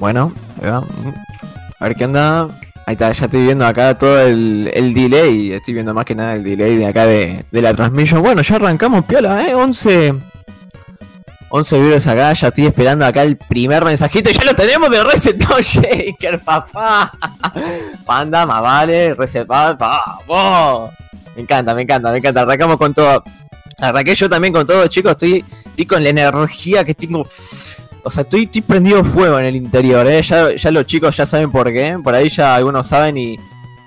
Bueno. A ver qué onda. Ahí está, ya estoy viendo acá todo el, el delay. Estoy viendo más que nada el delay de acá de, la transmisión. Bueno, ya arrancamos, piola, ¿eh? 11. 11 videos acá, ya estoy esperando acá el primer mensajito. Ya lo tenemos de Reset No Shaker, papá. Panda, más vale, Reset vamos. Me encanta, me encanta, me encanta. Arrancamos con todo. Arranqué yo también con todo, chicos. Estoy, estoy con la energía que tengo. O sea, estoy, prendido fuego en el interior, ¿eh? Ya, ya los chicos ya saben por qué. Por ahí ya algunos saben y,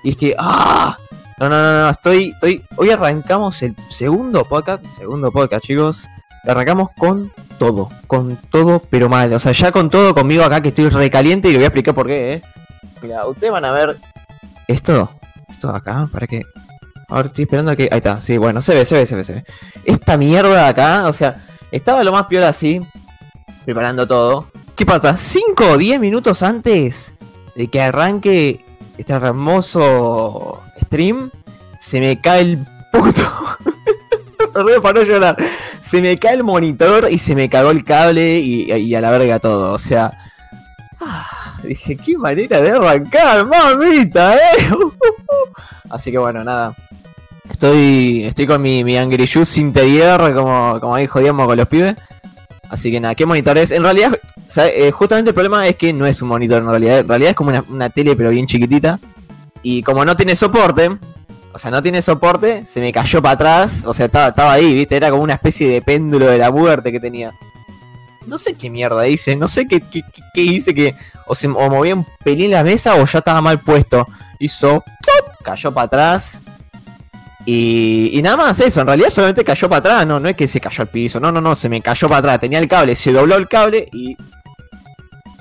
y es que. ¡Ah! No, no, no, no. Estoy, estoy. Hoy arrancamos el segundo podcast. Segundo podcast, chicos. Arrancamos con todo. Con todo, pero mal. O sea, ya con todo conmigo acá que estoy recaliente y le voy a explicar por qué, ¿eh? Mira, ustedes van a ver. Esto. Esto acá, para que. Ahora estoy esperando a que. Ahí está, sí, bueno, se ve, se ve, se ve, se ve. Esta mierda acá, o sea, estaba lo más piola así, preparando todo. ¿Qué pasa? 5 o 10 minutos antes de que arranque este hermoso stream, se me cae el puto. Perdón para no llorar. Se me cae el monitor y se me cagó el cable y, y a la verga todo. O sea. ah, dije, qué manera de arrancar, mamita, eh. Así que bueno, nada. Estoy, estoy con mi, mi Angry Juice interior, como, como ahí jodíamos con los pibes. Así que nada, ¿qué monitor es? En realidad. Eh, justamente el problema es que no es un monitor en realidad. En realidad es como una, tele, pero bien chiquitita. Y como no tiene soporte, o sea, no tiene soporte, se me cayó para atrás. O sea, estaba, ahí, ¿viste? Era como una especie de péndulo de la muerte que tenía. No sé qué mierda hice, no sé qué, hice que. O, se, o movía un pelín la mesa o ya estaba mal puesto. Hizo. Cayó para atrás. Y, y nada más eso, en realidad solamente cayó para atrás, no, no es que se cayó al piso, no, no, no, se me cayó para atrás, tenía el cable, se dobló el cable y...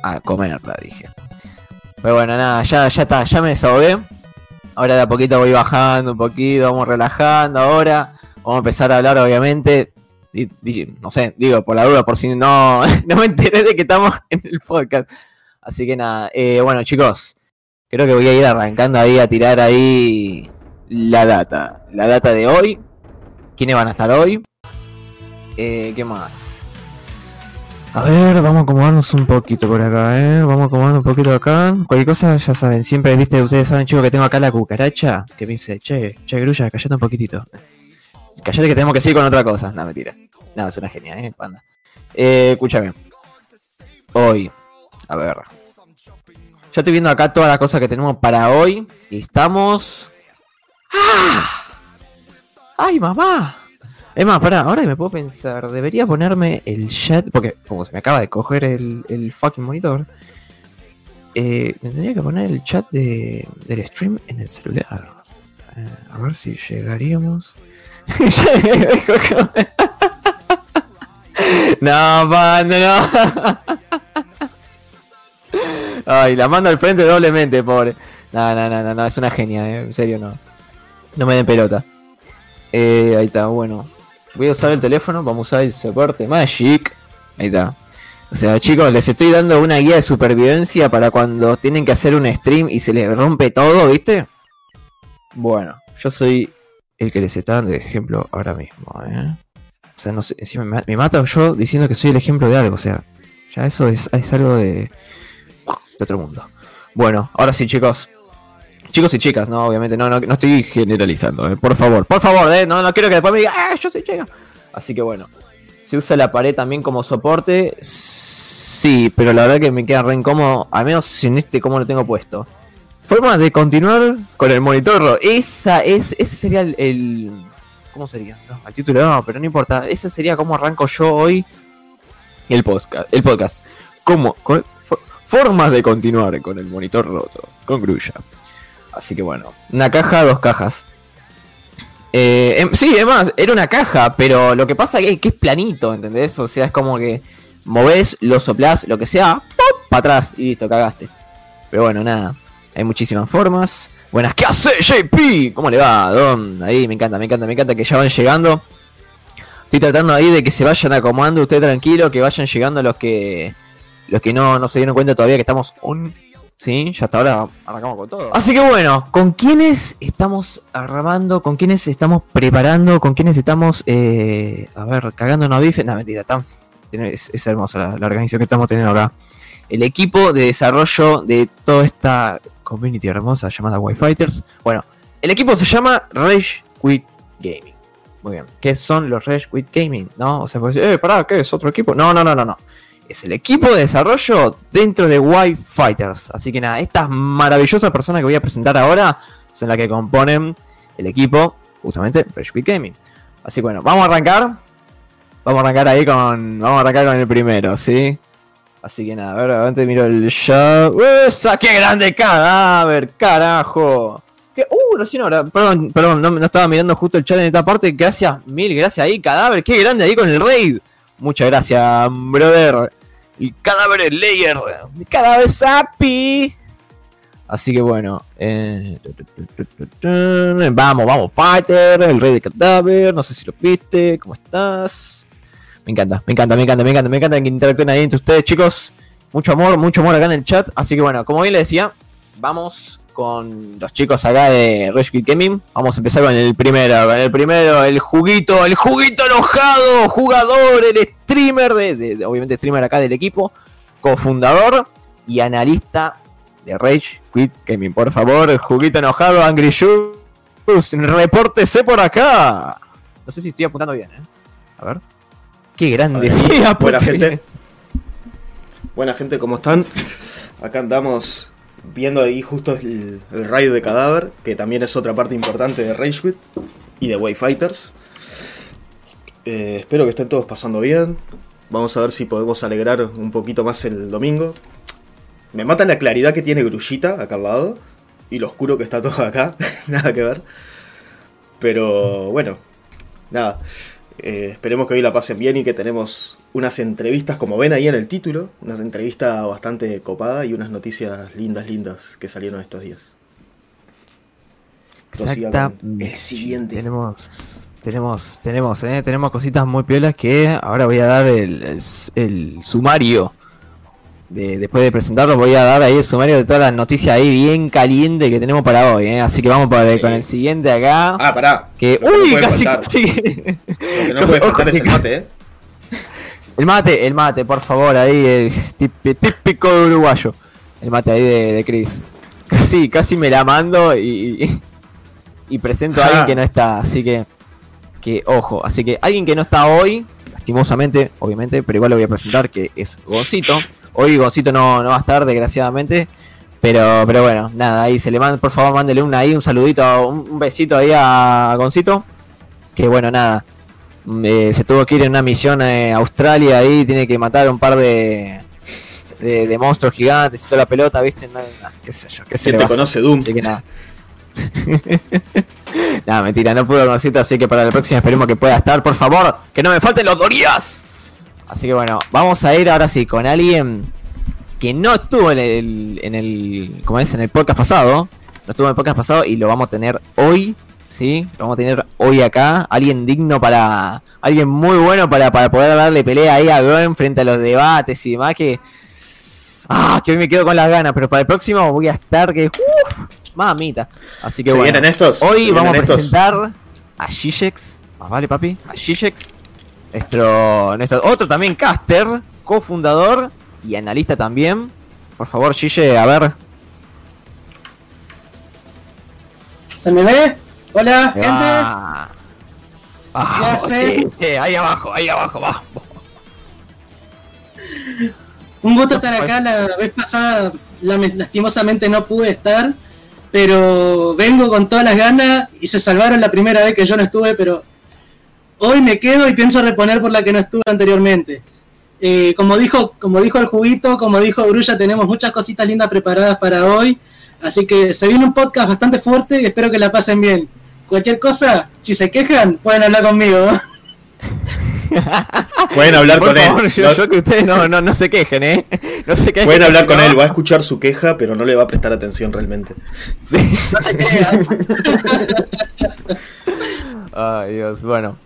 A comerla, dije. Pero bueno, nada, ya, ya está, ya me desahogué. Ahora de a poquito voy bajando un poquito, vamos relajando ahora. Vamos a empezar a hablar, obviamente. No sé, digo, por la duda, por si no, no me enteré de que estamos en el podcast. Así que nada, eh, bueno chicos, creo que voy a ir arrancando ahí a tirar ahí la data. La data de hoy. ¿Quiénes van a estar hoy? Eh, ¿Qué más? A ver, vamos a acomodarnos un poquito por acá, ¿eh? Vamos a acomodarnos un poquito acá. Cualquier cosa, ya saben, siempre, viste, ustedes saben, chicos, que tengo acá la cucaracha que me dice, che, che, grulla, callate un poquitito. Callate que tenemos que seguir con otra cosa. No, mentira. No, es una genia, ¿eh? Panda. Eh, escúchame. Hoy, a ver. Yo estoy viendo acá todas las cosas que tenemos para hoy. Y estamos. ¡Ah! ¡Ay, mamá! Es más, pará, ahora que me puedo pensar, debería ponerme el chat, porque como se me acaba de coger el, el fucking monitor, eh, me tendría que poner el chat de, del stream en el celular. Eh, a ver si llegaríamos. no, mando, no. Ay, la mando al frente doblemente, pobre. No, no, no, no, es una genia, eh, en serio, no. No me den pelota. Eh, ahí está, bueno. Voy a usar el teléfono, vamos a usar el soporte Magic. Ahí está. O sea, chicos, les estoy dando una guía de supervivencia para cuando tienen que hacer un stream y se les rompe todo, ¿viste? Bueno, yo soy el que les está dando de ejemplo ahora mismo, ¿eh? O sea, no sé, encima me, me mato yo diciendo que soy el ejemplo de algo, o sea, ya eso es, es algo de, de otro mundo. Bueno, ahora sí, chicos. Chicos y chicas, no, obviamente, no, no, no estoy generalizando, ¿eh? por favor, por favor, ¿eh? no, no quiero que después me diga, ¡ah, yo soy chica! Así que bueno, ¿se usa la pared también como soporte? Sí, pero la verdad que me queda re incómodo, al menos en este como lo tengo puesto. Forma de continuar con el monitor. Esa es, ese sería el, ¿cómo sería? No, el título no, pero no importa. Ese sería cómo arranco yo hoy el podcast. El podcast. ¿Cómo? formas de continuar con el monitor roto, con grulla. Así que bueno, una caja, dos cajas. Eh, em, sí, es más, era una caja, pero lo que pasa es que es planito, ¿entendés? O sea, es como que movés, lo soplás, lo que sea, para atrás y listo, cagaste. Pero bueno, nada, hay muchísimas formas. Buenas, ¿qué hace JP? ¿Cómo le va, Don? Ahí, me encanta, me encanta, me encanta que ya van llegando. Estoy tratando ahí de que se vayan acomodando usted tranquilo, que vayan llegando los que los que no, no se dieron cuenta todavía que estamos on. Sí, ya hasta ahora arrancamos con todo. Así que bueno, ¿con quiénes estamos armando? ¿Con quiénes estamos preparando? ¿Con quiénes estamos, eh, a ver, cagando una bife? No, mentira, es, hermosa la, organización que estamos teniendo acá. el equipo de desarrollo de toda esta community hermosa llamada Wi Fighters. Bueno, el equipo se llama Rage Quit Gaming. Muy bien. ¿Qué son los Rage Quit Gaming? ¿No? O sea, pues, eh, pará, ¿qué es otro equipo? No, no, no, no, no. Es el equipo de desarrollo dentro de Wi Fighters. Así que nada, estas maravillosas personas que voy a presentar ahora son las que componen el equipo, justamente, Quit Gaming. Así que bueno, vamos a arrancar. Vamos a arrancar ahí con. Vamos a arrancar con el primero, ¿sí? Así que nada, a ver, antes miro el show. ¡Esa! ¡Qué grande cadáver! ¡Carajo! ¿Qué? ¡Uh! Recién ahora. Perdón, perdón, no, no, estaba mirando justo el chat en esta parte. Gracias, mil gracias ahí, cadáver. ¡Qué grande ahí con el raid! Muchas gracias, brother. El cadáver Slayer. Mi cadáver Sapi. Así que bueno. Eh, vamos, vamos, Fighter. El rey de cadáver. No sé si lo viste. ¿Cómo estás? Me encanta, me encanta, me encanta, me encanta, me encanta que interactúen ahí entre ustedes, chicos. Mucho amor, mucho amor acá en el chat. Así que bueno, como bien les decía, vamos con los chicos acá de Rescue Gaming. Vamos a empezar con el primero, con el primero, el juguito, el juguito enojado, jugador, el streamer, de, obviamente streamer acá del equipo, cofundador y analista de Rage Quit Gaming. Por favor, el juguito enojado, Angry Shoes, repórtese por acá. No sé si estoy apuntando bien, ¿eh? A ver. Qué grande. buena gente. Buena gente, ¿cómo están? Acá andamos viendo ahí justo el, el raid de cadáver, que también es otra parte importante de Rage y de Wayfighters. Eh, espero que estén todos pasando bien. Vamos a ver si podemos alegrar un poquito más el domingo. Me mata la claridad que tiene Grullita acá al lado. Y lo oscuro que está todo acá. nada que ver. Pero bueno. Nada. Eh, esperemos que hoy la pasen bien y que tenemos unas entrevistas, como ven ahí en el título, una entrevista bastante copada y unas noticias lindas, lindas que salieron estos días. Exacta. El siguiente. Tenemos, tenemos, tenemos, eh, tenemos cositas muy piolas que ahora voy a dar el, el sumario después de presentarlo, voy a dar ahí el sumario de todas las noticias ahí bien caliente que tenemos para hoy, ¿eh? Así que vamos para, con el siguiente acá. Ah, pará. Que, uy, casi, casi. Lo que no puede faltar es el mate, ¿eh? El mate, el mate, por favor, ahí, es típico uruguayo. El mate ahí de, de Chris. Casi, casi me la mando y, y presento a alguien que no está, así que, que, ojo, así que alguien que no está hoy, lastimosamente, obviamente, pero igual lo voy a presentar, que es Goncito. Hoy Goncito no, no va a estar, desgraciadamente. Pero, pero bueno, nada, ahí se le manda, por favor, mándele un ahí, un saludito, un, besito ahí a Goncito. Que bueno, nada. Mm, eh, se tuvo que ir en una misión a Australia ahí, tiene que matar un par de, de, monstruos gigantes y toda la pelota, ¿viste? Qué sé yo, qué se te conoce Doom? Así que nada. nada, mentira, no pudo Goncito, así que para la próxima esperemos que pueda estar, por favor, que no me falten los Dorías. Así que bueno, vamos a ir ahora sí con alguien que no estuvo en el, en el, como es, en el podcast pasado. No estuvo en el podcast pasado y lo vamos a tener hoy, ¿sí? Lo vamos a tener hoy acá. Alguien digno para, alguien muy bueno para, para poder darle pelea ahí a Gwen frente a los debates y demás que... Ah, que hoy me quedo con las ganas, pero para el próximo voy a estar que... Uh, mamita. Así que bueno. Vienen estos? Hoy vamos a presentar a Shishex. Más vale, papi. A Shishex nuestro, nuestro otro también caster, cofundador y analista también. Por favor, Gille, a ver. ¿Se me ve? Hola, gente. Ah, ¿Qué ahí abajo, ahí abajo, vamos. Un gusto estar acá. La vez pasada, lastimosamente no pude estar, pero vengo con todas las ganas y se salvaron la primera vez que yo no estuve, pero hoy me quedo y pienso reponer por la que no estuve anteriormente. Eh, como, dijo, como dijo el juguito, como dijo Grulla, tenemos muchas cositas lindas preparadas para hoy. Así que se viene un podcast bastante fuerte y espero que la pasen bien. Cualquier cosa, si se quejan, pueden hablar conmigo. Pueden hablar con él. Yo, que ustedes no, no, no, se quejen, ¿eh? No se quejen, Pueden hablar con él, va a escuchar su queja, pero no le va a prestar atención realmente. no te Ay, Dios, bueno.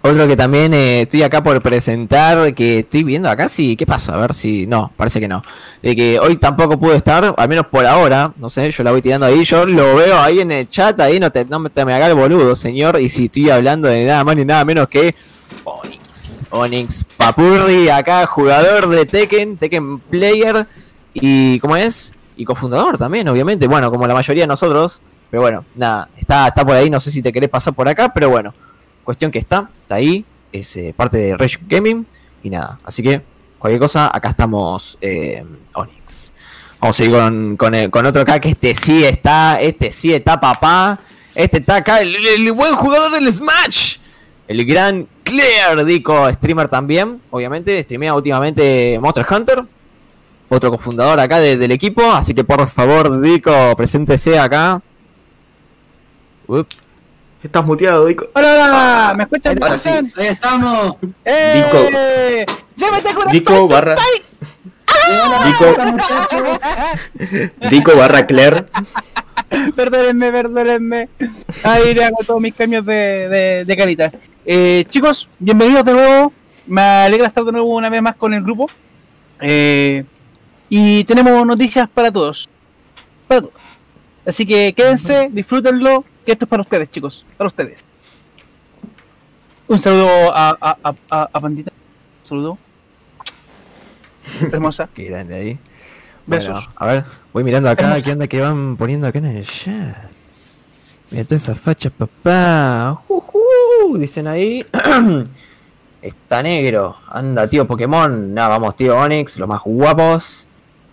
Otro que también eh, estoy acá por presentar, que estoy viendo acá, sí, ¿qué pasó? A ver si... No, parece que no. De que hoy tampoco pude estar, al menos por ahora, no sé, yo la voy tirando ahí, yo lo veo ahí en el chat, ahí no te, no te me haga el boludo, señor, y si estoy hablando de nada más ni nada menos que Onyx. Onyx Papurri, acá jugador de Tekken, Tekken Player y ¿cómo es? Y cofundador también, obviamente, bueno, como la mayoría de nosotros, pero bueno, nada, está, está por ahí, no sé si te querés pasar por acá, pero bueno, cuestión que está, está ahí, es eh, parte de Rage Gaming y nada, así que cualquier cosa, acá estamos eh, Onyx. Vamos a seguir con, eh, con otro acá que este sí está, este sí está papá, este está acá, el, buen jugador del Smash. El gran Claire Dico, streamer también, obviamente, streamea últimamente Monster Hunter. Otro cofundador acá de- del equipo, así que por favor, Dico, preséntese acá. Up. Estás muteado, Dico. Hola, hola, ¿me escuchan? Ahora sí. Ahí estamos. ¡Eh! ¡Llévate con Dico barra. Dico, Hola, muchachos. Dico barra Claire. Perdónenme, perdónenme. Ahí le hago todos mis cambios de, de, de carita. Eh, chicos, bienvenidos de nuevo. Me alegra estar de nuevo una vez más con el grupo. Eh, y tenemos noticias para todos. Para todos. Así que quédense, disfrútenlo, que esto es para ustedes, chicos. Para ustedes. Un saludo a, a, a, a, Pandita. Un saludo. Hermosa. Qué grande ahí. Besos. Bueno, a ver, voy mirando acá, Hermosa. ¿qué onda que van poniendo acá en el chat? Mira toda esa facha, papá. Jujú, dicen ahí. Está negro. Anda, tío Pokémon. Nada, vamos, tío Onix, los más guapos.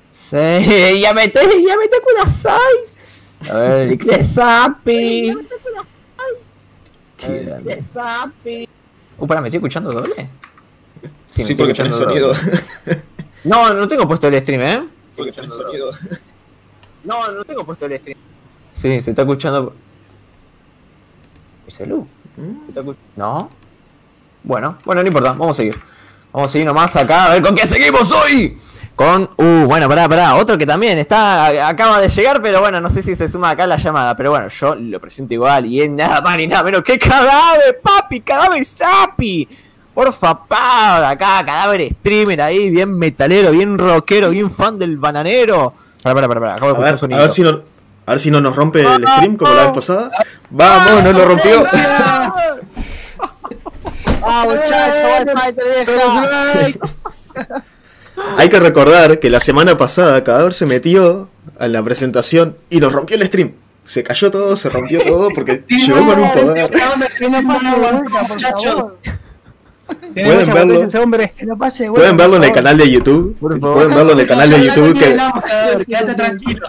Sí, ya mete, ya mete Kudasai. A ver, el Klesapi. Qué grande. Uh, pará, ¿me estoy escuchando doble? Sí, estoy porque tenés escuchando sonido. doble. No, no tengo puesto el stream, ¿eh? Porque tenés sonido. No, no tengo puesto el stream. Sí, se está escuchando. ¿Se está escuch- No. Bueno, bueno, no importa, vamos a seguir. Vamos a seguir nomás acá, a ver con qué seguimos hoy. Con, uh, bueno, pará, pará, otro que también está, acaba de llegar, pero bueno, no sé si se suma acá la llamada, pero bueno, yo lo presento igual y es nada más ni nada menos que cadáver, papi, cadáver sapi. Por favor, acá, cadáver streamer ahí, bien metalero, bien rockero, bien fan del bananero. Pará, pará, pará, pará, acabo de ver, un a sonido. ver si no, a ver si no nos rompe el stream como la vez pasada. Vamos, no lo rompió. ¡Ah, Hay que recordar que la semana pasada Cadáver se metió a la presentación y nos rompió el stream. Se cayó todo, se rompió todo porque llegó con un poder. Pueden verlo. ese hombre. Que no pase, Pueden verlo en el canal de YouTube. Pueden verlo en el canal de YouTube que Quédate tranquilo.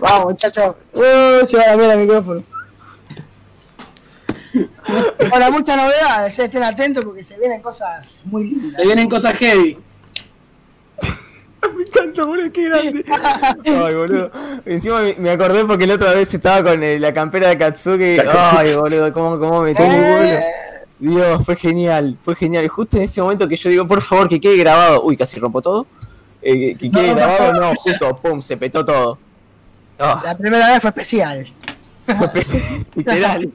Vamos, muchachos. Uh, se va a la mierda el micrófono. Ahora, muchas novedades, eh, estén atentos porque se vienen cosas muy lindas. Se vienen cosas heavy. Me encanta, boludo, qué grande. Ay, boludo. Encima me- acordé porque la otra vez estaba con eh, la campera de Katsuki. Ay, boludo, cómo, cómo me tengo, Eh, Dios, fue genial, fue genial. Y justo en ese momento que yo digo, por favor, que quede grabado. Uy, casi rompo todo. Eh, que, que quede No, grabado, no, justo, pum, se petó todo. Ah, la primera vez fue especial. literal.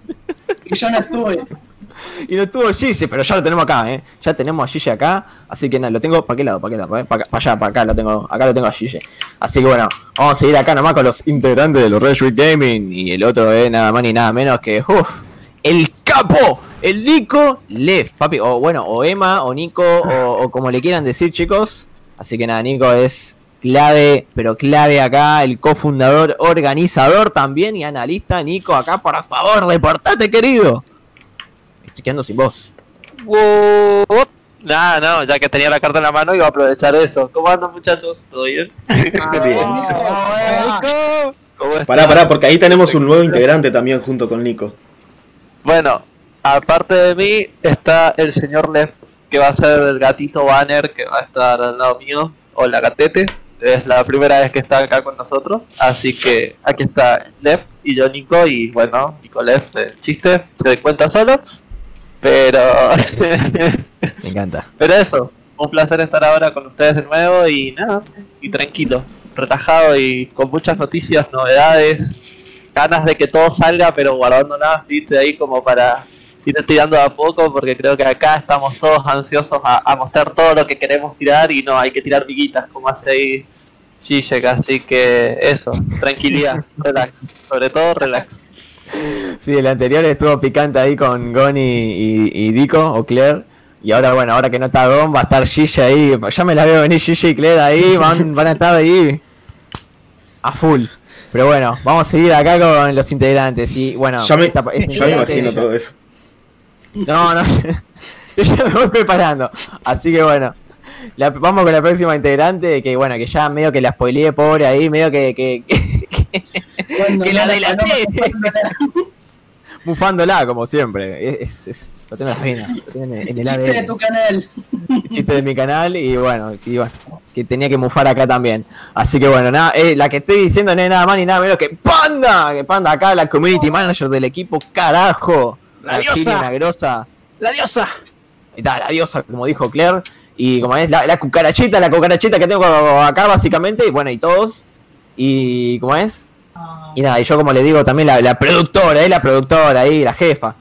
Y yo no estuve. Y no estuvo Gigi, pero ya lo tenemos acá, ¿eh? Ya tenemos a Gigi acá, así que nada, lo tengo, ¿para qué lado? ¿Para qué lado? ¿Para, allá, para acá lo tengo, acá lo tengo a Gigi. Así que bueno, vamos a seguir acá nomás con los integrantes de los Red Street Gaming. Y el otro es nada más ni nada menos que, el capo, el Nico Lev, papi, o bueno, o Emma, o Nico, o, o como le quieran decir, chicos. Así que nada, Nico es clave, pero clave acá, el cofundador, organizador también y analista. Nico, acá, por favor, reportate, querido. Estoy quedando sin voz. Nah, no, ya que tenía la carta en la mano iba a aprovechar eso. ¿Cómo andan muchachos? ¿Todo bien? ¿Cómo están? Pará, pará, porque ahí tenemos un nuevo integrante también junto con Nico. Bueno, aparte de mí está el señor Lev, que va a ser el gatito banner que va a estar al lado mío. Hola gatete, es la primera vez que está acá con nosotros. Así que aquí está Lev y yo Nico y bueno, Nico Lev, eh, chiste, se cuenta solo. Pero... Me encanta. Pero eso, un placer estar ahora con ustedes de nuevo y nada, y tranquilo, relajado y con muchas noticias, novedades, ganas de que todo salga, pero guardándolas, viste, ahí como para ir tirando a poco, porque creo que acá estamos todos ansiosos a, a mostrar todo lo que queremos tirar y no hay que tirar miguitas como hace ahí Zizek, así que eso, tranquilidad, relax, sobre todo relax. Sí, el anterior estuvo picante ahí con Gon y, y, y Dico o Claire. Y ahora, bueno, ahora que no está Gon, va a estar Gigi ahí. Ya me la veo venir Gigi y Claire ahí. Van, van a estar ahí a full. Pero bueno, vamos a seguir acá con los integrantes. Y bueno, Ya me, esta- este ya me imagino todo eso. No, no. Yo ya me voy preparando. Así que bueno. La- vamos con la próxima integrante. Que bueno, que ya medio que la spoileé pobre ahí. Medio que. que, que- la no paloma- bufándola, como siempre. Es, es- lo tengo en en, el Chiste de tu canal. chiste de mi canal y bueno, y bueno, que tenía que mufar acá también. Así que bueno, nada, eh, la que estoy diciendo no es nada más ni nada menos que Panda, que Panda acá, la community manager del equipo, carajo. La diosa. Chile, la grosa. ¡La diosa! La diosa, como dijo Claire. Y como es la, la cucarachita, la cucarachita que tengo acá básicamente, y bueno, y todos. Y como es. Y nada, y yo como le digo también la, la productora, eh, la productora ahí, la jefa.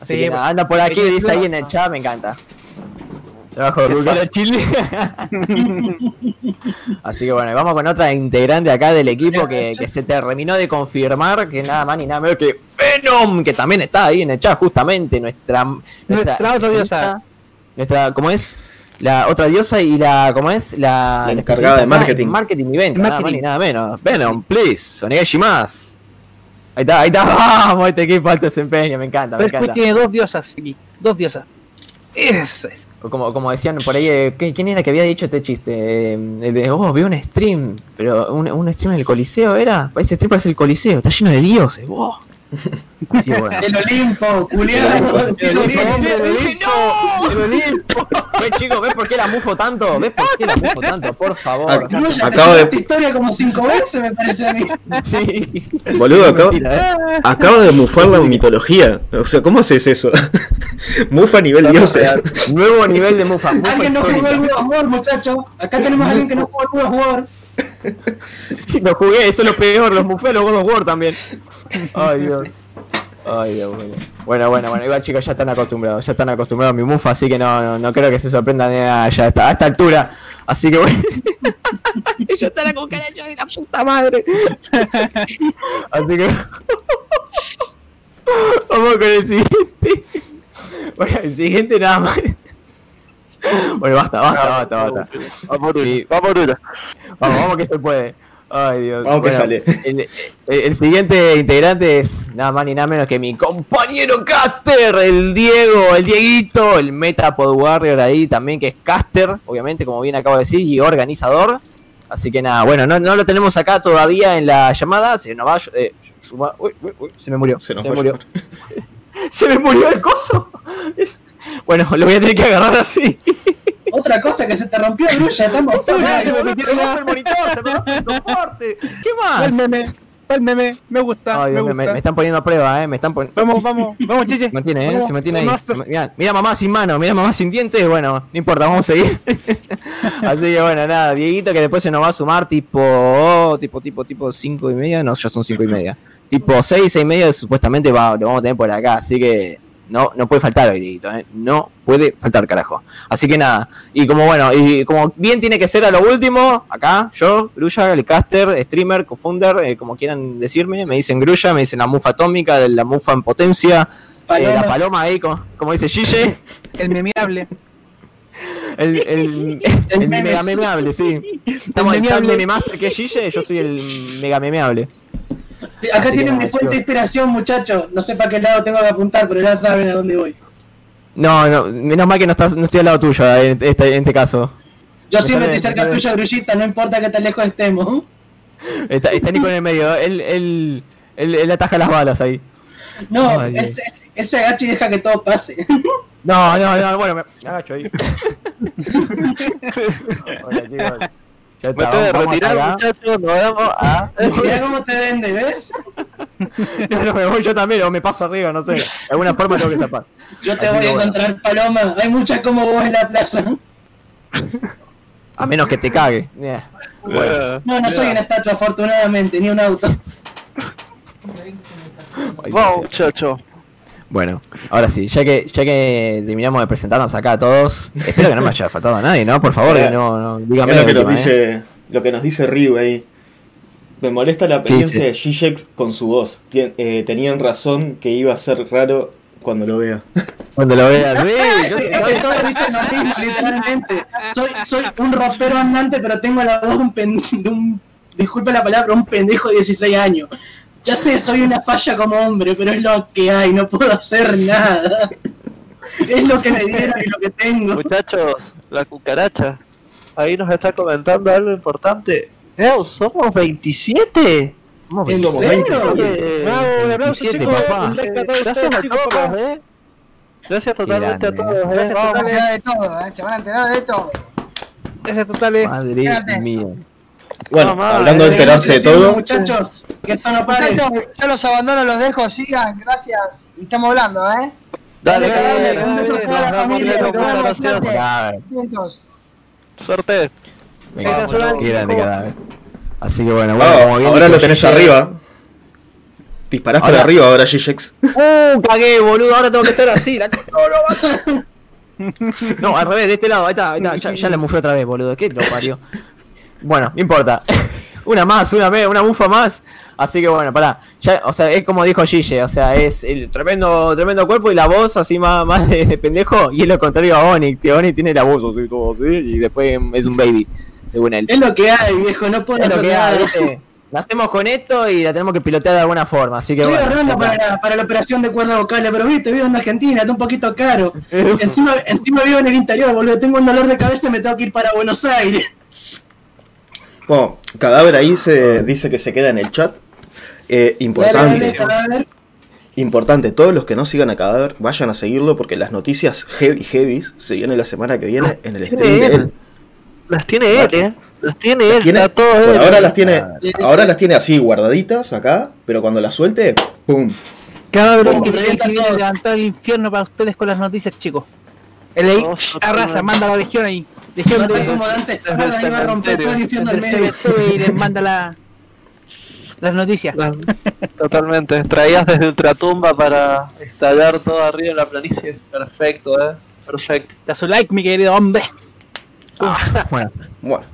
Así Sí, que nada, anda por aquí, dice ahí en el chat, me encanta. Trabajo de Chile. Así que bueno, vamos con otra integrante acá del equipo que, que se terminó de confirmar que nada más ni nada menos que Venom, que también está ahí en el chat justamente, nuestra Nuestra diosa. Nuestra, ¿cómo es? La otra diosa y la, ¿cómo es? La, La encargada de marketing. Marketing y venta, nada más marketing. ni nada menos. Venom, please, onegashi más. Ahí está, ahí está, vamos, este equipo alto desempeño, me encanta, me Pero encanta. tiene dos diosas aquí. Dos diosas. Eso es. Como, como decían por ahí, eh, ¿qué- ¿quién era que había dicho este chiste? Eh, el de, oh, vi un stream, pero un, un stream en el Coliseo era. Ese stream parece el Coliseo, está lleno de dioses, wow. Así, bueno. El Olimpo, culiado. El Olimpo, Sí, el Olimpo, el Olimpo. ¿Ves, chicos? ¿Ves por qué la mufo tanto? ¿Ves por qué la mufo tanto? Por favor. Ac- No, ya Acabo te de- esta historia como cinco veces, me parece a mí. Sí. Boludo, acabo, Mentira, ¿eh? acabo de mufar la mitología. O sea, ¿cómo haces eso? Mufa a nivel dioses. Nuevo nivel de mufa. mufa Alguien no jugó histórica. el God of War, muchacho. Acá tenemos a alguien que no jugó el War. Sí, lo jugué, eso es lo peor, los mufé los God of War también. Ay, Dios. Ay, Dios, bueno. Bueno, bueno, bueno, igual chicos ya están acostumbrados, ya están acostumbrados a mi mufa, así que no, no, no creo que se sorprendan de nada ya está, a esta altura. Así que bueno. ya está la cucaracha de la puta madre. así que. Vamos con el siguiente. Bueno, el siguiente nada más. Bueno, basta, basta, basta, basta. Vamos, Bruno, Sí. vamos, Bruno. Vamos, vamos que se puede. Ay, Dios. Vamos que sale. El, el- el siguiente integrante es nada más ni nada menos que mi compañero Caster, el Diego, el Dieguito, el Metapod Warrior ahí también, que es Caster, obviamente, como bien acabo de decir, y organizador. Así que nada, bueno, no, no lo tenemos acá todavía en la llamada. Se nos va. eh, uy, uy, uy, se me murió. Se nos me va murió. se me murió el coso. Bueno, lo voy a tener que agarrar así. Otra cosa que se te rompió, Grulla, estamos se me el monitor, se me rompió el soporte. ¿Qué más? El meme. El meme. Me gusta. Ay, me están poniendo a prueba, eh. Me están poniendo. Vamos, vamos. Vamos, chiche. Se mantiene, eh. Vamos, Se mantiene ahí. Se Mira, mira mamá sin mano, mira mamá sin dientes. Bueno, no importa, vamos a seguir. Así que bueno, nada, Dieguito que después se nos va a sumar tipo, tipo, tipo, tipo 5 y media. No, ya son 5 y media. Tipo 6, 6 y media supuestamente va, lo vamos a tener por acá. Así que no, no puede faltar hoy, Dieguito, eh. No puede faltar, carajo. Así que nada, y como bueno, y como bien tiene que ser a lo último, acá, yo, Grulla, el caster, streamer, co-founder, eh, como quieran decirme, me dicen Grulla, me dicen la mufa atómica, la mufa en potencia, eh, la paloma ahí, como, como dice Gille, El memeable. el, el, El el mega memeable, sí. Estamos en el memeable. meme master que es Gille, yo soy el mega memeable. Acá Así tienen mi fuente de inspiración, muchachos. No sé para qué lado tengo que apuntar, pero ya saben a dónde voy. No, no, menos mal que no, estás, no estoy al lado tuyo en este, en este caso. Yo siempre estoy cerca sale- tuyo, Grullita, no importa que tan lejos estemos. Está, está Nico en el medio, él, él, él, él ataja las balas ahí. No, él, se- agacha y deja que todo pase. No, no, no, bueno, me, me agacho ahí. Hola, chicos. Ya Me está, tengo que vamos- vamos retirar, muchachos. Nos vemos a. Mira cómo te vende, ¿ves? No, no, me voy yo también, o me paso arriba, no sé. De alguna forma tengo que zapar. Yo te Así voy a bueno. encontrar, Paloma. Hay muchas como vos en la plaza. A menos que te cague. Yeah. Bueno, No, no soy una estatua, afortunadamente, ni un auto. Vamos, Dios. muchachos. Bueno, ahora sí, ya que, ya que terminamos de presentarnos acá a todos, espero que no me haya faltado a nadie, ¿no? Por favor, que no, no dígame Es lo la que nos última, ¿eh? dice, lo que nos dice Ryu ahí. Me molesta la apariencia ¿Qué de Ziyech con su voz. Tien- eh, tenían razón que iba a ser raro cuando lo vea. Cuando lo veas, sí, yo- Es que todos dicen lo mismo, literalmente. Soy, soy un rapero andante, pero tengo la voz de un, pen- de un disculpe la palabra, un pendejo de 16 años. Ya sé, soy una falla como hombre, pero es lo que hay, no puedo hacer nada. Es lo que me dieron y lo que tengo. Muchachos, la cucaracha. Ahí nos está comentando algo importante. Ew, somos 27. Somos ¿En Somos serio? 27. Bravo, un aplauso, 27, chicos. papá. Un like a todos Gracias ustedes, a todos, eh. Gracias totalmente a todos, eh. Gracias Vamos. Se van a totales. de todo, ¿eh? Se van a enterar de todo. Gracias totales. Madre mía. Bueno, Mamá, hablando de eh, enterarse de todo, Muchachos, que esto no pare. Muchachos, yo los abandono, los dejo, sigan, gracias. Y estamos hablando, ¿eh? Dale, Dale, dale, dale, a dale, toda la familia, nos vemos, suerte. Suerte. Hijo. cadáver. Así que bueno, bueno, Ah, como bien ahora lo tenés arriba. Disparás para arriba ahora, Ziyech. ¡Uh, cagué, boludo! Ahora tengo que estar así. La... No, no. No, al revés, de este lado. Ahí está, ahí está. Ya, ya la mufé otra vez, boludo. ¿Qué lo parió? Bueno, no importa. Una más, una, me- una bufa más. Así que bueno, pará. Ya, o sea, es como dijo Gille. O sea, es el tremendo, tremendo cuerpo y la voz así más, más de, de pendejo. Y es lo contrario a Onyx. Que Onyx tiene la voz así, todo así. Y después es un baby, según él. Es lo que hay, viejo, no puedo Es lo que hay. ¿viste? Nacemos con esto y la tenemos que pilotear de alguna forma. Así que Estoy bueno. para, para la operación de cuerda vocal, pero viste, vivo en Argentina, está un poquito caro. encima, encima vivo en el interior, boludo, tengo un dolor de cabeza y me tengo que ir para Buenos Aires. Bueno, cadáver ahí se dice que se queda en el chat. Eh, importante, dale, cadáver. importante, todos los que no sigan a Cadáver, vayan a seguirlo porque las noticias heavy heavies se vienen la semana que viene en el stream de él. Las tiene él, eh. Las tiene Las él, tiene- está todo por él. ahora las tiene, Sí, sí. ahora las tiene así guardaditas acá, pero cuando las suelte, ¡pum! Como que tiene que levantar el infierno para ustedes con las noticias, chicos. El ahí, Oh, arrasa, manda a la legión ahí. No como Dante Espada, iba a romper todo el infierno al del medio. Y les manda la, las noticias. Las- Totalmente. Traídas desde Ultratumba para estallar todo arriba en la planicie. Perfecto, eh. Perfecto. Da su like, mi querido hombre. Bueno, Bueno, bueno,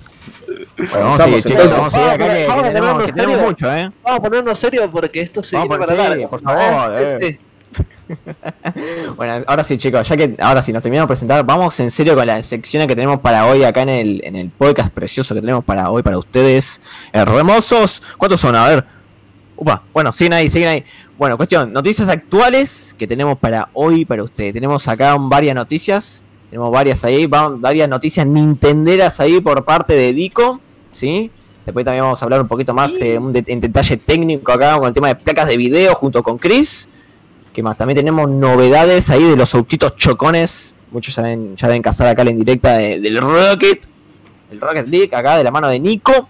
vamos a chicos. Vamos que, tenemos, mucho, ¿eh? Vamos a ponernos serio porque esto se Vamos viene para largo. por favor, Eh, eh. Bueno, ahora sí, chicos, ya que ahora sí nos terminamos de presentar, vamos en serio con la sección que tenemos para hoy acá en el, en el podcast precioso que tenemos para hoy para ustedes, hermosos. ¿Cuántos son? A ver. Upa, bueno, siguen ahí, siguen ahí. Bueno, cuestión, noticias actuales que tenemos para hoy para ustedes. Tenemos acá varias noticias, tenemos varias ahí, varias noticias nintenderas ahí por parte de Dico, ¿sí? Después también vamos a hablar un poquito más eh, en detalle técnico acá con el tema de placas de video junto con Chris. ¿Qué más? También tenemos novedades ahí de los autitos chocones. Muchos ya deben, ya deben cazar acá la indirecta de- del Rocket. El Rocket League acá de la mano de Nico.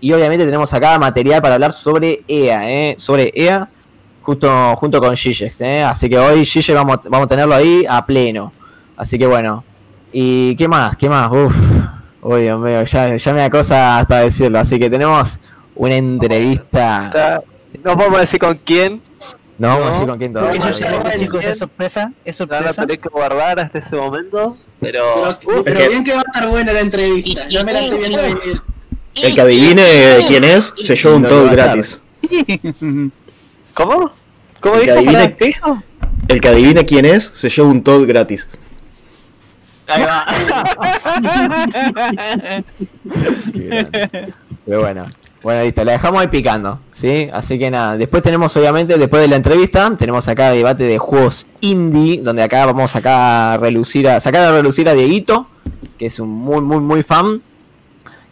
Y obviamente tenemos acá material para hablar sobre EA, ¿eh? Sobre EA, justo, junto con Giges, ¿eh? Así que hoy Gige vamos, vamos a tenerlo ahí a pleno. Así que bueno. ¿Y qué más? ¿Qué más? Uf. Uy, Dios mío, ya, ya me da hasta decirlo. Así que tenemos una entrevista. No podemos decir con quién. No vamos a No. decir con quién No, todavía. Eso ya, chicos, es sorpresa, es La van a sorpresa. tener que guardar hasta ese momento. Pero. Pero, Uh, pero que- bien que va a estar buena la entrevista. Yo me la estoy viendo venir. el que adivine quién es, se lleva un que estar. gratis. ¿Cómo? ¿Cómo El que dijo? adivine- Pará, ¿Qué dijo? El que adivine quién es, se lleva un Toad gratis. Ahí va. Pero bueno. Bueno, listo, la dejamos ahí picando, ¿sí? Así que nada, después tenemos obviamente, después de la entrevista, tenemos acá debate de juegos indie, donde acá vamos acá a relucir a, sacar a relucir a Dieguito, que es un muy, muy, muy fan.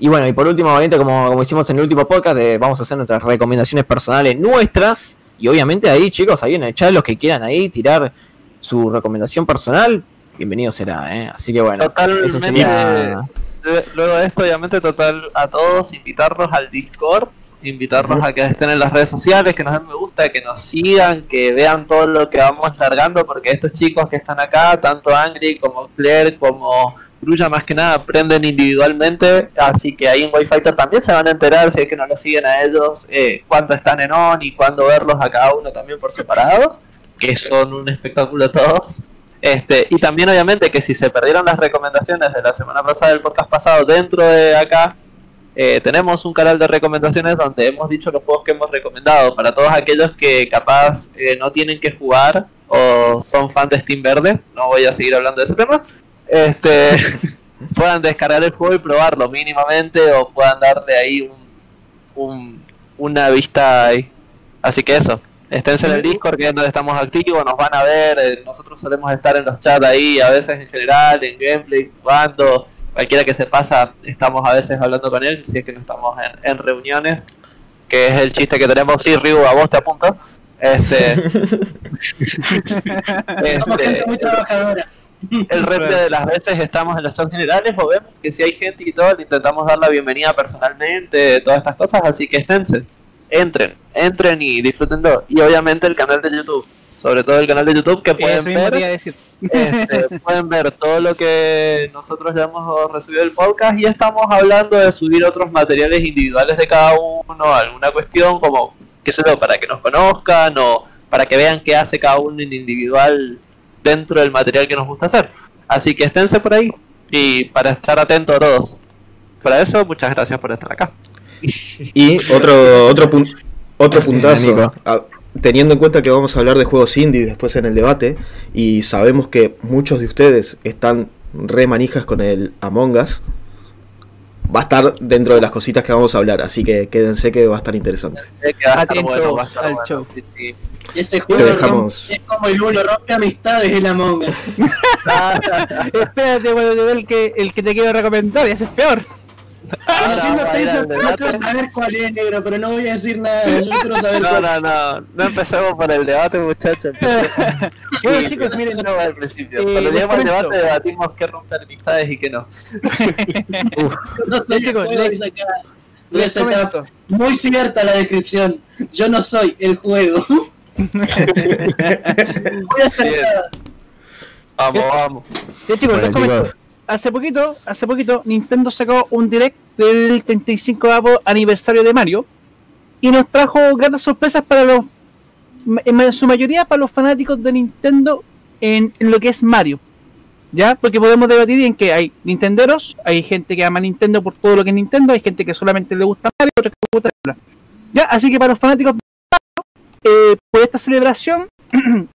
Y bueno, y por último, obviamente, como, como hicimos en el último podcast, de- vamos a hacer nuestras recomendaciones personales nuestras. Y obviamente ahí, chicos, ahí en el chat, los que quieran ahí tirar su recomendación personal, bienvenido será, ¿eh? Así que bueno, eso Totalmente. sería... Lue- Luego de esto, obviamente, total a todos, invitarlos al Discord, invitarlos a que estén en las redes sociales, que nos den me gusta, que nos sigan, que vean todo lo que vamos largando, porque estos chicos que están acá, tanto Angry como Claire, como Grulla, más que nada, aprenden individualmente, así que ahí en Wi-Fighter también se van a enterar, si es que no los siguen a ellos, eh, cuándo están en on y cuándo verlos a cada uno también por separado, que son un espectáculo todos. Este, y también obviamente que si se perdieron las recomendaciones de la semana pasada del podcast pasado dentro de acá, eh, tenemos un canal de recomendaciones donde hemos dicho los juegos que hemos recomendado para todos aquellos que capaz eh, no tienen que jugar o son fans de Steam Verde, no voy a seguir hablando de ese tema, este, puedan descargar el juego y probarlo mínimamente o puedan darle ahí un, un- una vista ahí. Así que eso, esténse en el Discord que es donde estamos activos, nos van a ver, eh, nosotros solemos estar en los chats ahí, a veces en general, en gameplay, jugando, cualquiera que se pasa, estamos a veces hablando con él, si es que no estamos en, en reuniones, que es el chiste que tenemos, sí, Rigo, a vos te apunto. Este, Somos este, gente muy trabajadora. el resto de las veces estamos en los chats generales o vemos que si hay gente y todo, le intentamos dar la bienvenida personalmente, todas estas cosas, así que esténse, entren, entren y disfrútenlo. Y obviamente el canal de YouTube, sobre todo el canal de YouTube que pueden ver, decir. este, pueden ver todo lo que nosotros ya hemos recibido del podcast y estamos hablando de subir otros materiales individuales de cada uno, alguna cuestión como, qué sé yo, para que nos conozcan o para que vean qué hace cada uno en individual dentro del material que nos gusta hacer. Así que esténse por ahí y para estar atentos a todos. Para eso, muchas gracias por estar acá. Y otro, otro, pun- otro puntazo. Ah, Teniendo en cuenta que vamos a hablar de juegos indie después en el debate, y sabemos que muchos de ustedes están re manijas con el Among Us, va a estar dentro de las cositas que vamos a hablar, así que quédense que va a estar interesante. Ese Te juego dejamos. es como el uno rompe amistades el Among Us. Espérate, bueno, te doy el que, el que te quiero recomendar, ese es peor. Conociendo a of- yo quiero saber cuál es negro, pero no voy a decir nada. Yo quiero saber No, cuál no, no, no empecemos por el debate, muchachos. Bueno, chicos, miren, no va al principio. eh, Cuando les lleguemos al debate debatimos qué romper amistades y qué no. No soy chicos, el juego, les- muy cierta la descripción. Yo no soy el juego. voy a hacer nada. Vamos, vamos. Ya chicos, Bueno, les comento. chicos. Hace poquito, hace poquito, Nintendo sacó un direct del 35 aniversario de Mario y nos trajo grandes sorpresas para los, en su mayoría para los fanáticos de Nintendo en, lo que es Mario. ¿Ya? Porque podemos debatir en que hay Nintenderos, hay gente que ama Nintendo por todo lo que es Nintendo, hay gente que solamente le gusta Mario, otros que le gusta. ¿Ya? Así que para los fanáticos de Mario, eh, por esta celebración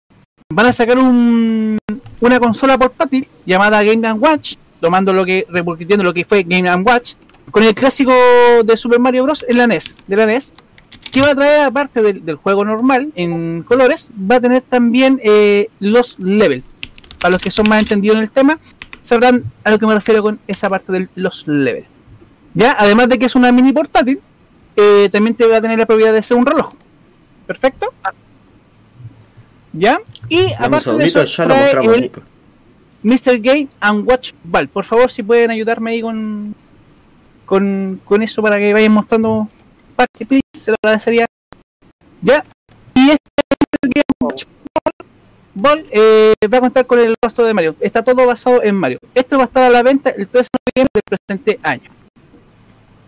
van a sacar un, una consola portátil llamada Game Watch, tomando lo que, repitiendo lo que fue Game Watch, con el clásico de Super Mario Bros. en la NES, de la NES, que va a traer, aparte del, juego normal en colores, va a tener también eh, los levels. Para los que son más entendidos en el tema, sabrán a lo que me refiero con esa parte de los levels. Ya, además de que es una mini portátil, eh, también te va a tener la propiedad de ser un reloj. Perfecto. ¿Ya? Y aparte de eso, ya trae el Nico. Mr. Game and Watch Ball. Por favor, si pueden ayudarme ahí con, con, con eso para que vayan mostrando parte, please, se lo agradecería. Ya. Y este Mr. Game and Watch Ball eh, va a contar con el rostro de Mario. Está todo basado en Mario. Esto va a estar a la venta el 13 de noviembre del presente año.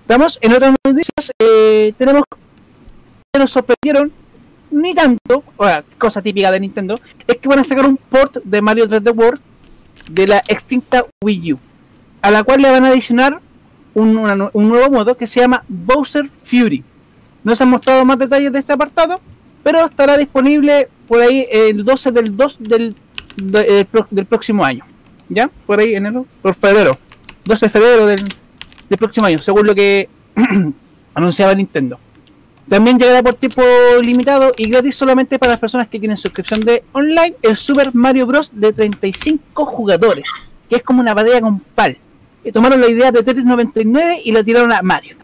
Estamos en otras noticias. eh, tenemos que nos sorprendieron ni tanto, o cosa típica de Nintendo, es que van a sacar un port de Mario 3D World de la extinta Wii U, a la cual le van a adicionar un, nuevo modo que se llama Bowser Fury. No se han mostrado más detalles de este apartado, pero estará disponible por ahí el 12 del 2 del, de- del pro- del próximo año. ¿Ya? Por ahí, enero, por febrero. 12 de febrero del, del próximo año, según lo que anunciaba Nintendo. También llegará por tiempo limitado y gratis solamente para las personas que tienen suscripción de online el Super Mario Bros. de 35 jugadores, que es como una batalla con pal. Y tomaron la idea de Tetris 99 y la tiraron a Mario.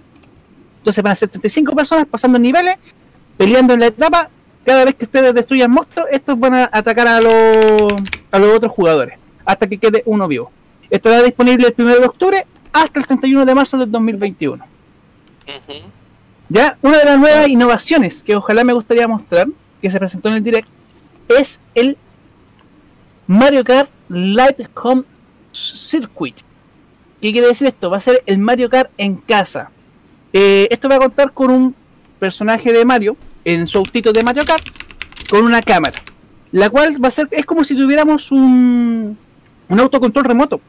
Entonces van a ser 35 personas pasando niveles, peleando en la etapa. Cada vez que ustedes destruyan monstruos, estos van a atacar a los, a los otros jugadores, hasta que quede uno vivo. Estará disponible el 1 de octubre hasta el 31 de marzo del 2021. Ya, una de las nuevas innovaciones que ojalá me gustaría mostrar, que se presentó en el direct, es el Mario Kart Live Home Circuit. ¿Qué quiere decir esto? Va a ser el Mario Kart en casa. Eh, esto va a contar con un personaje de Mario en su autito de Mario Kart con una cámara, la cual va a ser es como si tuviéramos un, un autocontrol remoto.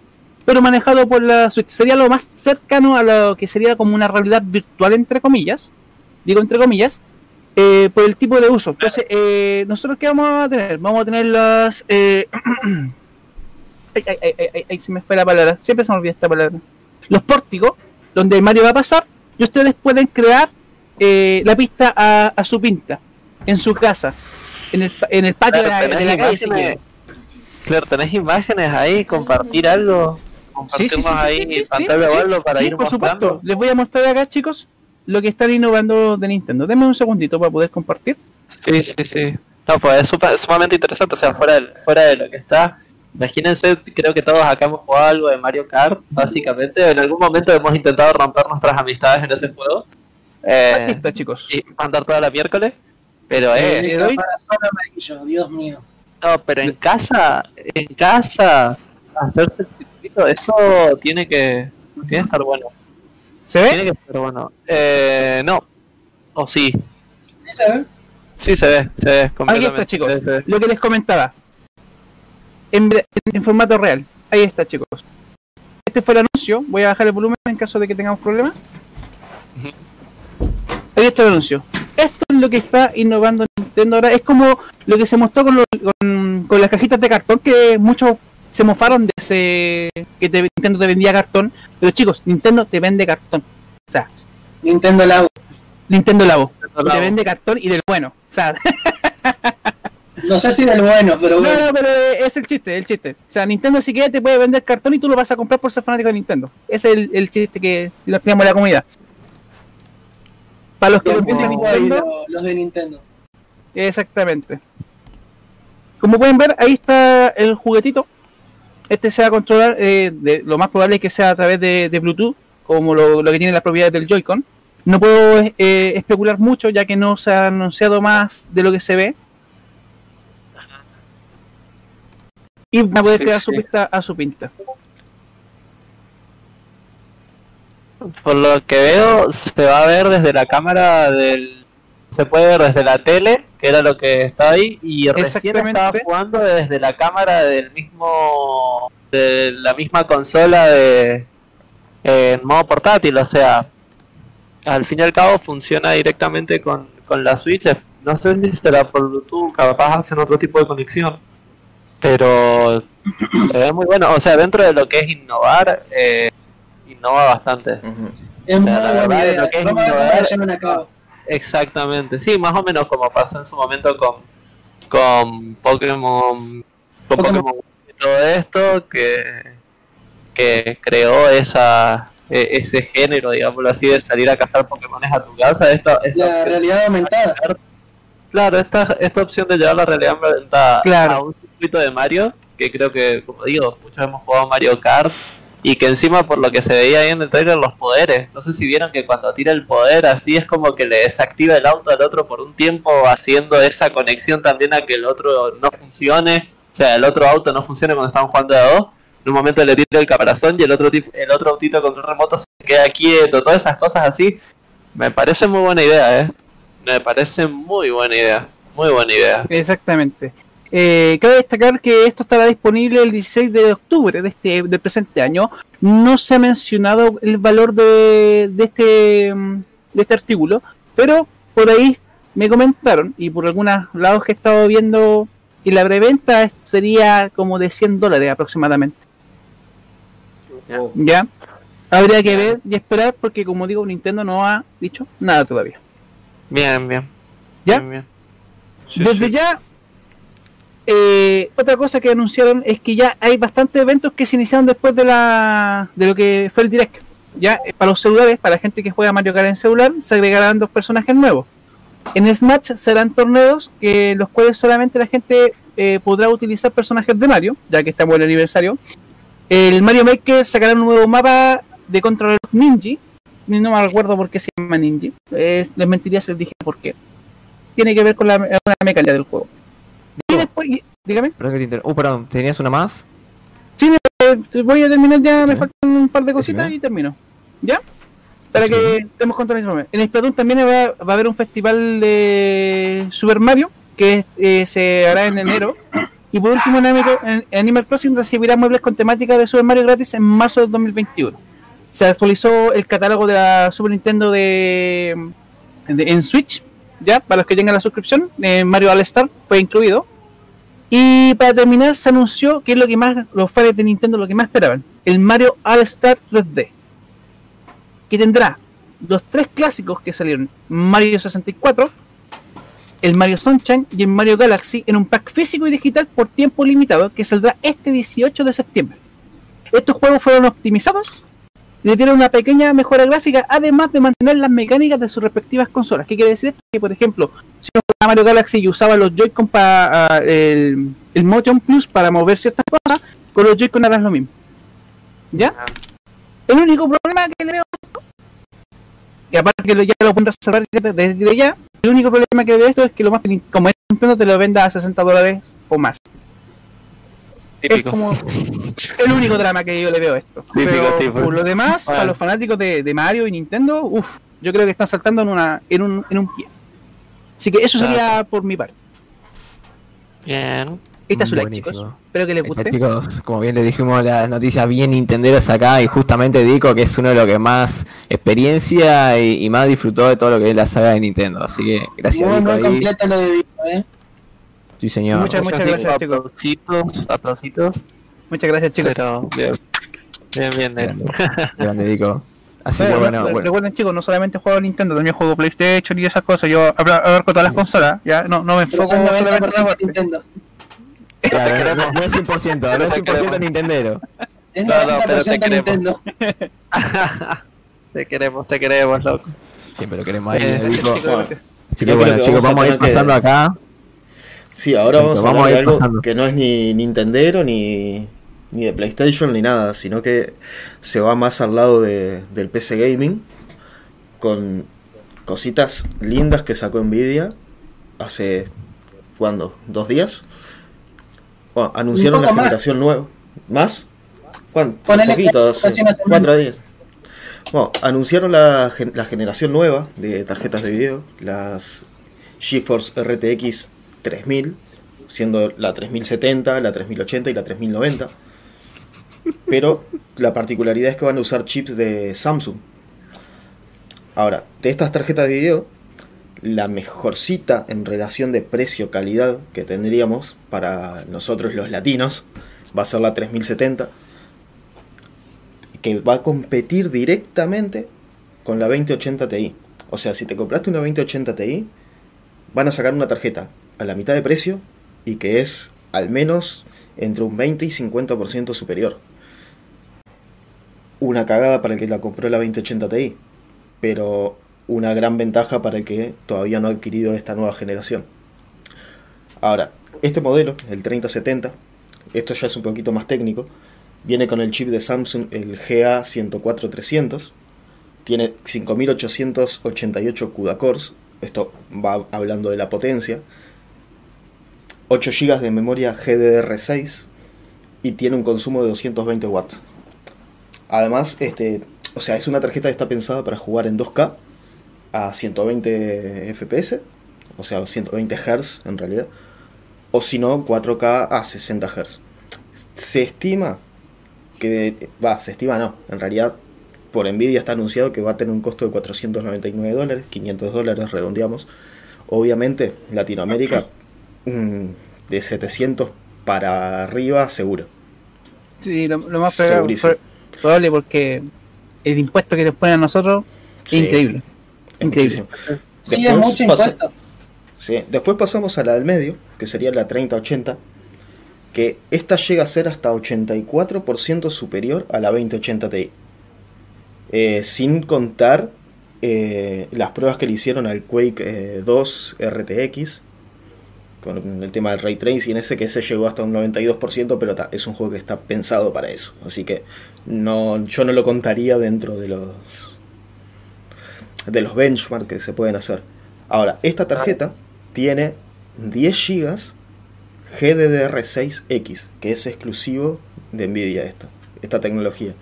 Pero manejado por la Switch. Sería lo más cercano a lo que sería como una realidad virtual, entre comillas. Digo entre comillas, eh, por el tipo de uso. Entonces, eh, ¿nosotros qué vamos a tener? Vamos a tener las... Eh, ay, ay, ay, se me fue la palabra. Siempre se me olvida esta palabra. Los pórticos, donde Mario va a pasar, y ustedes pueden crear eh, la pista a, a su pinta, en su casa, en el, en el patio de la, de la calle, si. Claro, tenés imágenes ahí, compartir algo. Sí, sí, sí, ahí sí, sí, pantalla sí, o algo para sí, ir por mostrando. supuesto. Les voy a mostrar acá, chicos, lo que están innovando de Nintendo. Denme un segundito para poder compartir. Sí, sí, sí. No, pues es supa- sumamente interesante, o sea, fuera de, fuera de lo que está. Imagínense, creo que todos acá hemos jugado algo de Mario Kart, básicamente. En algún momento hemos intentado romper nuestras amistades en ese juego. Aquí Eh, está, chicos. y mandar toda la miércoles. Pero, eh, caparazón amarillo, Dios mío. no, pero en casa, en casa, hacerse el eso tiene que, tiene que estar bueno. ¿Se ve? Tiene que estar bueno. Eh, no. O sí. ¿Sí se ve? Sí se ve, se ve Aquí está, chicos. Se ve. Lo que les comentaba. En, en formato real. Ahí está, chicos. Este fue el anuncio. Voy a bajar el volumen en caso de que tengamos problemas. Ahí está el anuncio. Esto es lo que está innovando Nintendo ahora. Es como lo que se mostró con, los- con, con las cajitas de cartón, que muchos se mofaron de ese que te- Nintendo te vendía cartón. Pero chicos, Nintendo te vende cartón. O sea, Nintendo Labo. Nintendo Labo. Te Labo. vende cartón y del bueno. O sea, No sé si del bueno, pero No, bueno. no, pero es el chiste, el chiste. O sea, Nintendo si quiere te puede vender cartón y tú lo vas a comprar por ser fanático de Nintendo. Ese es el, el chiste que nos tenemos en la comunidad. Para los que Los, no Nintendo Nintendo, lo- los de Nintendo. exactamente. Como pueden ver, ahí está el juguetito. Este se va a controlar, eh, de, lo más probable es que sea a través de, de Bluetooth, como lo, lo que tiene las propiedades del Joy-Con. No puedo eh, especular mucho, ya que no se ha anunciado más de lo que se ve. Y va a poder Sí, crear su sí. pista a su pinta. Por lo que veo, se va a ver desde la cámara del. Se puede ver desde la tele, que era lo que está ahí, y recién estaba jugando desde la cámara del mismo. de la misma consola de. en modo portátil, o sea. Al fin y al cabo funciona directamente con, con la Switch. No sé si será por Bluetooth, capaz hacen otro tipo de conexión. Pero se ve muy bueno. O sea, dentro de lo que es innovar, eh, innova bastante. Es O muy sea, la buena verdad, idea. lo que es Vamos innovar- la llevan a cabo. Exactamente, sí, más o menos como pasó en su momento con, con Pokémon, con Pokémon. Pokémon y todo esto, que, que creó esa e- ese género, digámoslo así, de salir a cazar Pokémones a tu casa. Esta, esta La opción- realidad aumentada. claro, esta, esta opción de llevar la realidad aumentada Claro. a un circuito de Mario, que creo que, como digo, muchos hemos jugado Mario Kart, y que encima por lo que se veía ahí en el trailer los poderes, no sé si vieron que cuando tira el poder así es como que le desactiva el auto al otro por un tiempo haciendo esa conexión también a que el otro no funcione, o sea, el otro auto no funcione cuando están jugando a dos, en un momento le tira el caparazón y el otro el otro autito con el remoto se queda quieto, todas esas cosas así, me parece muy buena idea, eh. Me parece muy buena idea, muy buena idea. Exactamente. Eh, cabe destacar que esto estará disponible el 16 de octubre de este del presente año. No se ha mencionado el valor de, de este mm, de este artículo, pero por ahí me comentaron y por algunos lados que he estado viendo y la preventa sería como de 100 dólares aproximadamente. Oh, Ya. Habría que ver y esperar porque como digo Nintendo no ha dicho nada todavía. Bien, bien. ¿Ya? Bien, bien. Sí, Desde sí. ya, eh, otra cosa que anunciaron es que ya hay bastantes eventos que se iniciaron después de la de lo que fue el direct. Ya eh, para los celulares, para la gente que juega Mario Kart en celular, se agregarán dos personajes nuevos. En Smash serán torneos que los cuales solamente la gente eh, podrá utilizar personajes de Mario, ya que estamos en el aniversario. El Mario Maker sacará un nuevo mapa de Control Ninja. No me recuerdo por qué se llama Ninja. Eh, les mentiría si les dije por qué tiene que ver con la, con la mecánica del juego. Y después, y- dígame, Perdón que te inter- Uh, perdón, ¿tenías una más? eh, voy a terminar ya, me Sí. faltan un par de cositas Decime. y termino. ¿Ya? Para Sí. que estemos con todo el En Splatoon también va, va a haber un festival de Super Mario que eh, se hará en enero. Y por último, Animal, Animal Crossing recibirá muebles con temática de Super Mario gratis en marzo de 2021. Se actualizó el catálogo de la Super Nintendo de, de- en Switch, ya, para los que tengan la suscripción, eh, Mario All Star fue incluido. Y para terminar, se anunció que es lo que más los fans de Nintendo lo que más esperaban, el Mario All Star 3D, que tendrá los tres clásicos que salieron, Mario 64, el Mario Sunshine y el Mario Galaxy en un pack físico y digital por tiempo limitado que saldrá este 18 de septiembre. Estos juegos fueron optimizados le dieron una pequeña mejora gráfica, además de mantener las mecánicas de sus respectivas consolas. ¿Qué quiere decir esto? Que, por ejemplo, si uno jugaba Mario Galaxy y usaba los Joy-Con para ah, el, el Motion Plus para mover ciertas cosas, con los Joy-Con harás lo mismo. ¿Ya? El único problema que le veo y aparte que lo- ya lo pueden reservar desde, desde ya, el único problema que le veo esto es que lo más como es Nintendo te lo venda a 60 dólares o más. Es como el único drama que yo le veo a esto. Típico, Pero típico. por lo demás, Bueno. para los fanáticos de, de Mario y Nintendo, uff, yo creo que están saltando en una en un, en un pie. Así que eso sería por mi parte. Bien. Esta es su like, chicos. Espero que les está, guste. chicos, como bien le dijimos, las noticias bien nintenderas acá y justamente Dico, que es uno de los que más experiencia y, y más disfrutó de todo lo que es la saga de Nintendo. Así que gracias, Muy, Dico. ahí. completo lo de Dico, ¿eh? Sí, señor. Muchas- muchas gracias, chicos. Aplausitos, aplausitos. Muchas gracias, chicos. Pero bien. Bien, bien, bien. Grande, Dico. Así Bueno, que bueno, bueno. Recuerden, chicos, no solamente juego Nintendo, también juego PlayStation y esas cosas. Yo abarco todas las consolas, ya no, no me enfoco en 90% una parte. Nintendo. Claro, no, no es 100%, no es 100% Nintendero. Es No, no, pero te 90% queremos. Nintendo. te queremos, te queremos, loco. Siempre lo queremos ahí, Eh, Dico. Chicos. Así que bueno, chicos, vamos a ir pasando acá. Sí, ahora Exacto, vamos a vamos hablar a de algo pasando. que no es ni Nintendero ni, ni de PlayStation ni nada, sino que se va más al lado de- del PC Gaming con cositas lindas que sacó Nvidia hace, ¿cuándo? ¿Dos días? Bueno, anunciaron Un la más. generación nueva. ¿Más? ¿Cuánto? Ponele poquito, hace cuatro días. Bueno, anunciaron la, gen- la generación nueva de tarjetas de video, las GeForce RTX 3000, siendo la 3070, la 3080 y la 3090. Pero la particularidad es que van a usar chips de Samsung. Ahora, de estas tarjetas de video, la mejorcita en relación de precio-calidad que tendríamos para nosotros los latinos va a ser la 3070, que va a competir directamente con la 2080 Ti. O sea, si te compraste una 2080 Ti, van a sacar una tarjeta a la mitad de precio y que es al menos entre un 20 y 50% superior. Una cagada para el que la compró la 2080 Ti, pero una gran ventaja para el que todavía no ha adquirido esta nueva generación. Ahora, este modelo, el 3070, esto ya es un poquito más técnico, viene con el chip de Samsung, el GA104300, tiene 5888 CUDA cores, esto va hablando de la potencia, 8 GB de memoria GDDR6 y tiene un consumo de 220 watts. Además, este, o sea, es una tarjeta que está pensada para jugar en 2K a 120 FPS, o sea, 120 Hz en realidad, o si no, 4K a 60 Hz. Se estima que, va, se estima no, en realidad por Nvidia está anunciado que va a tener un costo de 499 dólares, 500 dólares redondeamos. Obviamente, Latinoamérica de 700 para arriba seguro. Sí, lo, lo más probable, probable porque el impuesto que nos ponen a nosotros Sí, es increíble. es Increíble. Sí, es Después mucho pasa- impuesto. Sí, Después pasamos a la del medio, que sería la 3080, que esta llega a ser hasta 84% superior a la 2080 Ti. Eh, sin contar eh, las pruebas que le hicieron al Quake eh, 2 RTX, con el tema del ray tracing ese que se llegó hasta un 92%, pero es un juego que está pensado para eso. Así que no, yo no lo contaría dentro de los de los benchmarks que se pueden hacer. Ahora, esta tarjeta tiene 10 GB GDDR6X, que es exclusivo de Nvidia esto, esta tecnología.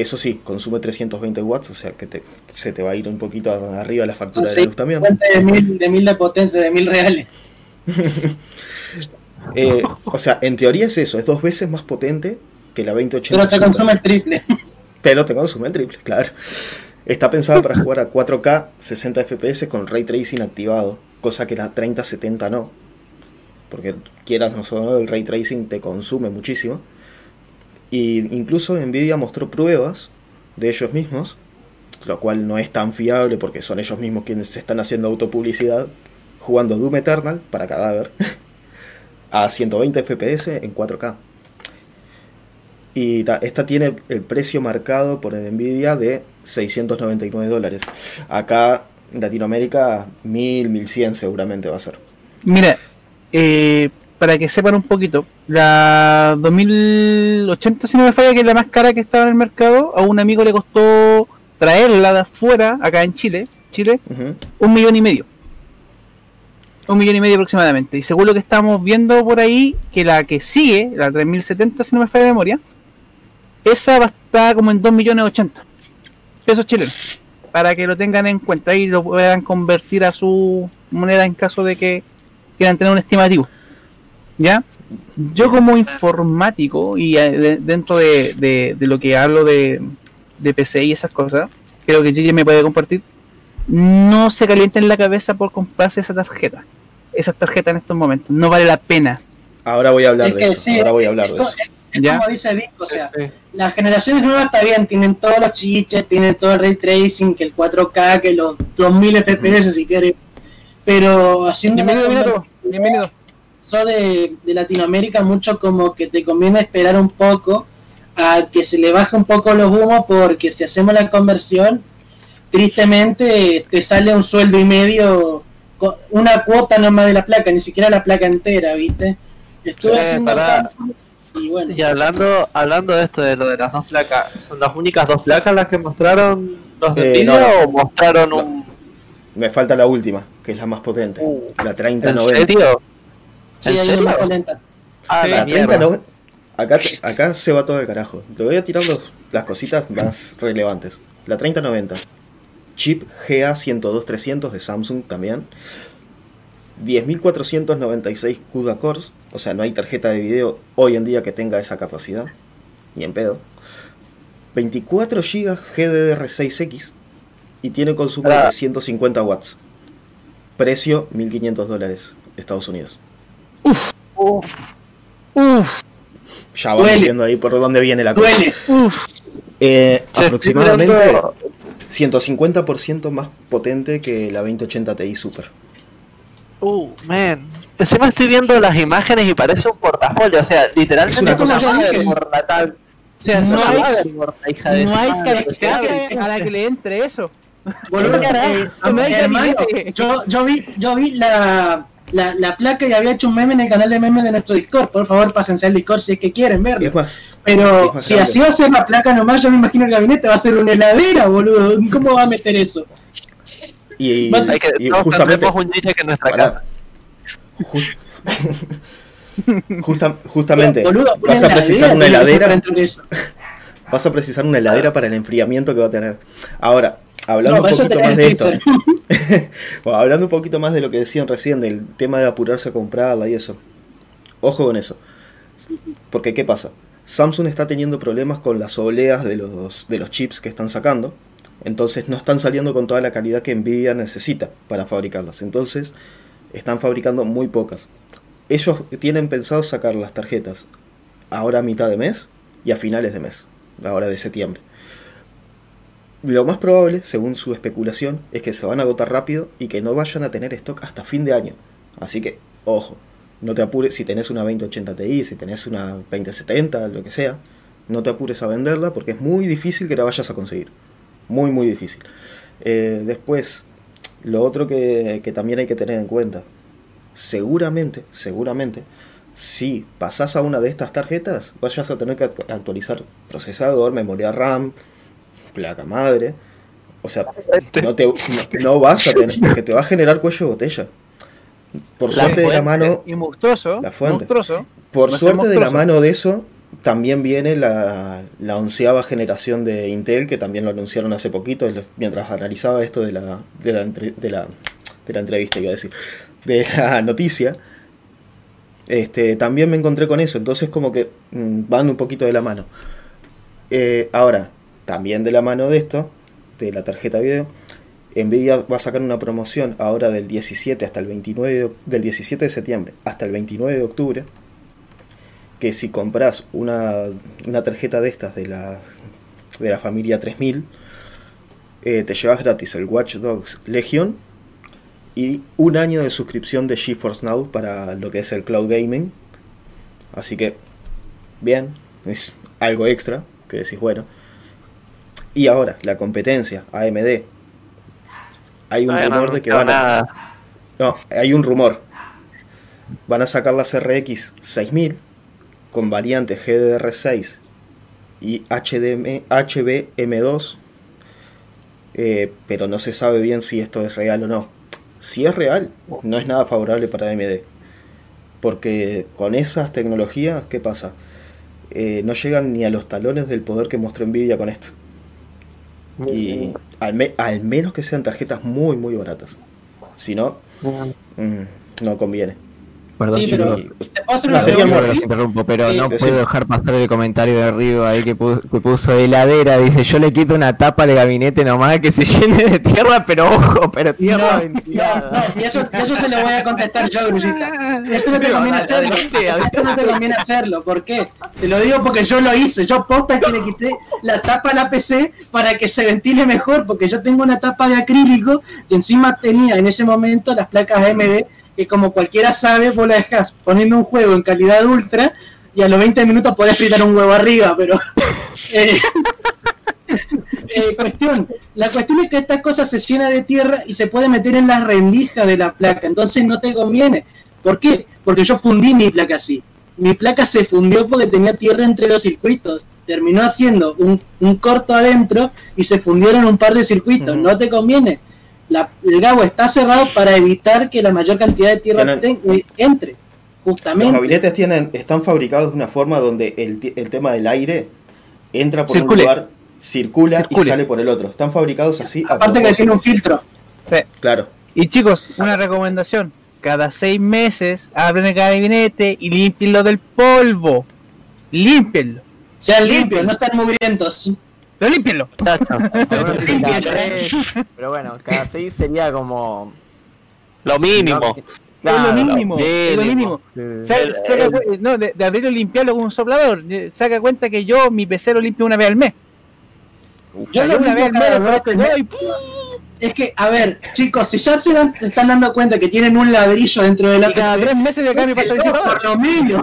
Eso sí, consume 320 watts, o sea que te- se te va a ir un poquito arriba la factura Ah, de la luz también. De mil, de mil de potencia, de mil reales. Eh, o sea, en teoría es eso, es dos veces más potente que la 2080. Pero te consume el triple. Pero te consume el triple, claro. Está pensada para jugar a 4K 60 FPS con ray tracing activado, cosa que la 3070 no. Porque quieras no, el ray tracing te consume muchísimo. Y incluso Nvidia mostró pruebas de ellos mismos, lo cual no es tan fiable porque son ellos mismos quienes se están haciendo autopublicidad, jugando Doom Eternal para cadáver a 120 FPS en 4K. Y ta- esta tiene el precio marcado por Nvidia de 699 dólares. Acá en Latinoamérica 1000, 1100 seguramente va a ser. Mira, eh, para que sepan un poquito, la 2080, si no me falla, que es la más cara que estaba en el mercado, a un amigo le costó traerla de afuera, acá en Chile, Chile, un millón y medio. Un millón y medio aproximadamente. Y según lo que estamos viendo por ahí, que la que sigue, la 3070, si no me falla la memoria, esa va a estar como en 2 millones 80 pesos chilenos. Para que lo tengan en cuenta y lo puedan convertir a su moneda en caso de que quieran tener un estimativo. ¿Ya? Yo como informático y eh, de- dentro de, de- de lo que hablo de, de PC y esas cosas, creo que Gigi me puede compartir, no se calienten la cabeza por comprarse esa tarjeta. Esa tarjeta en estos momentos. No vale la pena. Ahora voy a hablar Es de eso. sí, Ahora voy a hablar es de eso. Es ¿Ya? como dice Disco, o sea, Sí. las generaciones nuevas está bien, tienen todos los chiches, tienen todo el ray tracing, que el 4K, que los 2000 FPS si quieres, pero haciendo Bienvenido, Minato. Bienvenido. De, de Latinoamérica mucho como que te conviene esperar un poco a que se le baje un poco los humos porque si hacemos la conversión tristemente te sale un sueldo y medio una cuota nomás de la placa ni siquiera la placa entera viste estuve Sí, haciendo cálculos y bueno Y hablando, hablando de esto de lo de las dos placas, ¿son las únicas dos placas las que mostraron los de Eh, Nvidia no, o mostraron No. un Me falta la última, que es la más potente. Uh, La ¿En 3090. serio? Sí, ¿En ahí es más lenta Ah, La la mierda. 3090. Acá, acá se va todo el carajo. Te voy a tirar los- las cositas más relevantes. La 3090. Chip GA102-300 de Samsung también. 10.496 CUDA cores. O sea, no hay tarjeta de video hoy en día que tenga esa capacidad. Ni en pedo. 24 GB GDDR6X. Y tiene consumo Ah. de 150 watts. Precio 1.500 dólares. Estados Unidos. Uf, Uf, Ya vamos Duele. viendo ahí por dónde viene la cosa. duele uf. Eh, aproximadamente estoy mirando- 150% más potente que la 2080 Ti Super. Uh, man. Encima estoy viendo las imágenes y parece un portafolio, o sea, literalmente Es una cosa así. O sea, No hay- hija de No hay a la que le entre eso. Boludo, eh, yo, yo vi, yo vi la, la, la placa y había hecho un meme en el canal de memes de nuestro Discord. Por favor, pásense al Discord si es que quieren verlo. Es más, Pero es más si grande. así va a ser la placa nomás, yo me imagino el gabinete va a ser una heladera, boludo. ¿Cómo va a meter eso? y, hay que, y todos justamente, un que en nuestra Pará. casa. ju- justa- justamente Boludo, una vas a precisar una heladera, para vas a precisar una heladera para el enfriamiento que va a tener. Ahora, hablando No, un poquito más de esto. Bueno, hablando un poquito más de lo que decían recién, del tema de apurarse a comprarla y eso. Ojo con eso. Porque, ¿qué pasa? Samsung está teniendo problemas con las obleas de los, de los chips que están sacando. Entonces no están saliendo con toda la calidad que Nvidia necesita para fabricarlas. Entonces están fabricando muy pocas. Ellos tienen pensado sacar las tarjetas ahora a mitad de mes y a finales de mes, ahora de septiembre. Lo más probable, según su especulación, es que se van a agotar rápido y que no vayan a tener stock hasta fin de año. Así que, ojo, no te apures si tenés una 2080 Ti, si tenés una 2070, lo que sea, no te apures a venderla porque es muy difícil que la vayas a conseguir. Muy, muy difícil. Eh, después, lo otro que, que también hay que tener en cuenta, seguramente, seguramente, si pasás a una de estas tarjetas, vayas a tener que act- actualizar procesador, memoria RAM, placa madre. O sea, no, te, no, no vas a tener, porque te va a generar cuello de botella. Por La suerte de la mano, Y monstruoso. La fuente. Monstruoso. por suerte de la mano de eso, también viene la, la onceava generación de Intel, que también lo anunciaron hace poquito, mientras analizaba esto de la, de la, entre- de la, de la entrevista, iba a decir, de la noticia. este, también me encontré con eso, entonces como que mm, van un poquito de la mano. Eh, ahora, también de la mano de esto, de la tarjeta video, Nvidia va a sacar una promoción ahora del 17 hasta el 29 de, del 17 de septiembre hasta el 29 de octubre que si compras una, una tarjeta de estas de la, de la familia 3000 eh, te llevas gratis el Watch Dogs Legion y un año de suscripción de GeForce Now para lo que es el cloud gaming. Así que bien es algo extra que decís bueno y ahora la competencia AMD hay un rumor no, de que van a. No, hay un rumor. Van a sacar las RX 6000 con variantes GDR6 y HDM, HBM2. eh, pero no se sabe bien si esto es real o no. Si es real, no es nada favorable para AMD. Porque con esas tecnologías, ¿qué pasa? Eh, no llegan ni a los talones del poder que mostró Nvidia con esto. Y al, me- al menos que sean tarjetas muy, muy baratas. Si no, mm, no conviene. Perdón, Sí, pero te puedo hacer La una serie pregunta. muy los interrumpo, pero Sí, no puedo dejar pasar el comentario de arriba ahí que puso, que puso heladera. Dice, yo le quito una tapa al gabinete nomás que se llene de tierra, pero ojo, pero tierra No, ventilada. no, no, y eso, eso se lo voy a contestar yo, Grusita. Esto no te conviene hacerlo. No te conviene hacerlo. ¿Por qué? Te lo digo porque yo lo hice. Yo posta que le quité la tapa a la PC para que se ventile mejor, porque yo tengo una tapa de acrílico y encima tenía en ese momento las placas AMD, que como cualquiera sabe, vos la dejas poniendo un juego en calidad ultra y a los 20 minutos podés fritar un huevo arriba, pero... eh, eh, cuestión, la cuestión es que esta cosa se llena de tierra y se puede meter en la rendija de la placa, entonces no te conviene. ¿Por qué? Porque yo fundí mi placa así. Mi placa se fundió porque tenía tierra entre los circuitos. Terminó haciendo un, un corto adentro y se fundieron un par de circuitos. No te conviene. La- el gabo está cerrado para evitar que la mayor cantidad de tierra ten- eh, entre. Los Justamente. gabinetes tienen, están fabricados de una forma donde el, tema del aire entra por Circule. un lugar, circula Circule. y sale por el otro. Están fabricados así. a Aparte que tiene un filtro. Sí. Claro. Y chicos, una recomendación. Cada seis meses abren el gabinete y limpienlo del polvo. Límpienlo. Sean limpios, no están mugrientos. Pero límpienlo. Tres, Pero bueno, cada seis sería como... Lo mínimo. es lo mínimo. lo Es lo mínimo. mínimo. Eh, El- saca el- no, de, de abrirlo y limpiarlo con un soplador. Eh, Saca cuenta que yo mi PC lo limpio una vez al mes. Yo Yo lo una vez al mes y Es que, a ver, chicos, si ya se dan- están dando cuenta que tienen un ladrillo dentro de la y cada PC, tres meses le cambio pasta de por disipador. lo mínimo.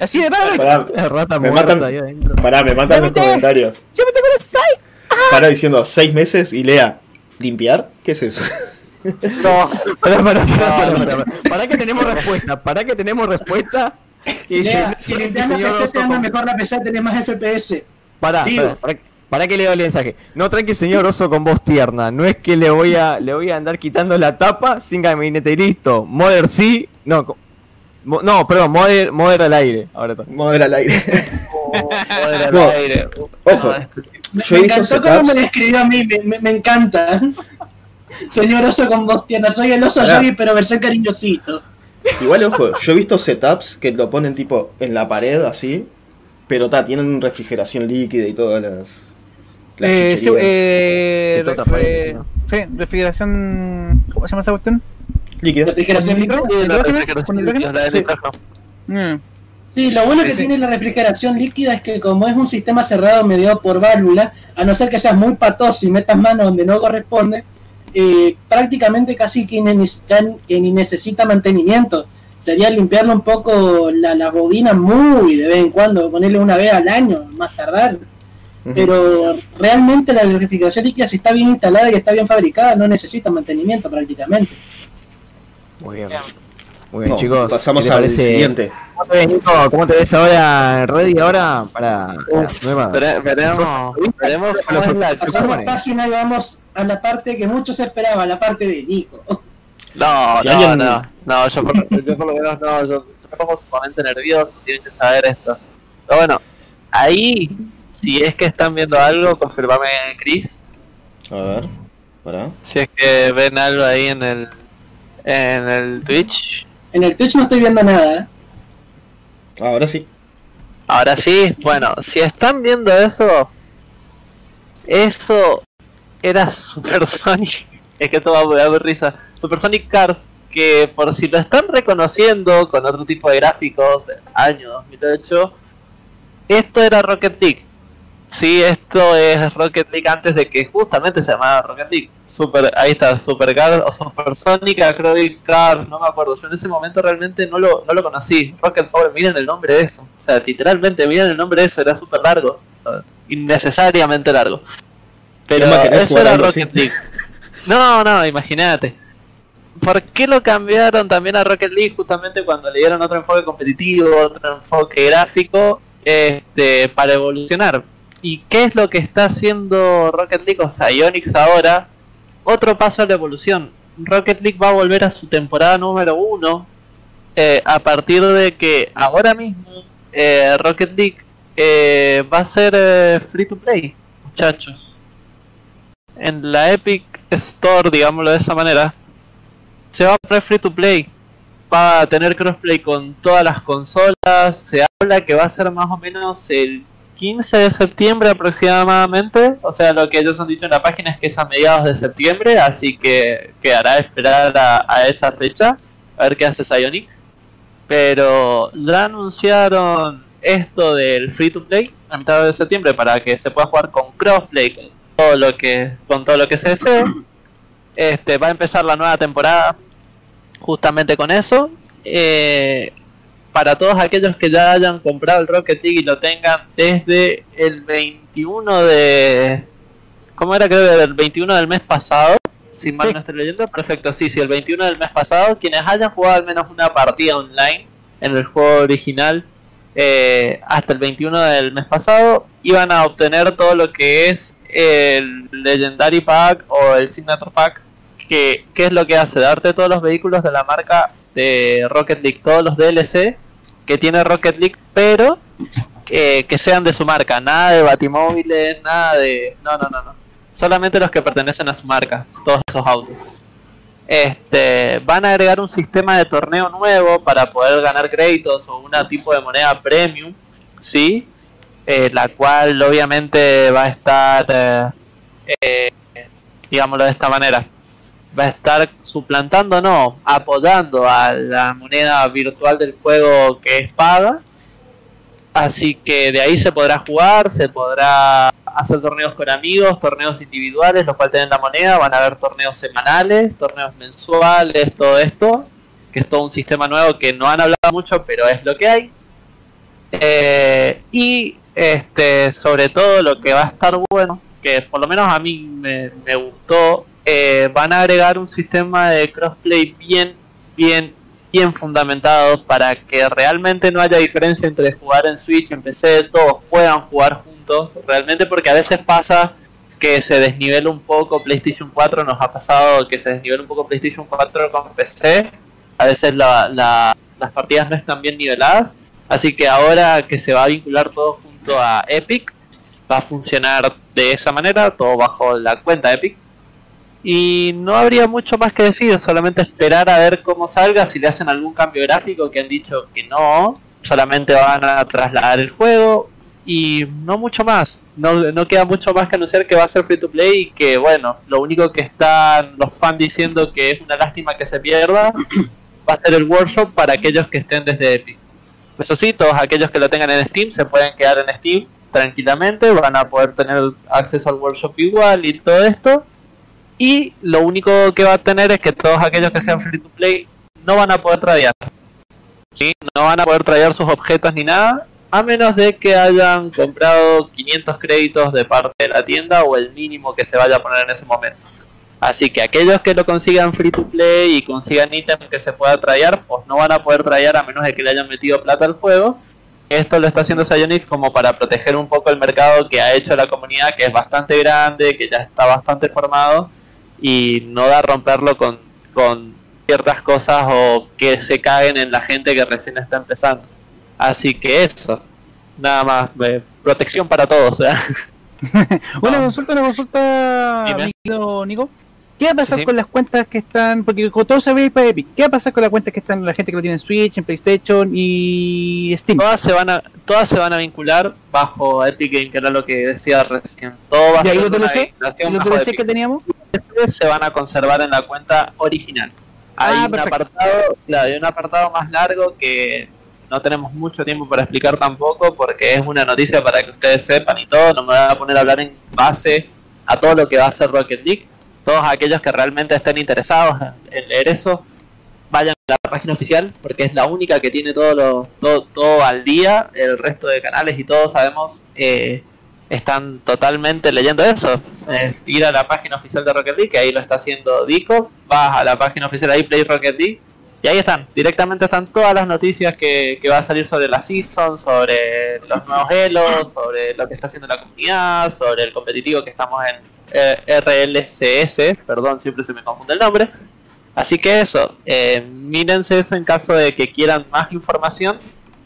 Así de. Pará, La rata Me muerta matan- ahí adentro. pará, me matan los comentarios. Yo me tengo el site. Para diciendo seis meses y lea, ¿limpiar? ¿Qué es eso? No, Pará, pará, pará, pará, pará. Pará que tenemos respuesta, pará que tenemos respuesta. Y Lea, si limpias la PC te anda mejor la PC, tenés más FPS. Pará, pará, pará, pará que leo el mensaje. No tranqui señor oso con voz tierna. No es que le voy a le voy a andar quitando la tapa sin gabinete y listo. Modern sí. No, mo- no, perdón, Modern, Modern al aire. Ahora está. Mover al aire. joder, al No. aire. Ojo. No, este Me, Yo encantó cómo me describió a mí, me, me- me encanta. Señor oso con voz tierna, soy el oso. Yogi, pero versión cariñosito. Igual, ojo, yo he visto setups que lo ponen tipo en la pared así, pero ta, tienen refrigeración líquida y todas las. las Eh, eh, refrigeración. ¿Cómo se llama esa cuestión? Nitrógeno. Mm. Sí, lo bueno que Sí, tiene la refrigeración líquida es que como es un sistema cerrado mediado por válvula, a no ser que seas muy patoso y metas mano donde no corresponde, eh, prácticamente casi que ni, necesitan- que ni necesita mantenimiento. Sería limpiarlo un poco la, la bobina muy de vez en cuando, ponerle una vez al año, más tardar. Pero realmente la refrigeración líquida, si está bien instalada y está bien fabricada, no necesita mantenimiento prácticamente. Muy bien. Muy bien, No, chicos. pasamos ¿qué te al parece? siguiente. ¿Cómo te ves, Nico? ¿Cómo te ves ahora ready ahora para veremos, veremos cómo es la Pasamos página y vamos a la parte que muchos esperaban, la parte de Nico. No, Si no, alguien- no, no, yo por, yo por lo menos no, yo, me pongo sumamente nervioso, tienen que saber esto. Pero bueno, ahí, si es que están viendo algo, confirmame Chris, A ver, pará. si es que ven algo ahí en el, en el Twitch. En el Twitch no estoy viendo nada. ¿eh? Ahora sí. Ahora sí, bueno, si están viendo eso, eso era Super Sonic. Es que todo va a dar risa. Super Sonic Cars, que por si lo están reconociendo con otro tipo de gráficos, año 2008, esto era Rocket League. Sí, esto es Rocket League antes de que justamente se llamara Rocket League. Super, ahí está, Super Cars o Super Sonic Acrobatic Cars, no me acuerdo. Yo en ese momento realmente no lo, no lo conocí. Rocket Power, miren el nombre de eso. O sea, literalmente, miren el nombre de eso, era súper largo. Innecesariamente largo. Pero eso era Rocket. League. No, no, imagínate. ¿Por qué lo cambiaron también a Rocket League justamente cuando le dieron otro enfoque competitivo, otro enfoque gráfico, este, para evolucionar? ¿Y qué es lo que está haciendo Rocket League o Psyonix ahora? Otro paso a la evolución. Rocket League va a volver a su temporada número uno eh, a partir de que ahora mismo eh, Rocket League eh, va a ser free to play, muchachos. En la Epic Store, digámoslo de esa manera, se va a poner free to play. Va a tener crossplay con todas las consolas. Se habla que va a ser más o menos el 15 de septiembre aproximadamente. O sea, lo que ellos han dicho en la página es que es a mediados de septiembre. Así que quedará esperar a, esa fecha. A ver qué hace Psyonix. Pero ya anunciaron esto del free to play a mitad de septiembre para que se pueda jugar con crossplay con todo lo que con todo lo que se desee. Este va a empezar la nueva temporada justamente con eso. Eh, para todos aquellos que ya hayan comprado el Rocket League y lo tengan desde el 21 de ¿Cómo era creo que el 21 del mes pasado? Si mal Sí. no estoy leyendo, perfecto, sí, sí, el 21 del mes pasado, quienes hayan jugado al menos una partida online en el juego original eh, hasta el 21 del mes pasado, iban a obtener todo lo que es el Legendary Pack o el Signature Pack, que, que es lo que hace, darte todos los vehículos de la marca de Rocket League, todos los DLC que tiene Rocket League, pero eh, que sean de su marca, nada de batimóviles, nada de... No, no, no, no. Solamente los que pertenecen a su marca, todos esos autos. Este, van a agregar un sistema de torneo nuevo para poder ganar créditos o un tipo de moneda premium, ¿sí? Eh, la cual obviamente va a estar, eh, digámoslo de esta manera, va a estar suplantando, no, apoyando a la moneda virtual del juego que es paga. Así que de ahí se podrá jugar, se podrá hacer torneos con amigos, torneos individuales, los cuales tienen la moneda, van a haber torneos semanales, torneos mensuales, todo esto, que es todo un sistema nuevo que no han hablado mucho, pero es lo que hay. Eh, y este, sobre todo lo que va a estar bueno, que por lo menos a mí me, me gustó, eh, van a agregar un sistema de crossplay bien, bien, bien fundamentado para que realmente no haya diferencia entre jugar en Switch, en PC, todos puedan jugar juntos, realmente porque a veces pasa que se desnivela un poco PlayStation 4, nos ha pasado que se desnivela un poco PlayStation 4 con PC, a veces la- la- las partidas no están bien niveladas, así que ahora que se va a vincular todo junto a Epic, va a funcionar de esa manera, todo bajo la cuenta Epic. Y no habría mucho más que decir, solamente esperar a ver cómo salga, si le hacen algún cambio gráfico, que han dicho que no, solamente van a trasladar el juego y no mucho más. No, no queda mucho más que anunciar que va a ser free to play y que bueno, lo único que están los fans diciendo que es una lástima que se pierda va a ser el workshop para aquellos que estén desde Epic. Eso sí, todos aquellos que lo tengan en Steam se pueden quedar en Steam tranquilamente, van a poder tener acceso al workshop igual y todo esto. Y lo único que va a tener es que todos aquellos que sean free to play no van a poder tradear. No van a poder tradear sus objetos ni nada, a menos de que hayan comprado 500 créditos de parte de la tienda o el mínimo que se vaya a poner en ese momento. Así que aquellos que lo consigan free to play y consigan ítems que se pueda tradear, pues no van a poder tradear a menos de que le hayan metido plata al juego. Esto lo está haciendo Psyonix como para proteger un poco el mercado que ha hecho la comunidad, que es bastante grande, que ya está bastante formado, y no da a romperlo con, con ciertas cosas o que se caguen en la gente que recién está empezando. Así que eso, nada más, eh, protección para todos. ¿eh? Una consulta, una consulta, querido Nico. ¿Qué va a pasar Sí. con las cuentas que están? Porque como todos sabéis para Epic, ¿qué va a pasar con las cuentas que están la gente que lo tiene en Switch, en PlayStation y Steam? Todas se van a, todas se van a vincular bajo Epic Game, que era lo que decía recién. Todo va a ¿Y ahí ser los DLC? ¿Los DLC que teníamos? Se van a conservar en la cuenta original. Hay Ah, un perfecto. apartado, claro, hay un apartado más largo que no tenemos mucho tiempo para explicar tampoco, porque es una noticia para que ustedes sepan y todo. No me voy a poner a hablar en base a todo lo que va a hacer Rocket League. Todos aquellos que realmente estén interesados en, leer eso, vayan a la página oficial, porque es la única que tiene todo, lo, todo, todo al día. El resto de canales y todos sabemos eh, están totalmente leyendo eso. Es ir a la página oficial de Rocket League, que ahí lo está haciendo Dico. Vas a la página oficial ahí, Play Rocket League. Y ahí están, directamente están todas las noticias que, que va a salir sobre la season, sobre los nuevos Elos, sobre lo que está haciendo la comunidad, sobre el competitivo que estamos en eh, RLCS, perdón, siempre se me confunde el nombre. Así que eso, eh, mírense eso en caso de que quieran más información,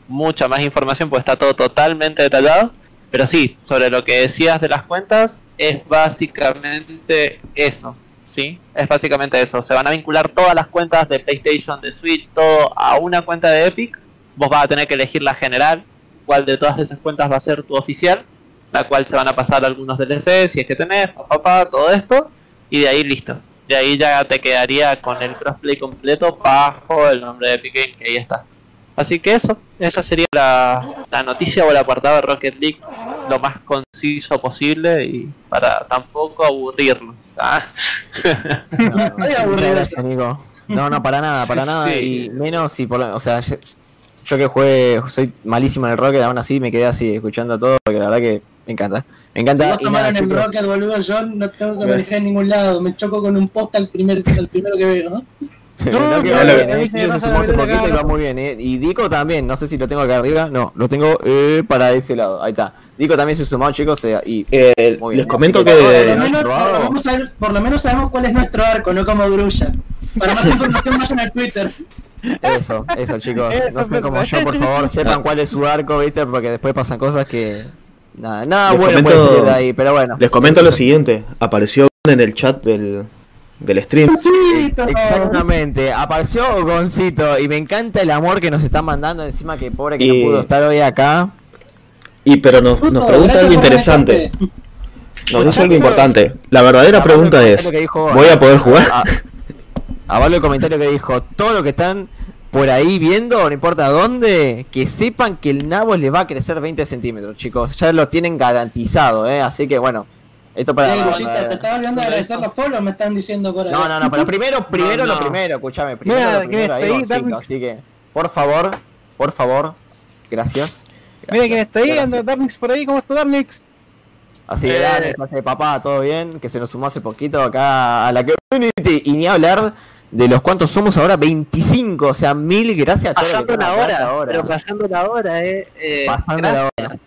mucha más información, pues está todo totalmente detallado. Pero sí, sobre lo que decías de las cuentas, es básicamente eso, ¿sí? Es básicamente eso. Se van a vincular todas las cuentas de PlayStation, de Switch, todo a una cuenta de Epic. Vos vas a tener que elegir la general, cuál de todas esas cuentas va a ser tu oficial, la cual se van a pasar algunos DLC, si es que tenés, papá, todo esto, y de ahí listo. De ahí ya te quedaría con el crossplay completo bajo el nombre de Epic que ahí está. Así que eso, esa sería la, la noticia o el apartado de Rocket League lo más conciso posible y para tampoco aburrirnos. ¿ah? Estoy aburrido. Gracias, Nico. No, no, para nada, para nada. Sí. Y menos si por lo- O sea, yo, yo que jugué, soy malísimo en el Rocket, aún así me quedé así escuchando todo, porque la verdad que me encanta. Me Si encanta. a nada, en el Rocket, boludo, yo no tengo que manejar en ningún lado. Me choco con un post al, primer, al primero que veo, ¿no? No, que se sumó hace poquito y va muy bien, eh. Y Dico también, no sé si lo tengo acá arriba, no, lo tengo eh, para ese lado, ahí está. Dico también se sumó, chicos, eh, y Eh, les bien. comento que Por lo, que ¿lo has menos, por, por lo sabemos cuál es nuestro arco, no como Grulla. Para más información vayan al Twitter. eso, eso chicos, Eso no sean como yo, por favor, sepan cuál es su arco, viste, porque después pasan cosas que... Nada, nada Les bueno comento- puede salir de ahí, pero bueno. les comento lo siguiente. Apareció en el chat del, del stream. Sí, Exactamente, apareció Goncito y me encanta el amor que nos están mandando encima que pobre que Y- no pudo estar hoy acá. Y pero nos, nos pregunta algo interesante. Nos dice algo importante. La verdadera pregunta es, ¿voy a poder jugar? A- Avalo el comentario que dijo, todo lo que están por ahí viendo, no importa dónde, que sepan que el nabo le va a crecer 20 centímetros, chicos. Ya lo tienen garantizado, ¿eh? Así que bueno, esto para... Eh, te estaba olvidando de agradecer los follows, me están diciendo por ahí. No, no, no, pero primero, primero No, lo no. primero, escúchame, primero Mira, lo ¿quién primero ahí, ahí? Así que, por favor, por favor, gracias. Mira quién está ahí, Gracias. anda Darnix por ahí, ¿cómo está Darnix? Así que Eh. dale, pase de papá, todo bien, que se nos sumó hace poquito acá a la community y ni hablar de los cuantos somos ahora 25, o sea, mil gracias a todos los Pasando la hora, ahora. pero pasando la hora, eh. eh, Pasando gracias, la hora.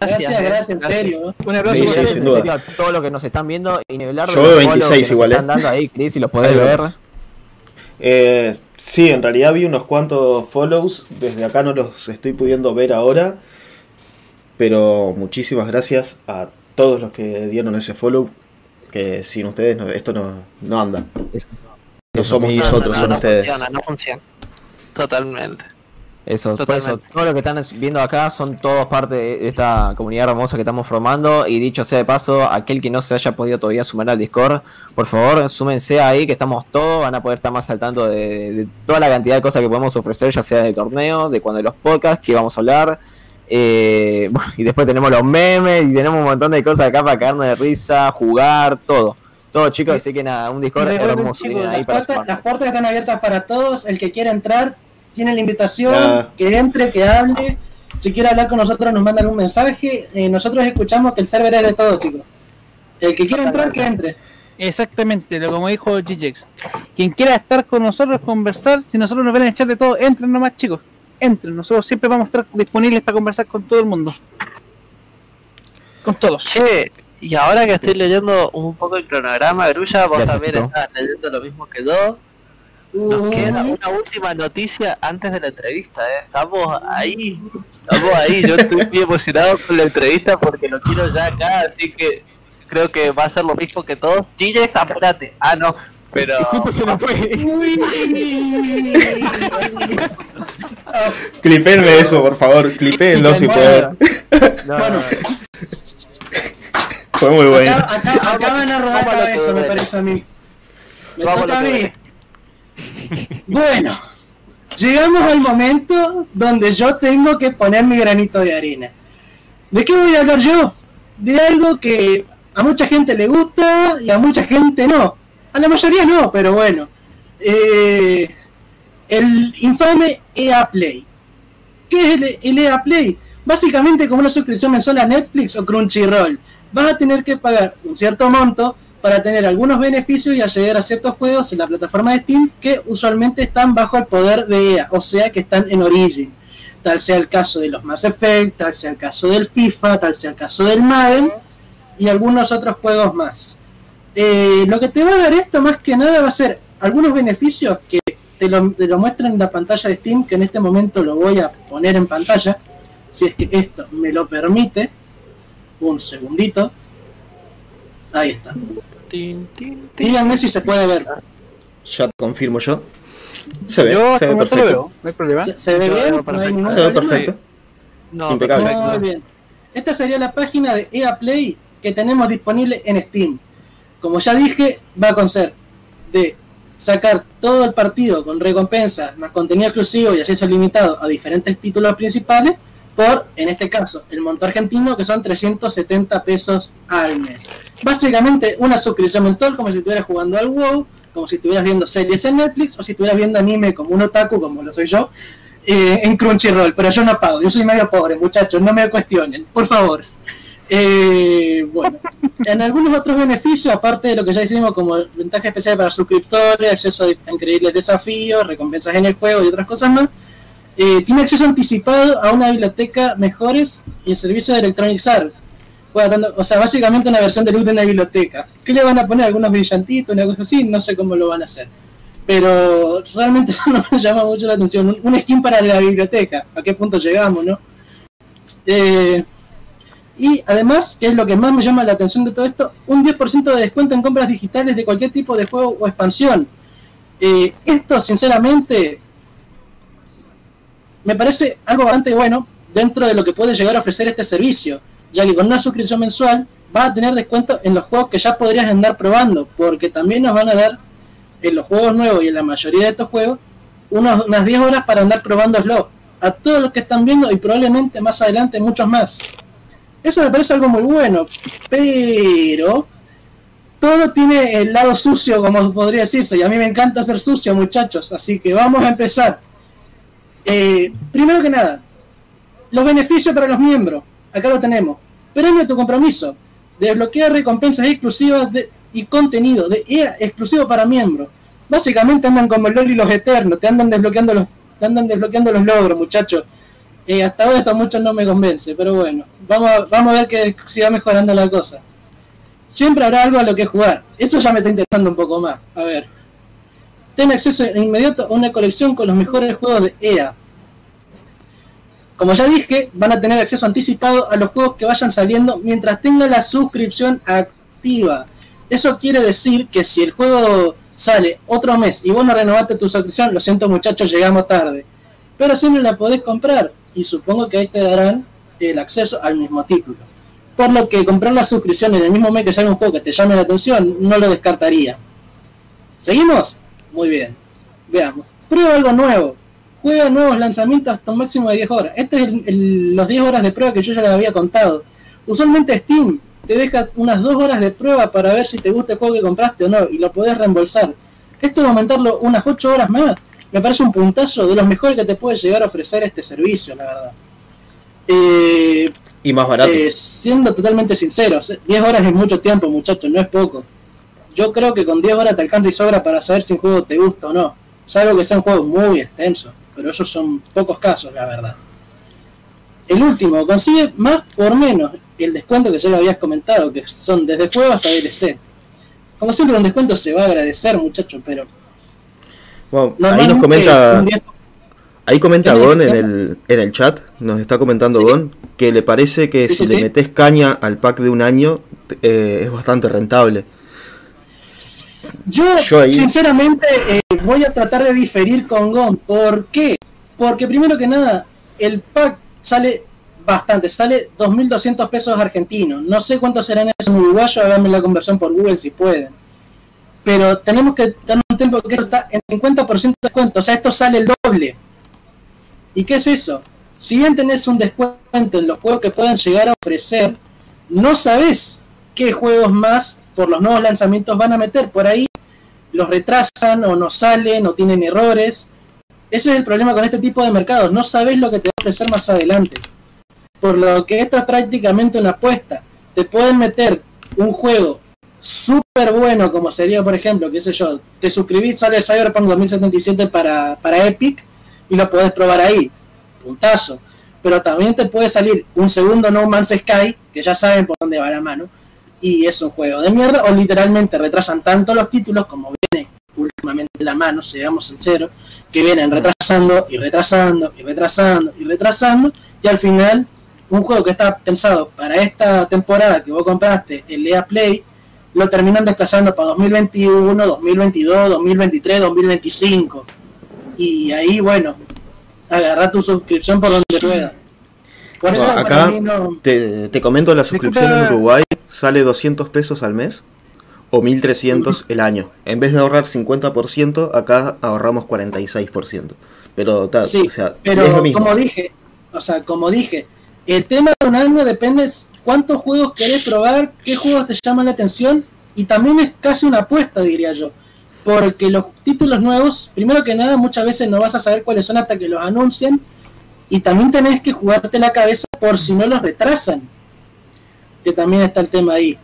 Gracias, eh, gracias, en serio. Un abrazo Sí, sí, duda. a todos los que nos están viendo y ni hablar de Yo veo follows 26 que nos igual, están eh. dando ahí, Chris, si los podés Ahí ver. Eh, sí, en realidad vi unos cuantos follows. Desde acá no los estoy pudiendo ver ahora. Pero muchísimas gracias a todos los que dieron ese follow. Que sin ustedes no- esto no, no anda. No somos nosotros, no, son no ustedes. Funciona, no funciona. Totalmente. Eso, por eso, todo lo que están viendo acá son todos parte de esta comunidad hermosa que estamos formando. Y dicho sea de paso, aquel que no se haya podido todavía sumar al Discord, por favor, súmense ahí, que estamos todos, van a poder estar más al tanto de, de toda la cantidad de cosas que podemos ofrecer, ya sea de torneos, de cuando de los podcasts, que vamos a hablar. Eh, bueno, y después tenemos los memes y tenemos un montón de cosas acá para caernos de risa, jugar, todo. Todo chicos, así que nada, un Discord hermoso. chicos, tienen ahí Las para puertas, sumarse. las puertas están abiertas para todos. El que quiera entrar tiene la invitación. Que entre, que hable. Si quiere hablar con nosotros, nos mandan un mensaje. Eh, nosotros escuchamos que el server es de todos, chicos. El que quiera entrar, que entre. Exactamente, lo como dijo GJX. Quien quiera estar con nosotros, conversar, si nosotros nos ven en el chat de todo, entren nomás chicos. Entren, nosotros siempre vamos a estar disponibles para conversar con todo el mundo. Con todos. Che, y ahora que estoy leyendo un poco el cronograma, Grulla, vos también estás leyendo lo mismo que yo. Nos queda una última noticia antes de la entrevista, ¿eh? Estamos ahí, estamos ahí. Yo estoy muy emocionado con la entrevista porque lo quiero ya acá, así que creo que va a ser lo mismo que todos. GJX, apúrate. Ah, no. Pero. Justo se nos fue. Clipenme eso, por favor. Clipenlo si pueden. No, Bueno. Fue muy bueno. Acá, acá, acá van a rodar cabeza, me parece a mí. Me toca a mí. Bueno, llegamos al momento donde yo tengo que poner mi granito de arena. ¿De qué voy a hablar yo? De algo que a mucha gente le gusta y a mucha gente no. A la mayoría no, pero bueno. Eh, el infame EA Play. ¿Qué es el, el EA Play? Básicamente como una suscripción mensual a Netflix o Crunchyroll. Vas a tener que pagar un cierto monto para tener algunos beneficios y acceder a ciertos juegos en la plataforma de Steam que usualmente están bajo el poder de EA, o sea que están en Origin. Tal sea el caso de los Mass Effect, tal sea el caso del FIFA, tal sea el caso del Madden y algunos otros juegos más. Eh, lo que te va a dar esto más que nada va a ser algunos beneficios que te lo, te lo muestran en la pantalla de Steam, que en este momento lo voy a poner en pantalla, si es que esto me lo permite. Un segundito. Ahí está. Tin, tin, tin. Díganme si se puede ver. Ya confirmo yo. Se ve, Yo se ve lo perfecto. veo, no hay problema. ¿Se, se ve Yo bien? veo ¿No hay perfecto. ningún Se ve perfecto. No, Impecable. Muy bien. Esta sería la página de EA Play que tenemos disponible en Steam. Como ya dije, va a ser de sacar todo el partido con recompensas, más contenido exclusivo y acceso limitado a diferentes títulos principales por, en este caso, el monto argentino, que son 370 pesos al mes. Básicamente una suscripción mensual como si estuvieras jugando al WoW, como si estuvieras viendo series en Netflix o si estuvieras viendo anime como un otaku, como lo soy yo, eh, en Crunchyroll, pero yo no pago, yo soy medio pobre, muchachos, no me cuestionen, por favor. Eh, bueno, en algunos otros beneficios, aparte de lo que ya hicimos como ventaja especial para suscriptores, acceso a increíbles desafíos, recompensas en el juego y otras cosas más, eh, tiene acceso anticipado a una biblioteca mejores y el servicio de Electronic Arts. O sea, básicamente una versión de luz de una biblioteca. ¿Qué le van a poner? Algunos brillantitos, una cosa así, no sé cómo lo van a hacer. Pero realmente eso no me llama mucho la atención. Un, un skin para la biblioteca. ¿A qué punto llegamos, no? Eh, y además, que es lo que más me llama la atención de todo esto, un 10% de descuento en compras digitales de cualquier tipo de juego o expansión. Eh, esto, sinceramente, me parece algo bastante bueno dentro de lo que puede llegar a ofrecer este servicio, ya que con una suscripción mensual vas a tener descuento en los juegos que ya podrías andar probando, porque también nos van a dar en los juegos nuevos y en la mayoría de estos juegos unas 10 horas para andar probándoslo a todos los que están viendo y probablemente más adelante muchos más. Eso me parece algo muy bueno, pero todo tiene el lado sucio, como podría decirse, y a mí me encanta ser sucio, muchachos, así que vamos a empezar. Eh, primero que nada, los beneficios para los miembros, acá lo tenemos. Premio tu compromiso, desbloquea recompensas exclusivas de- y contenido de EA exclusivo para miembros. Básicamente andan como el LOL y los Eternos, te andan desbloqueando los, te andan desbloqueando los logros, muchachos. Eh, hasta ahora esto mucho no me convence, pero bueno, vamos a, vamos a ver que siga mejorando la cosa. Siempre habrá algo a lo que jugar. Eso ya me está interesando un poco más. A ver. Ten acceso inmediato a una colección con los mejores juegos de EA. Como ya dije, van a tener acceso anticipado a los juegos que vayan saliendo mientras tenga la suscripción activa. Eso quiere decir que si el juego sale otro mes y vos no renovaste tu suscripción, lo siento muchachos, llegamos tarde. Pero siempre la podés comprar y supongo que ahí te darán el acceso al mismo título. Por lo que comprar la suscripción en el mismo mes que sale un juego que te llame la atención, no lo descartaría. ¿Seguimos? Muy bien. Veamos. Prueba algo nuevo. Juega nuevos lanzamientos hasta un máximo de 10 horas. Este es el- el- los 10 horas de prueba que yo ya les había contado. Usualmente Steam te deja unas 2 horas de prueba para ver si te gusta el juego que compraste o no y lo podés reembolsar. Esto de aumentarlo unas 8 horas más me parece un puntazo de los mejores que te puede llegar a ofrecer este servicio, la verdad. Eh, Y más barato. eh, siendo totalmente sinceros, eh, 10 horas es mucho tiempo, muchachos, no es poco. Yo creo que con 10 horas te alcanza y sobra para saber si un juego te gusta o no. Salvo que sea un juego muy extenso, pero esos son pocos casos, la verdad. El último, consigue más por menos el descuento que ya lo habías comentado, que son desde juego hasta DLC. Como siempre, un descuento se va a agradecer, muchachos, pero Bueno, ahí nos comenta, un 10 ahí comenta ¿Qué me Gon en el, en el chat, nos está comentando Sí. Gon, que le parece que Sí, si sí, le metes caña al pack de un año, eh, es bastante rentable. Yo, Yo ahí- sinceramente, eh, voy a tratar de diferir con GOM. ¿Por qué? Porque primero que nada, el pack sale bastante, sale 2.200 pesos argentinos. No sé cuántos serán esos en uruguayo, háganme la conversión por Google si pueden. Pero tenemos que tener un tiempo que está en 50% de descuento, o sea, esto sale el doble. ¿Y qué es eso? Si bien tenés un descuento en los juegos que puedan llegar a ofrecer, no sabes qué juegos más por los nuevos lanzamientos van a meter. Por ahí los retrasan o no salen o tienen errores. Ese es el problema con este tipo de mercados. No sabes lo que te va a ofrecer más adelante. Por lo que esto es prácticamente una apuesta. Te pueden meter un juego súper bueno, como sería, por ejemplo, qué sé yo, te suscribís, sale Cyberpunk 2077 para, para Epic y lo podés probar ahí. Puntazo. Pero también te puede salir un segundo No Man's Sky, que ya saben por dónde va la mano, y es un juego de mierda, o literalmente retrasan tanto los títulos como viene últimamente la mano, seamos sinceros, que vienen retrasando y retrasando y retrasando y retrasando, y al final un juego que está pensado para esta temporada que vos compraste, el EA Play, lo terminan desplazando para 2021, 2022, 2023, 2025. Y ahí, bueno, agarra tu suscripción por donde rueda. Por eso para acá mí no... te, te comento la suscripción en. Uruguay sale 200 pesos al mes o 1300 el año. En vez de ahorrar 50%, acá ahorramos 46%. Pero tal, Sí, o sea, pero es lo mismo. como dije, o sea, como dije, el tema de un año depende cuántos juegos querés probar, qué juegos te llaman la atención y también es casi una apuesta, diría yo. Porque los títulos nuevos, primero que nada, muchas veces no vas a saber cuáles son hasta que los anuncien y también tenés que jugarte la cabeza por si no los retrasan. Que también está el tema ahí.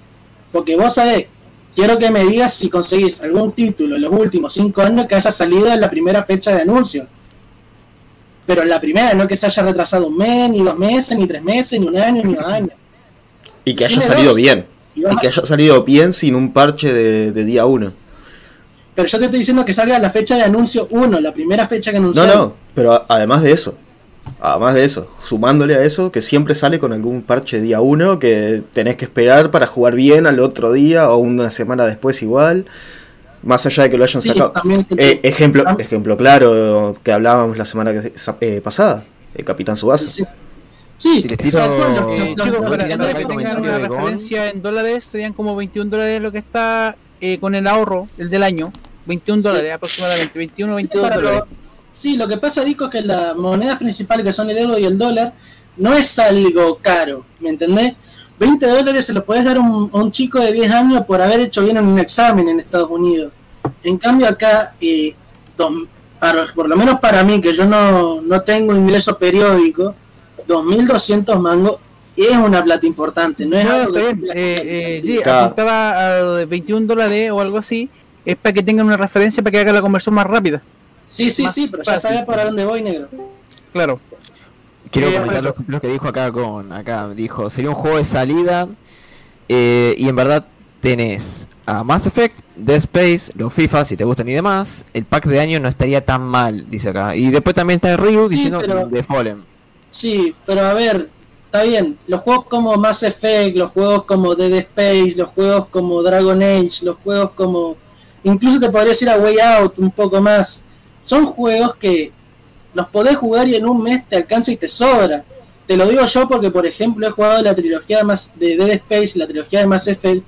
Porque vos sabés, quiero que me digas si conseguís algún título en los últimos cinco años que haya salido en la primera fecha de anuncio pero la primera, no que se haya retrasado un mes, ni dos meses, ni tres meses, ni un año, ni dos años. Y que haya salido bien. Y que haya salido bien sin un parche de, de día 1. Pero yo te estoy diciendo que salga la fecha de anuncio 1, la primera fecha que No, anunciaron. no, pero a- además de eso, además de eso, sumándole a eso, que siempre sale con algún parche día 1 que tenés que esperar para jugar bien al otro día o una semana después igual, más allá de que lo hayan Sí, sacado. Eh, ejemplo, ejemplo claro que hablábamos la semana que, eh, pasada, el Capitán Subasa. Sí, sí. Los- chicos, para, que tengan una referencia en dólares, serían como 21 dólares lo que está eh, con el ahorro, el del año. 21 Sí. dólares aproximadamente, 21 o Sí, 22 para lo- dólares. Sí, lo que pasa, Dico, es que las monedas principales, que son el euro y el dólar, no es algo caro, ¿me entendés? 20 dólares se los podés dar a un, a un chico de 10 años por haber hecho bien en un examen en Estados Unidos. En cambio acá, eh, para- por lo menos para mí, que yo no, no tengo ingreso periódico, 2.200 mangos es una plata importante, no es No, algo bien. Eh, eh, sí, apuntaba a lo de 21 dólares o algo así. Es para que tengan una referencia para que haga la conversión más rápida. Sí, sí, sí, pero ya sabes para dónde voy, negro. Claro. Quiero Eh, comentar lo, lo que dijo acá con acá dijo sería un juego de salida eh, y en verdad tenés a Mass Effect, Dead Space, los FIFA si te gustan y demás. El pack de año no estaría tan mal, dice acá. Y después también está Ryu Sí, diciendo pero- de Fallen. Sí, pero a ver, está bien. Los juegos como Mass Effect, los juegos como Dead Space, los juegos como Dragon Age, los juegos como. Incluso te podría decir a Way Out un poco más. Son juegos que los podés jugar y en un mes te alcanza y te sobra. Te lo digo yo porque, por ejemplo, he jugado la trilogía de, de Dead Space la trilogía de Mass Effect.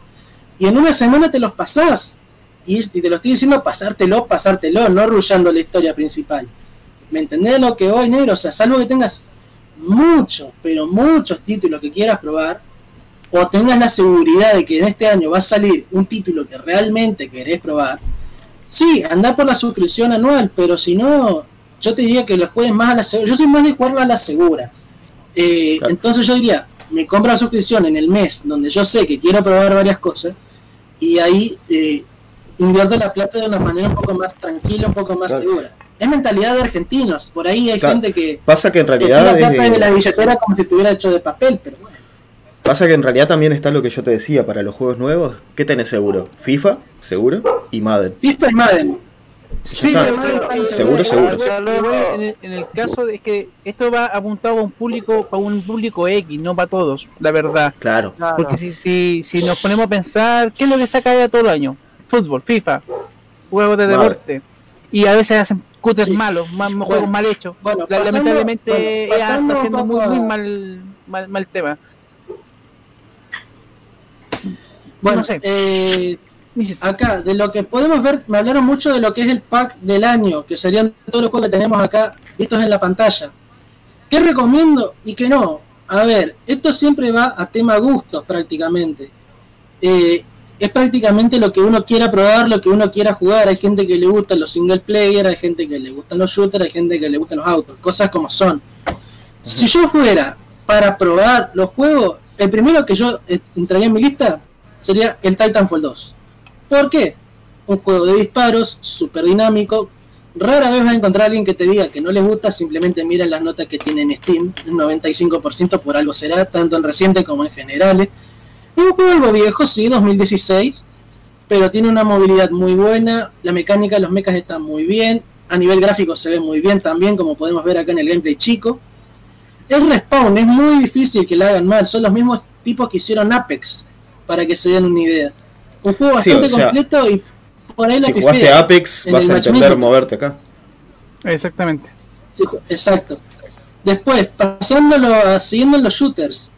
Y en una semana te los pasás. Y, te lo estoy diciendo pasártelo, pasártelo, no rullando la historia principal. ¿Me entendés lo que hoy, negro? O sea, salvo que tengas muchos, pero muchos títulos que quieras probar, o tengas la seguridad de que en este año va a salir un título que realmente querés probar, sí, anda por la suscripción anual, pero si no, yo te diría que lo juegues más a la segura. Yo soy más de jugarlo a la segura. Eh, Claro. Entonces yo diría, me compro la suscripción en el mes donde yo sé que quiero probar varias cosas, y ahí eh, invierto la plata de una manera un poco más tranquila, un poco más Claro. segura. Es mentalidad de argentinos, por ahí hay Claro. gente que Pasa que en que tiene realidad la plata es- en la billetera como si estuviera hecho de papel, pero bueno. Pasa que en realidad también está lo que yo te decía para los juegos nuevos. ¿Qué tenés seguro? FIFA, seguro, y Madden. FIFA y Madden. Sí, está. pero- Seguro, seguro. En el, en el caso de que esto va apuntado a un público, para un público X, no para todos, la verdad. Claro. Claro. Porque si, si, si nos ponemos a pensar, ¿qué es lo que saca de todo el año? Fútbol, FIFA, juegos de deporte. Y a veces hacen cutters Sí. malos, Bueno, juegos mal hechos. bueno, pasando- Lamentablemente bueno, EA pasando está un haciendo muy, muy mal, mal, mal tema. Bueno, No sé. eh, acá, de lo que podemos ver, me hablaron mucho de lo que es el pack del año, que serían todos los juegos que tenemos acá vistos en la pantalla. ¿Qué recomiendo y qué no? A ver, esto siempre va a tema gustos prácticamente. Eh, es prácticamente lo que uno quiera probar, lo que uno quiera jugar. Hay gente que le gustan los single player, hay gente que le gustan los shooters, hay gente que le gustan los autos, cosas como son. Si yo fuera para probar los juegos, el primero que yo eh, entraría en mi lista sería el Titanfall 2. ¿Por qué? Un juego de disparos, súper dinámico. Rara vez vas a encontrar a alguien que te diga que no les gusta, simplemente mira las notas que tiene en Steam. Un 95% por algo será, tanto en reciente como en generales. Es un juego algo viejo, sí, 2016, pero tiene una movilidad muy buena, la mecánica los mechas está muy bien, a nivel gráfico se ve muy bien también, como podemos ver acá en el gameplay chico. El respawn es muy difícil que lo hagan mal, son los mismos tipos que hicieron Apex, para que se den una idea. Un juego Sí, bastante o sea, completo y por ahí la Si pifea. jugaste Apex, en vas el a entender moverte acá. Exactamente. Sí, exacto. Después, pasándolo a, siguiendo en los shooters,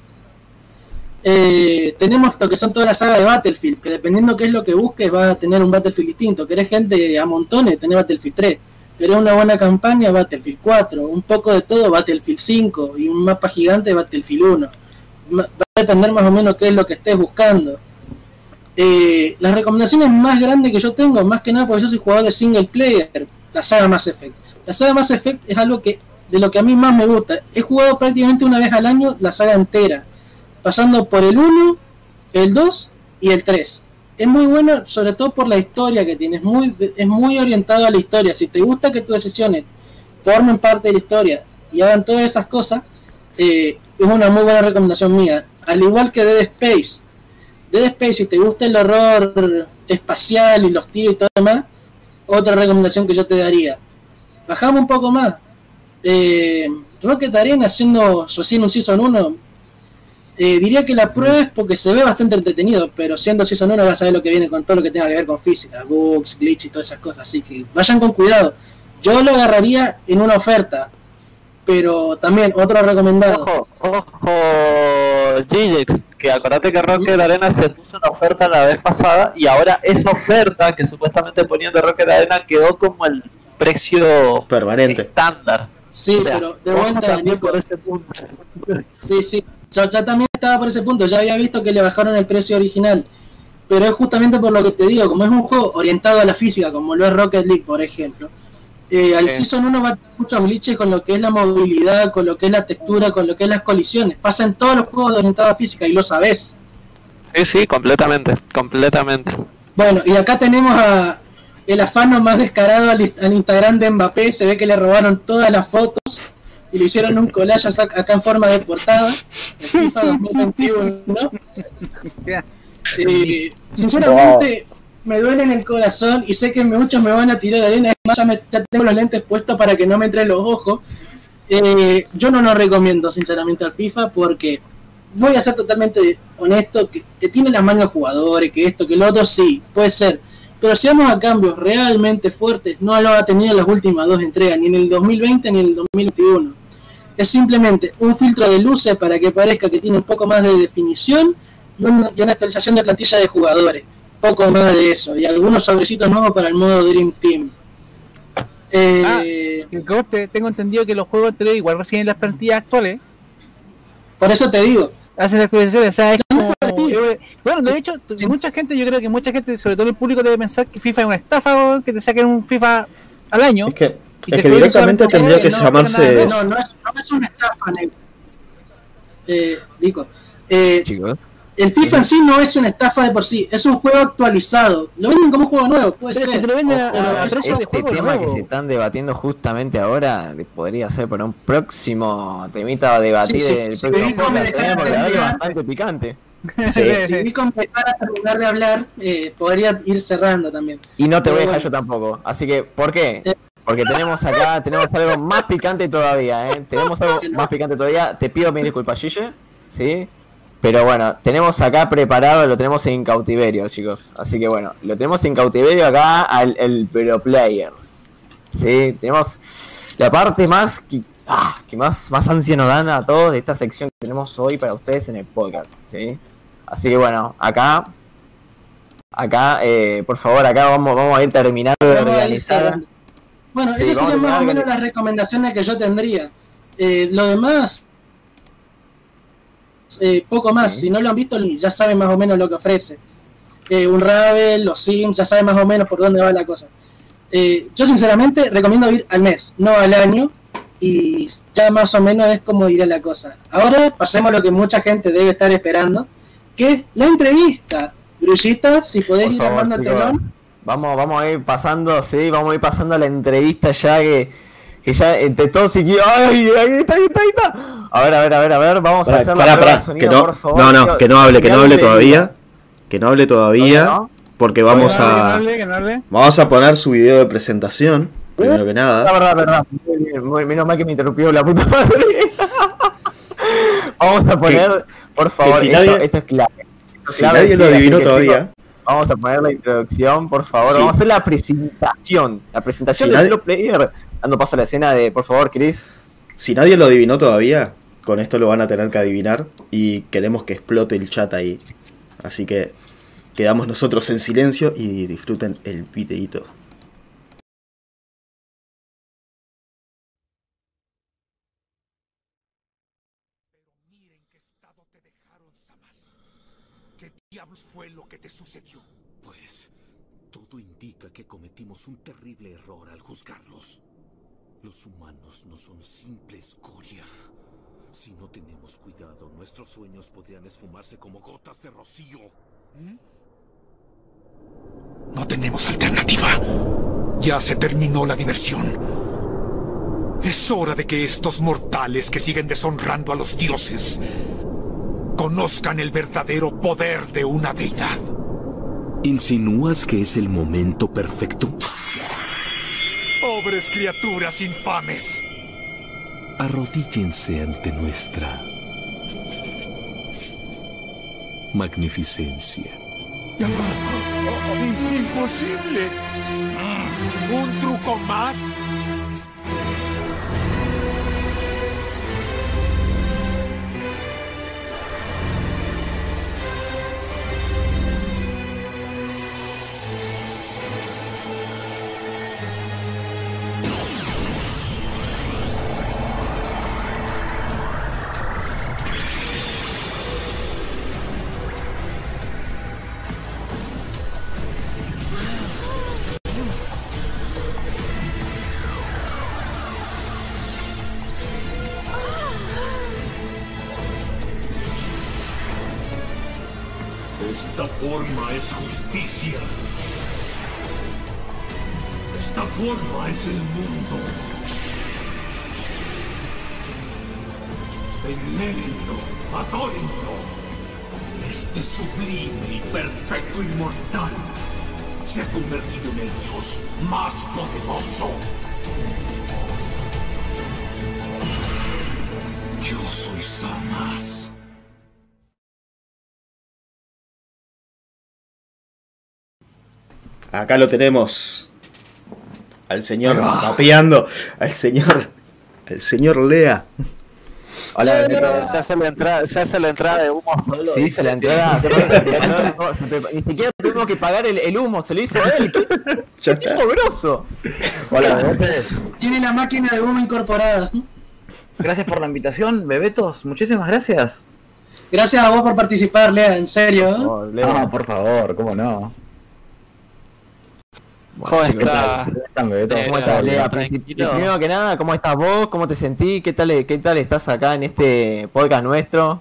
eh, tenemos lo que son toda la saga de Battlefield, que dependiendo qué es lo que busques, vas a tener un Battlefield distinto. Querés gente a montones, tenés Battlefield 3. Querés una buena campaña, Battlefield 4. Un poco de todo, Battlefield 5. Y un mapa gigante, Battlefield 1. Va a depender más o menos qué es lo que estés buscando. Eh, las recomendaciones más grandes que yo tengo, más que nada porque yo soy jugador de single player, la saga Mass Effect. La saga Mass Effect es algo que de lo que a mí más me gusta. He jugado prácticamente una vez al año la saga entera, pasando por el 1, el 2 y el 3. Es muy bueno, sobre todo por la historia que tiene, es muy, es muy orientado a la historia. Si te gusta que tus decisiones formen parte de la historia y hagan todas esas cosas, eh, es una muy buena recomendación mía. Al igual que Dead Space. Dead Space, si te gusta el horror espacial y los tiros y todo lo demás, otra recomendación que yo te daría. Bajamos un poco más. Eh, Rocket Arena siendo recién un Season 1, eh, diría que la pruebes porque se ve bastante entretenido, pero siendo Season 1 vas a ver lo que viene con todo lo que tenga que ver con física, bugs, glitch y todas esas cosas. Así que vayan con cuidado. Yo lo agarraría en una oferta, pero también otro recomendado. Ojo, ojo, Gigex, que acordate que Rocket Arena se puso una oferta la vez pasada y ahora esa oferta que supuestamente ponían de Rocket Arena quedó como el precio Permanente. estándar. Sí, O sea, pero de vuelta, por este punto. Sí, sí. Yo ya también estaba por ese punto. Ya había visto que le bajaron el precio original. Pero es justamente por lo que te digo, como es un juego orientado a la física, como lo es Rocket League, por ejemplo. Eh, al Sí. Season 1 va a tener muchos glitches con lo que es la movilidad, con lo que es la textura, con lo que es las colisiones. Pasa en todos los juegos orientados a física y lo sabes. Sí, sí, completamente, completamente. Bueno, y acá tenemos a el afano más descarado al, al Instagram de Mbappé. Se ve que le robaron todas las fotos y le hicieron un collage acá en forma de portada. El FIFA 2021, ¿no? Eh, sinceramente, me duele en el corazón y sé que muchos me van a tirar arena. Es más, ya, me- tengo los lentes puestos para que no me entren los ojos. Eh, yo no lo recomiendo, sinceramente, al FIFA porque voy a ser totalmente honesto: que, tiene las manos jugadores, que esto, que lo otro, sí, puede ser. Pero si vamos a cambios realmente fuertes, no lo ha tenido en las últimas dos entregas, ni en el 2020 ni en el 2021. Es simplemente un filtro de luces para que parezca que tiene un poco más de definición y una, y una actualización de plantilla de jugadores. Poco más de eso. Y algunos sobrecitos nuevos para el modo Dream Team. Eh, Que conste, tengo entendido que los juegos anteriores igual reciben las plantillas actuales. Por eso te digo. Hacen actualizaciones, o sea, es como- eh, Bueno, de hecho, Sí. mucha gente, yo creo que mucha gente, sobre todo el público, debe pensar que FIFA es una estafa, que te saquen un FIFA al año. Es que, es que directamente tendría Eh, que no, llamarse. No, no es, no es una estafa. Eh, Dico, eh, Chicos. El FIFA en sí no es una estafa de por sí, es un juego actualizado. Lo venden como un juego nuevo, puede Pero es que ser. te lo venden Pero a- a precio de Este juego tema nuevo. que se están debatiendo justamente ahora de- podría ser para un próximo temita a debatir Sí, sí, el sí, próximo podcast, ¿eh? porque es terminar. bastante picante. Si comenzar a terminar de hablar, eh, podría ir cerrando también. Y no te voy a Pero dejar yo tampoco. Así que, ¿por qué? Porque tenemos acá, tenemos algo más picante todavía, ¿eh? Tenemos algo más picante todavía. Te pido mil disculpas, Gille. ¿Sí? Pero bueno, tenemos acá preparado, lo tenemos en cautiverio, chicos. Así que bueno, lo tenemos en cautiverio acá al el Pro Player. ¿Sí? Tenemos la parte más que, ah, que más, más ansia nos dan a todos de esta sección que tenemos hoy para ustedes en el podcast. ¿Sí? Así que bueno, acá Acá, eh, por favor, acá vamos, vamos a ir terminando de organizar. Bueno, Sí, esas serían más o menos las recomendaciones que yo tendría. Eh, lo demás, eh, poco más. Si no lo han visto, ya saben más o menos lo que ofrece. Eh, un Ravel, los Sims, ya saben más o menos por dónde va la cosa. Eh, yo sinceramente recomiendo ir al mes, no al año. Y ya más o menos es como irá la cosa. Ahora pasemos a lo que mucha gente debe estar esperando, que es la entrevista. Grullistas, si podés ir armando el telón. Vamos, vamos a ir pasando, sí, vamos a ir pasando la entrevista ya que, que ya entre todos y que. ¡Ay! Ahí está, ahí está, ahí está. A ver, a ver, a ver, a ver, vamos a Pará, hacer pará, la de sonido, que no, por favor. no, no, que no hable, que no hable todavía. Que no hable todavía, porque vamos a, vamos a poner su video de presentación, primero que La nada. verdad, verdad. Muy bien, muy- menos mal que me interrumpió la puta madre. vamos a poner, por favor, si esto, nadie- esto es clave. Esto es Si nadie lo adivinó todavía, Vamos a poner la introducción, por favor. Sí. Vamos a hacer la presentación. La presentación Si del nadie- Player. Dando paso a la escena de, por favor, Chris. si nadie lo adivinó todavía, con esto lo van a tener que adivinar y queremos que explote el chat ahí. Así que quedamos nosotros en silencio y disfruten el videito. Miren qué estado te dejaron, Samas. ¿Qué diablos fue lo que te sucedió? Pues todo indica que un terrible error al juzgarlos. Los humanos no son simple escoria. Si no tenemos cuidado, nuestros sueños podrían esfumarse como gotas de rocío. No tenemos alternativa. Ya se terminó la diversión. Es hora de que estos mortales que siguen deshonrando a los dioses conozcan el verdadero poder de una deidad. ¿Insinúas que es el momento perfecto? Pobres criaturas infames. Arrodíllense ante nuestra magnificencia. Imposible. ¿Un truco más? Forma es justicia. Esta forma es el mundo. Venérenlo, adórenlo. Este sublime y perfecto inmortal se ha convertido en el dios más poderoso. Acá lo tenemos. Al señor mapeando. Al señor. Al señor Lea. Hola, Se hace la entrada, se hace la entrada de humo solo. Sí, se la entrada. Ni siquiera tuvimos que pagar el, el humo, se lo hizo él. ¿Qué, qué está. tipo grosso? Hola, Tiene la máquina de humo incorporada. Gracias por la invitación, bebetos. Muchísimas gracias. Gracias a vos por participar, Lea, en serio. ¿eh? Oh, Leo. No, por favor, ¿cómo no? ¿Cómo Bueno, está? ¿Cómo están, bebetos? ¿Cómo Eh, estás, Lea? Primero que nada, ¿cómo estás vos? ¿Cómo te sentís? ¿Qué tal, qué tal estás acá en este podcast nuestro?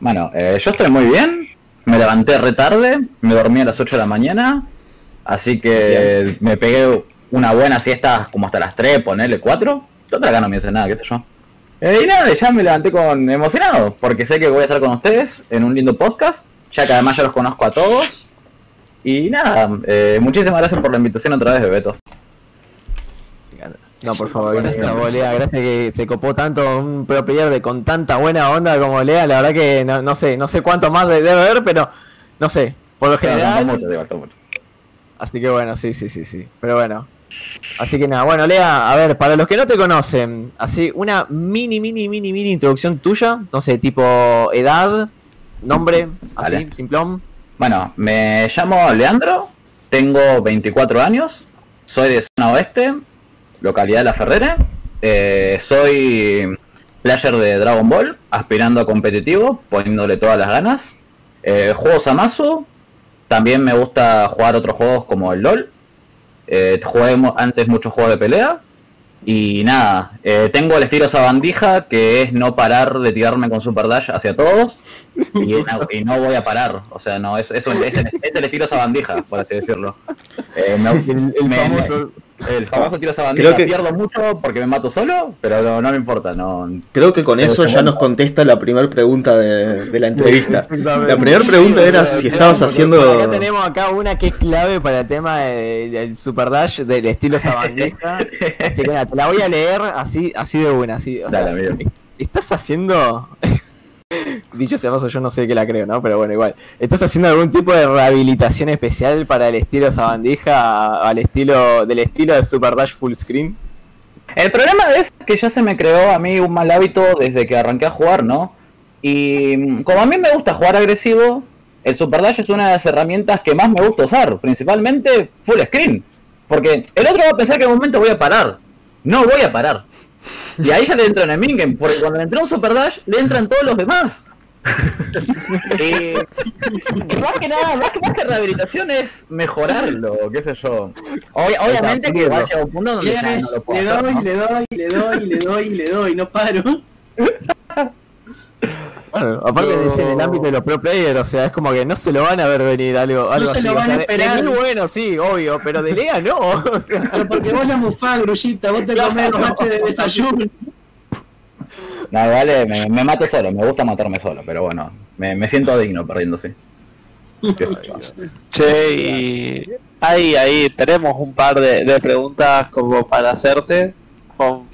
Bueno, eh, yo estoy muy bien. Me levanté re tarde, me dormí a las 8 de la mañana. Así que me pegué una buena siesta como hasta las 3, ponerle 4. Total acá no me dice nada, qué sé yo. Eh, y nada, ya me levanté con emocionado, porque sé que voy a estar con ustedes en un lindo podcast. ya que además yo los conozco a todos. Y nada, eh, muchísimas gracias por la invitación otra vez, Bebetos. No, por favor, gracias a vos, Lea. Gracias que se copó tanto un pro player de con tanta buena onda como Lea. La verdad que no, no sé, no sé cuánto más de- debe haber, pero no sé. Por lo general. mucho. Así que bueno, sí, sí, sí, sí. Pero bueno. Así que nada, bueno, Lea, a ver, para los que no te conocen, así una mini, mini, mini, mini introducción tuya, no sé, tipo edad, nombre, así, Vale. simplón. Bueno, me llamo Leandro, tengo 24 años, soy de zona oeste, localidad de La Ferrera. eh, soy player de Dragon Ball, aspirando a competitivo, poniéndole todas las ganas. Eh, juego Samasu, también me gusta jugar otros juegos como el LOL. Eh, jugué antes muchos juegos de pelea. Y nada, eh, tengo el estilo sabandija, que es no parar de tirarme con Super Dash hacia todos. Y, no- y no voy a parar. O sea, no, es, es, es el, es el estilo sabandija, por así decirlo. Eh, me- El me- famoso- el famoso tiro. Creo que- Pierdo mucho porque me mato solo, pero no, no me importa. No, Creo que con Pero eso ya nos contesta la primera pregunta de, de la entrevista. La primera pregunta era si estabas haciendo... Acá tenemos acá una que es clave para el tema de- del Super Dash del estilo sabandija. así que nada, te la voy a leer así, así de buena. Así, o sea, Dale, amigo. ¿Estás haciendo.? Dicho sea paso, yo no sé que la creo, ¿no? Pero bueno, igual. ¿Estás haciendo algún tipo de rehabilitación especial para el estilo sabandija al estilo del estilo de Super Dash Full Screen? El problema es que ya se me creó a mí un mal hábito desde que arranqué a jugar, ¿no? Y mm, como a mí me gusta jugar agresivo, el Super Dash es una de las herramientas que más me gusta usar, principalmente full screen. Porque el otro va a pensar que en un momento voy a parar. No voy a parar. Y ahí ya le entro en el mingame, porque cuando le entró un Super Dash, le entran todos los demás. más que nada, más que, más que rehabilitación es mejorarlo, qué sé yo. Ob- obviamente que va a llegar un punto donde ya no lo puedo Le hacer, doy, ¿no? le doy, le doy, le doy, le doy, no paro. Bueno, aparte de en el ámbito de los pro players, o sea, es como que no se lo van a ver venir algo, algo se así. lo o van sea, a esperar. Lil bueno, sí, obvio, pero de Lea no. o sea, Pero porque vos la mufás, grullita, vos te comés los maches de desayuno. No, vale, me, me mato solo, me gusta matarme solo, pero bueno, me, me siento digno perdiendo, sí. Che, y ahí, ahí tenemos un par de, de preguntas como para hacerte.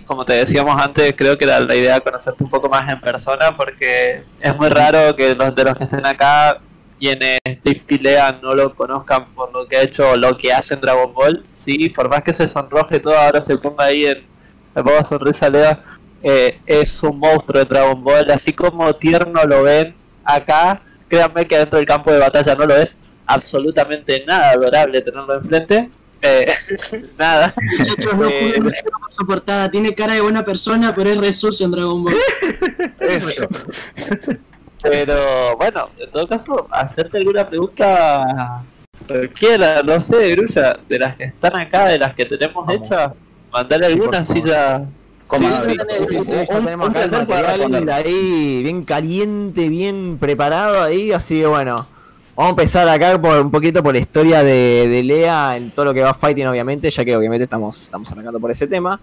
Como te decíamos antes, creo que era la idea conocerte un poco más en persona porque es muy raro que los de los que estén acá, quienes Steve Lea no lo conozcan por lo que ha hecho o lo que hace en Dragon Ball. Sí, por más que se sonroje todo, ahora se ponga ahí en me pongo sonrisa Lea, eh, es un monstruo de Dragon Ball, así como tierno lo ven acá, créanme que dentro del campo de batalla no lo es absolutamente nada adorable tenerlo enfrente. Eh, nada. Muchachos, no Eh, juzguen por su portada. Tiene cara de buena persona, pero es re sucio en Dragon Ball. Eso. Pero bueno, en todo caso, hacerte alguna pregunta cualquiera, no sé, Grulla, de las que están acá, de las que tenemos hechas, mandale alguna, ya. Sí, no, sí, sí, Sí, sí, ya tenemos un acá el material ahí bien caliente, bien preparado ahí, así que bueno. Vamos a empezar acá por un poquito por la historia de, de Lea en todo lo que va fighting, obviamente, ya que obviamente estamos, estamos arrancando por ese tema.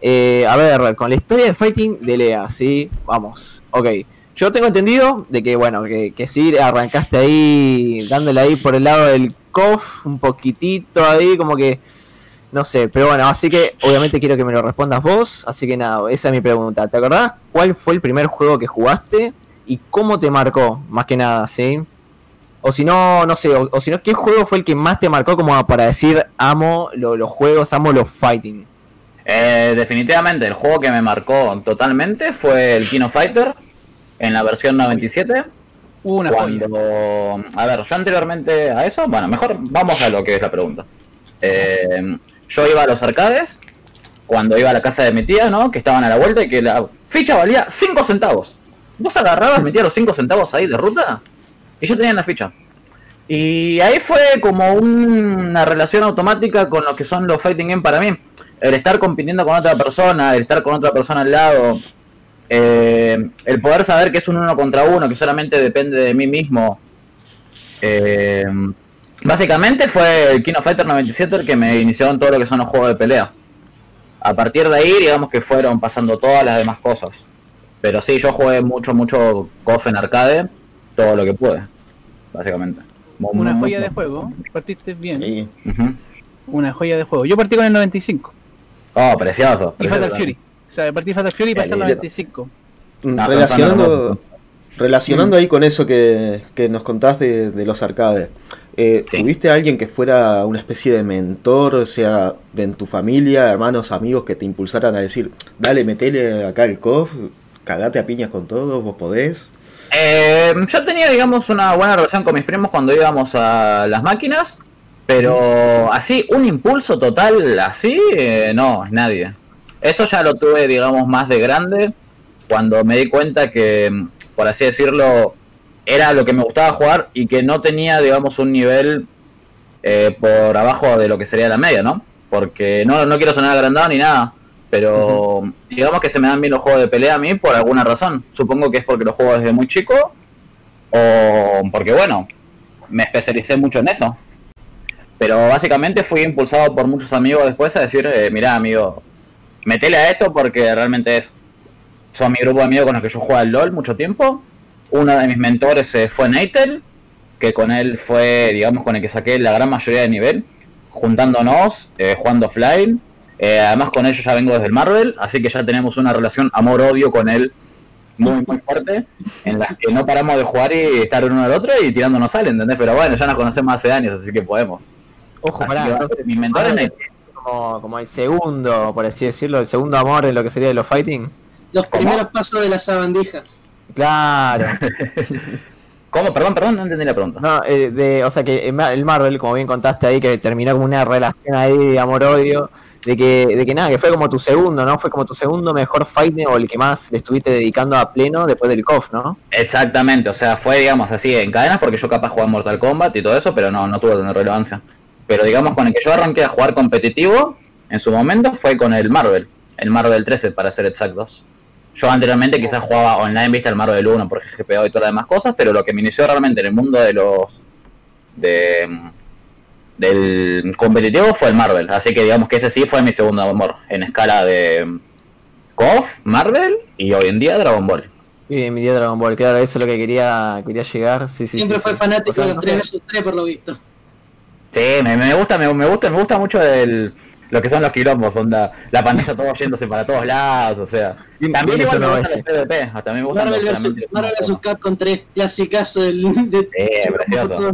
Eh, a ver, con la historia de fighting de Lea, sí, vamos, ok. Yo tengo entendido de que, bueno, que, que sí arrancaste ahí, dándole ahí por el lado del KOF, un poquitito ahí, como que, no sé, pero bueno, así que obviamente quiero que me lo respondas vos, así que nada, esa es mi pregunta. ¿Te acordás cuál fue el primer juego que jugaste y cómo te marcó, más que nada, sí? O si no, no sé, o, o si no, ¿qué juego fue el que más te marcó como para decir amo lo- los juegos, amo los fighting? Eh, definitivamente, el juego que me marcó totalmente fue el Kino Fighter en la versión 97. Una joya. Cuando, a ver, yo anteriormente a eso, bueno, mejor vamos a lo que es la pregunta. Eh, yo iba a los arcades, cuando iba a la casa de mi tía, ¿no? Que estaban a la vuelta y que la ficha valía 5 centavos. Vos agarrabas, metías los 5 centavos ahí de ruta y yo tenía la ficha. Y ahí fue como una relación automática con lo que son los fighting game para mí. El estar compitiendo con otra persona, el estar con otra persona al lado, eh, el poder saber que es un uno contra uno, que solamente depende de mí mismo. Eh, básicamente fue el Kino Fighter 97 el que me inició en todo lo que son los juegos de pelea. A partir de ahí, digamos que fueron pasando todas las demás cosas. Pero sí, yo jugué mucho, mucho KOF en arcade, todo lo que pude. básicamente. Una joya de juego. Partiste bien. Sí. Una joya de juego. Yo partí con el 95. Oh, precioso. Y precioso. Fatal Fury. O sea, partí Fatal Fury y pasé al Bien, 95. Mm, No, relacionando relacionando ahí con eso que, que nos contás de, de los arcades, eh, Sí. ¿tuviste a alguien que fuera una especie de mentor, o sea, de en tu familia, hermanos, amigos, que te impulsaran a decir, dale, metele acá el COF, cagate a piñas con todo, vos podés? Eh, yo tenía, digamos, una buena relación con mis primos cuando íbamos a las máquinas, pero así, un impulso total así, eh, no, nadie. Eso ya lo tuve, digamos, más de grande, cuando me di cuenta que, por así decirlo, era lo que me gustaba jugar y que no tenía, digamos, un nivel eh, por abajo de lo que sería la media, ¿no? Porque no, no quiero sonar agrandado ni nada, pero digamos que se me dan bien los juegos de pelea a mí por alguna razón. Supongo que es porque los juego desde muy chico o porque, bueno, me especialicé mucho en eso. Pero básicamente fui impulsado por muchos amigos después a decir, eh, mira amigo, metele a esto porque realmente es... Son mi grupo de amigos con los que yo jugaba al LOL mucho tiempo. Uno de mis mentores eh, fue Natel, que con él fue, digamos, con el que saqué la gran mayoría de nivel, juntándonos, eh, jugando offline. Eh, además con yo ya vengo desde el Marvel, así que ya tenemos una relación amor-odio con él muy, muy fuerte, en la que no paramos de jugar y estar uno al otro y tirándonos sal, ¿entendés? Pero bueno, ya nos conocemos hace años, así que podemos. Ojo, Así pará. entonces, mi mentor es Natel. como, como el segundo, por así decirlo, el segundo amor en lo que sería de los fighting. Los ¿Cómo? primeros pasos de la sabandija. Claro. ¿Cómo? Perdón, perdón, no entendí la pregunta. No, eh, de, o sea que el Ma- el Marvel, como bien contaste ahí, que terminó como una relación ahí de amor-odio, de que, de que nada, que fue como tu segundo, ¿no? Fue como tu segundo mejor fighting o el que más le estuviste dedicando a pleno después del KOF, ¿no? Exactamente, o sea, fue, digamos, así en cadenas porque yo capaz jugaba Mortal Kombat y todo eso, pero no, no tuvo tanta relevancia. Pero digamos, con el que yo arranqué a jugar competitivo, en su momento, fue con el Marvel, el Marvel 13 para ser exactos. Yo anteriormente quizás jugaba online, viste, el Marvel 1 por GPO y todas las demás cosas, pero lo que me inició realmente en el mundo de los... de del competitivo fue el Marvel, así que digamos que ese sí fue mi segundo amor, en escala de KOF, Marvel y hoy en día Dragon Ball. Y mi día Dragon Ball, claro, eso es lo que quería, quería llegar. Sí, sí, Siempre sí, fue sí. fanático O sea, de los no 3 sé, vs 3 por lo visto. Sí, me, me gusta, me, me gusta, me gusta mucho el, lo que son los quilombos, onda, la pantalla todo yéndose para todos lados, o sea. También igual me no es. los PvP, hasta a mí me gustan Marvel vs. Capcom 3, clasicazo del, de Sí, precioso.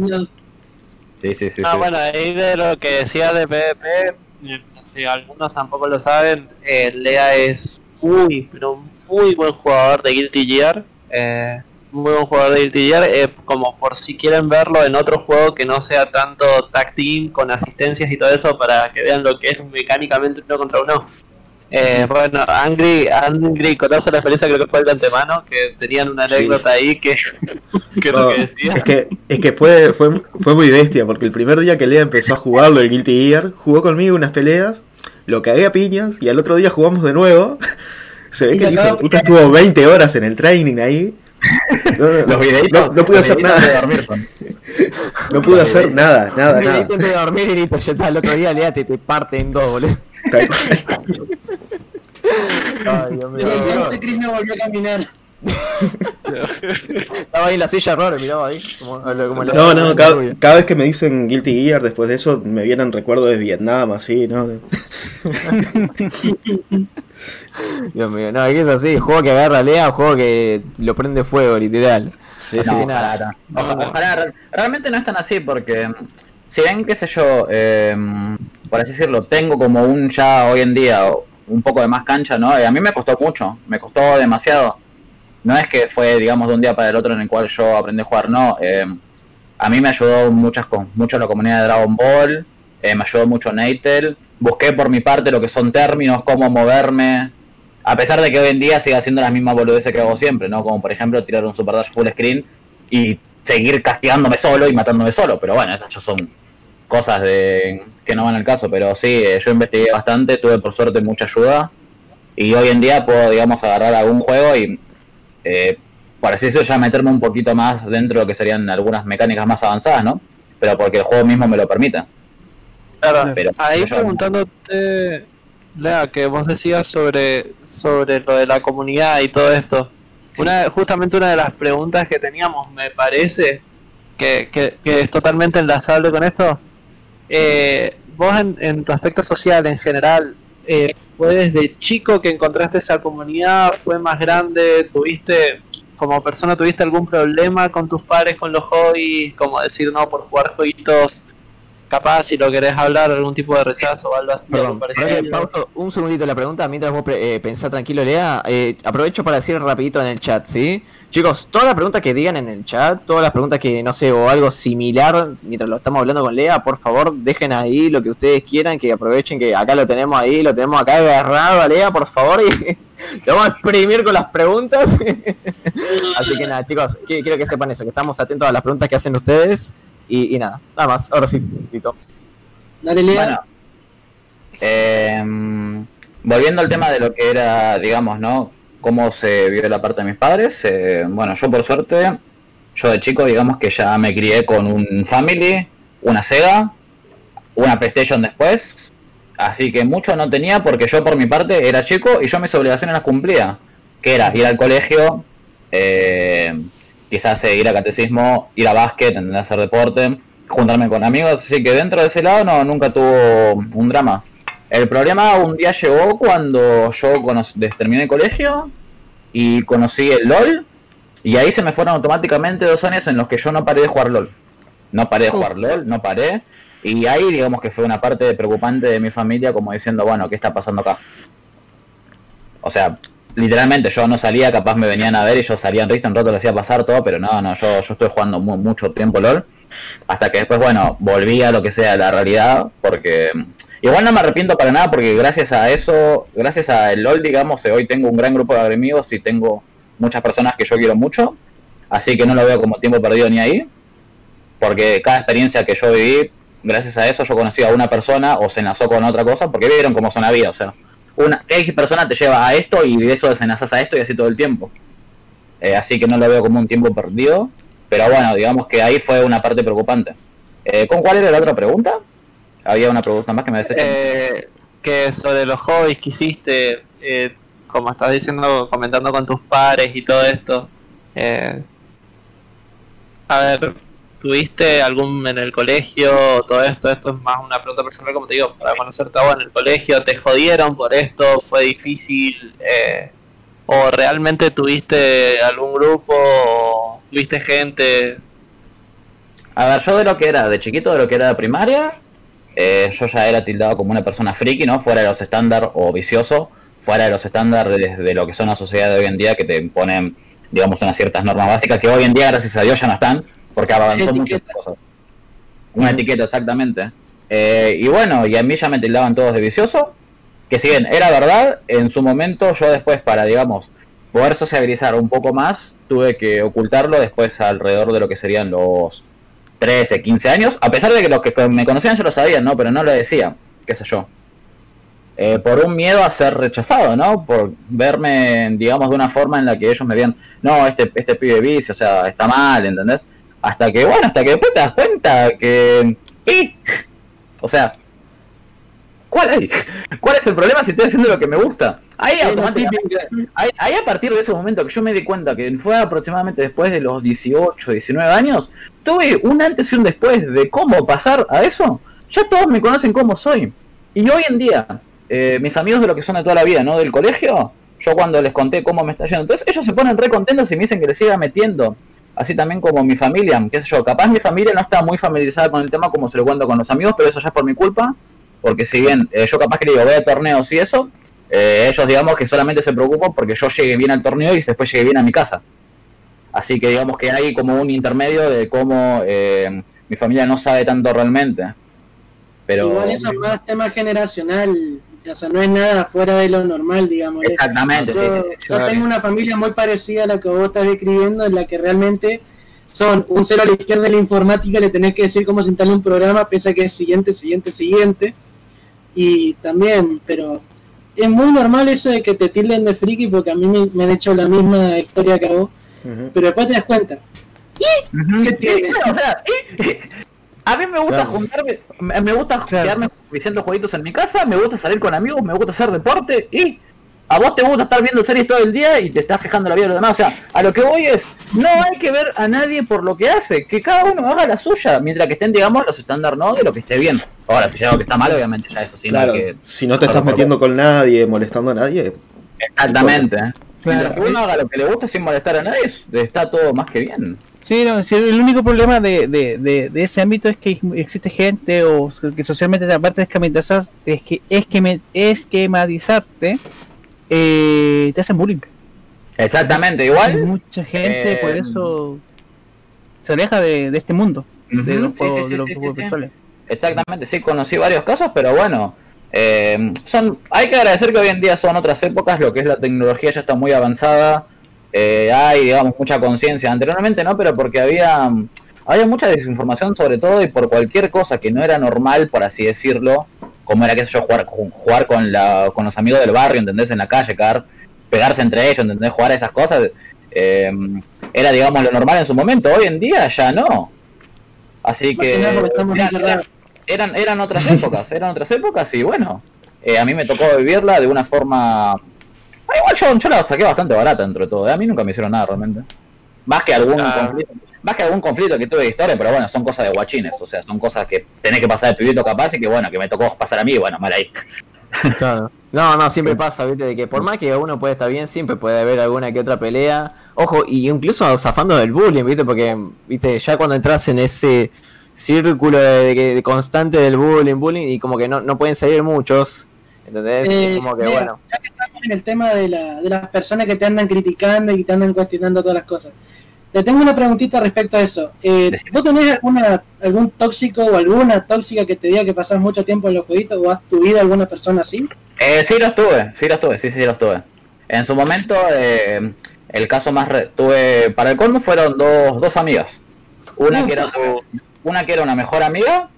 Sí, sí, sí. Ah, sí. bueno, ahí de lo que decía de PvP, eh, si algunos tampoco lo saben, eh, Lea es muy, pero muy buen jugador de Guilty Gear. Eh, muy buen jugador de Guilty Gear, eh, como por si quieren verlo en otro juego que no sea tanto tag team con asistencias y todo eso para que vean lo que es mecánicamente uno contra uno. Eh, bueno, Angry, Angry conoce la experiencia, creo que fue el de antemano, que tenían una Sí. anécdota ahí que, que No, lo que decía. es que, es que fue, fue, fue muy bestia, porque el primer día que Lea empezó a jugarlo, el Guilty Gear, jugó conmigo unas peleas, lo cagué a piñas, y al otro día jugamos de nuevo. Se ve Y que el hijo de puta estuvo 20 horas en el training ahí. No, no, Los videitos, no, no pude los hacer videitos de nada, dormir no pude hacer nada, nada, nada. intenté dormir y listo, ya está, el otro día Lea te, te parte en dos, boludo. Tal cual. Ay, Dios mío. Entonces Chris no volvió a caminar. Estaba ahí en la silla raro, miraba ahí. Como, como la- No, no, cada, cada vez que me dicen Guilty Gear, después de eso me vienen recuerdos de Vietnam, así, ¿no? Dios mío, no, es que es así, juego que agarra Lea, juego que lo prende fuego, literal. Sí, Así sí. que No, nada. ojalá, no. Ojalá, ojalá, re- realmente no es tan así porque si ven, qué sé yo, eh, por así decirlo, tengo como un ya hoy en día un poco de más cancha, ¿no? Eh, a mí me costó mucho, me costó demasiado. No es que fue, digamos, de un día para el otro en el cual yo aprendí a jugar, no. eh, a mí me ayudó muchas, con- mucho la comunidad de Dragon Ball, eh, me ayudó mucho Natel. Busqué por mi parte lo que son términos, cómo moverme. A pesar de que hoy en día siga haciendo las mismas boludeces que hago siempre, ¿no? Como por ejemplo tirar un Super Dash full screen y seguir castigándome solo y matándome solo. Pero bueno, esas ya son cosas de que no van al caso. Pero sí, eh, yo investigué bastante, tuve por suerte mucha ayuda. Y hoy en día puedo, digamos, agarrar algún juego y, eh, por así decirlo, ya meterme un poquito más dentro de lo que serían algunas mecánicas más avanzadas, ¿no? Pero porque el juego mismo me lo permite. Claro, Pero- ahí yo- preguntándote, Lea, que vos decías sobre, sobre lo de la comunidad y todo esto. Una, justamente una de las preguntas que teníamos, me parece, que, que, que es totalmente enlazable con esto. Eh, vos en, en tu aspecto social en general, eh, ¿fue desde chico que encontraste esa comunidad? ¿Fue más grande? ¿Tuviste, como persona, tuviste algún problema con tus padres, con los hobbies? Como decir, no, por jugar jueguitos, capaz si lo querés hablar, algún tipo de rechazo o algo así. Perdón, que un segundito la pregunta mientras vos eh, pensá tranquilo, Lea. Eh, aprovecho para decir rapidito en el chat, ¿sí? Chicos, todas las preguntas que digan en el chat, todas las preguntas que, no sé, o algo similar, mientras lo estamos hablando con Lea, por favor, dejen ahí lo que ustedes quieran, que aprovechen que acá lo tenemos ahí, lo tenemos acá agarrado a Lea, por favor, y lo vamos a exprimir con las preguntas. Así que nada, chicos, qui- quiero que sepan eso, que estamos atentos a las preguntas que hacen ustedes, y, y nada, nada más, ahora sí, Tito. Dale, Lea. Bueno, eh, volviendo al tema de lo que era, digamos, ¿no? Cómo se vio la parte de mis padres. eh, bueno, yo por suerte, yo de chico, digamos que ya me crié con un Family, una Sega, una PlayStation después. Así que mucho no tenía porque yo por mi parte era chico y yo mis obligaciones las cumplía. Que era ir al colegio, eh, quizás eh, ir a catecismo, ir a básquet, entender hacer deporte, juntarme con amigos, así que dentro de ese lado no, nunca tuvo un drama. El problema un día llegó cuando yo terminé el colegio y conocí el LOL y ahí se me fueron automáticamente dos años en los que yo no paré de jugar LOL. No paré de jugar LOL, no paré. Y ahí digamos que fue una parte preocupante de mi familia como diciendo, bueno, ¿qué está pasando acá? O sea, literalmente yo no salía, capaz me venían a ver y yo salía en Rift, un rato le hacía pasar todo, pero no, no, yo, yo estoy jugando mu- mucho tiempo LOL. Hasta que después, bueno, volví a lo que sea la realidad, porque igual no me arrepiento para nada, porque gracias a eso, gracias a LOL, digamos, hoy tengo un gran grupo de amigos y tengo muchas personas que yo quiero mucho, así que no lo veo como tiempo perdido ni ahí, porque cada experiencia que yo viví, gracias a eso yo conocí a una persona o se enlazó con otra cosa, porque vieron cómo son la vida, o sea, una X persona te lleva a esto y de eso desenlazas a esto y así todo el tiempo. Eh, así que no lo veo como un tiempo perdido. Pero bueno, digamos que ahí fue una parte preocupante. Eh, ¿Con cuál era la otra pregunta? Había una pregunta más que me desechó. Eh, que sobre los hobbies que hiciste, eh, como estás diciendo, comentando con tus padres y todo esto. eh, a ver, ¿tuviste algún en el colegio? Todo esto, esto es más una pregunta personal, como te digo, para conocerte a vos en el colegio. ¿Te jodieron por esto? ¿Fue difícil? Eh, ¿O realmente tuviste algún grupo? o ¿Tuviste gente? A ver, yo de lo que era de chiquito, de lo que era de primaria, eh, yo ya era tildado como una persona friki, ¿no? Fuera de los estándar o vicioso, fuera de los estándares de lo que son la sociedad de hoy en día, que te imponen, digamos, unas ciertas normas básicas que hoy en día, gracias a Dios, ya no están, porque avanzó muchas cosas. Una etiqueta, exactamente. Eh, y bueno, y a mí ya me tildaban todos de vicioso, que si bien era verdad, en su momento yo después para, digamos, poder sociabilizar un poco más, tuve que ocultarlo después alrededor de lo que serían los 13, 15 años, a pesar de que los que me conocían ya lo sabían, ¿no? Pero no lo decía, qué sé yo. Eh, por un miedo a ser rechazado, ¿no? Por verme, digamos, de una forma en la que ellos me veían, no, este, este pibe vicio, o sea, está mal, ¿entendés? Hasta que, bueno, hasta que después te das cuenta que... ¿Y? O sea, ¿cuál, hay? ¿cuál es el problema si estoy haciendo lo que me gusta? Ahí automáticamente... Ahí, ahí a partir de ese momento que yo me di cuenta que fue aproximadamente después de los 18, 19 años, tuve un antes y un después de cómo pasar a eso. Ya todos me conocen cómo soy. Y hoy en día, eh, mis amigos de lo que son de toda la vida, ¿no? Del colegio, yo cuando les conté cómo me está yendo, entonces ellos se ponen re contentos y me dicen que les siga metiendo. Así también como mi familia, qué sé yo, capaz mi familia no está muy familiarizada con el tema como se lo cuento con los amigos, pero eso ya es por mi culpa, porque si bien eh, yo capaz que le digo, voy a torneos y eso, eh, ellos digamos que solamente se preocupan porque yo llegue bien al torneo y después llegue bien a mi casa. Así que digamos que hay como un intermedio de cómo eh, mi familia no sabe tanto realmente. Pero Igual eso es más tema generacional, o sea, no es nada fuera de lo normal, digamos. Exactamente, Yo, sí, sí, sí, yo claro. tengo una familia muy parecida a la que vos estás describiendo, en la que realmente son un cero a la izquierda de la informática, le tenés que decir cómo se instala un programa, pese a que es siguiente, siguiente, siguiente. Y también, pero es muy normal eso de que te tilden de friki, porque a mí me, me han hecho la misma historia que a vos, pero después te das cuenta. ¿Qué tiene? o sea, y- a mí me gusta juntarme, me gusta quedarme diciendo jueguitos en mi casa, me gusta salir con amigos, me gusta hacer deporte y a vos te gusta estar viendo series todo el día y te estás fijando la vida de los demás. O sea, a lo que voy es, no hay que ver a nadie por lo que hace, que cada uno haga la suya, mientras que estén, digamos, los estándares no de lo que esté bien. Ahora, si hay algo que está mal, obviamente ya eso sí. Claro, no hay que... si no te estás metiendo con nadie, molestando a nadie. Exactamente. Mientras Claro. que uno haga lo que le gusta sin molestar a nadie, está todo más que bien. Sí, no, sí, el único problema de, de, de, de ese ámbito es que existe gente o que socialmente aparte de esquematizar, es que esqueme- esquematizarte, eh, te hacen bullying. Exactamente, Hay igual. mucha gente eh, por eso se aleja de, de este mundo, de los juegos, sí, de los juegos virtuales. Exactamente, sí, conocí varios casos, pero bueno, eh, son, hay que agradecer que hoy en día son otras épocas, lo que es la tecnología ya está muy avanzada, eh, hay, digamos, mucha conciencia. Anteriormente no, pero porque había, había mucha desinformación sobre todo y por cualquier cosa que no era normal, por así decirlo, como era, qué sé yo, jugar, ju- jugar con, la, con los amigos del barrio, ¿entendés? En la calle, cagar, pegarse entre ellos, ¿entendés? Jugar a esas cosas, eh, era, digamos, lo normal en su momento. Hoy en día ya no. Así que... era- eran, eran otras épocas, eran otras épocas y bueno, eh, a mí me tocó vivirla de una forma... Ah, igual yo, yo la saqué bastante barata dentro de todo, ¿eh? a mí nunca me hicieron nada realmente. Más que algún Ah. conflicto, más que algún conflicto que tuve de historia, pero bueno, son cosas de guachines, o sea, son cosas que tenés que pasar el pibito capaz y que bueno, que me tocó pasar a mí, bueno, mal ahí. Claro. No, no, siempre pasa, viste, de que por más que uno puede estar bien, siempre puede haber alguna que otra pelea. Ojo, y incluso zafando del bullying, viste, porque, viste, ya cuando entras en ese círculo de, de- de constante del bullying, bullying, y como que no, no pueden salir muchos, ¿entendés? Eh, Es como que, mira, bueno. Ya que estamos en el tema de, la, de las personas que te andan criticando y que te andan cuestionando todas las cosas. Te tengo una preguntita respecto a eso. Eh, ¿Vos tenés alguna, algún tóxico o alguna tóxica que te diga que pasás mucho tiempo en los jueguitos o has tuvido alguna persona así? Eh, sí los tuve, sí los tuve, sí, sí los tuve. En su momento, eh, el caso más... re- tuve, para el colmo fueron dos, dos amigas. Una que, era una que era una mejor amiga,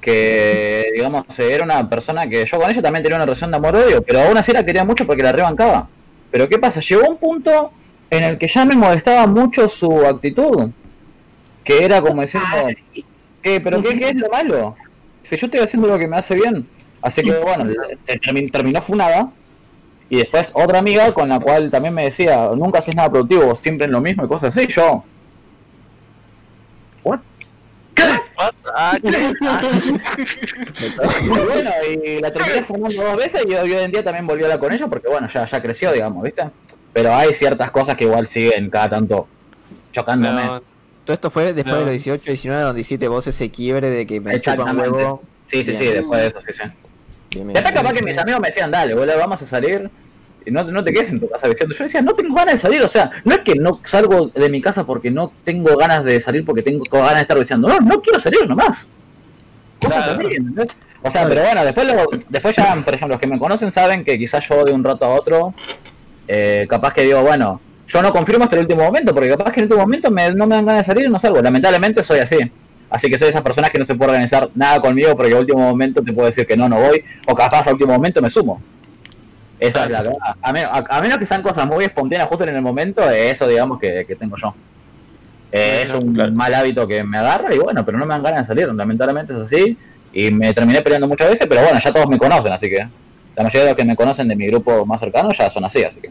que digamos era una persona que yo con ella también tenía una relación de amor-odio, pero aún así la quería mucho porque la rebancaba. Pero ¿qué pasa? Llegó un punto en el que ya me molestaba mucho su actitud, que era como decir, ¿qué, ¿pero qué, qué es lo malo? Si yo estoy haciendo lo que me hace bien. Así que bueno, termi- terminó funada. Y después otra amiga con la cual también me decía, nunca haces nada productivo, siempre en lo mismo y cosas así. Yo, ¿what? Ah, ¿qué? Y bueno, y la terminé fumando dos veces y hoy en día también volví a hablar con ella porque bueno, ya, ya creció, digamos, ¿viste? Pero hay ciertas cosas que igual siguen cada tanto chocándome. No, Todo esto fue después No. de los 18, 19, donde hiciste vos ese quiebre de que me chupa un huevo. Sí, sí, sí, después de eso, sí, sí. Bien. capaz que mis amigos me decían, dale, boludo, vamos a salir. Y no, no te quedes en tu casa diciendo. Yo decía, no tengo ganas de salir. O sea, no es que no salgo de mi casa porque no tengo ganas de salir porque tengo ganas de estar diciendo. No, no quiero salir nomás. Cosas Claro. así, ¿entendés? O sea, pero bueno, después, lo- después ya, por ejemplo, los que me conocen saben que quizás yo de un rato a otro, eh, capaz que digo, bueno, yo no confirmo hasta el último momento, porque capaz que en el último momento me- no me dan ganas de salir y no salgo. Lamentablemente soy así. Así que soy de esas personas que no se puede organizar nada conmigo porque al último momento te puedo decir que no, no voy, o capaz al último momento me sumo. Esa es la verdad. A, menos- a- a menos que sean cosas muy espontáneas justo en el momento, eh, eso digamos que, que tengo yo. Eh, es un Claro. mal hábito que me agarra y bueno, pero no me dan ganas de salir, lamentablemente es así. Y me terminé peleando muchas veces, pero bueno, ya todos me conocen, así que la mayoría de los que me conocen de mi grupo más cercano ya son así, así que.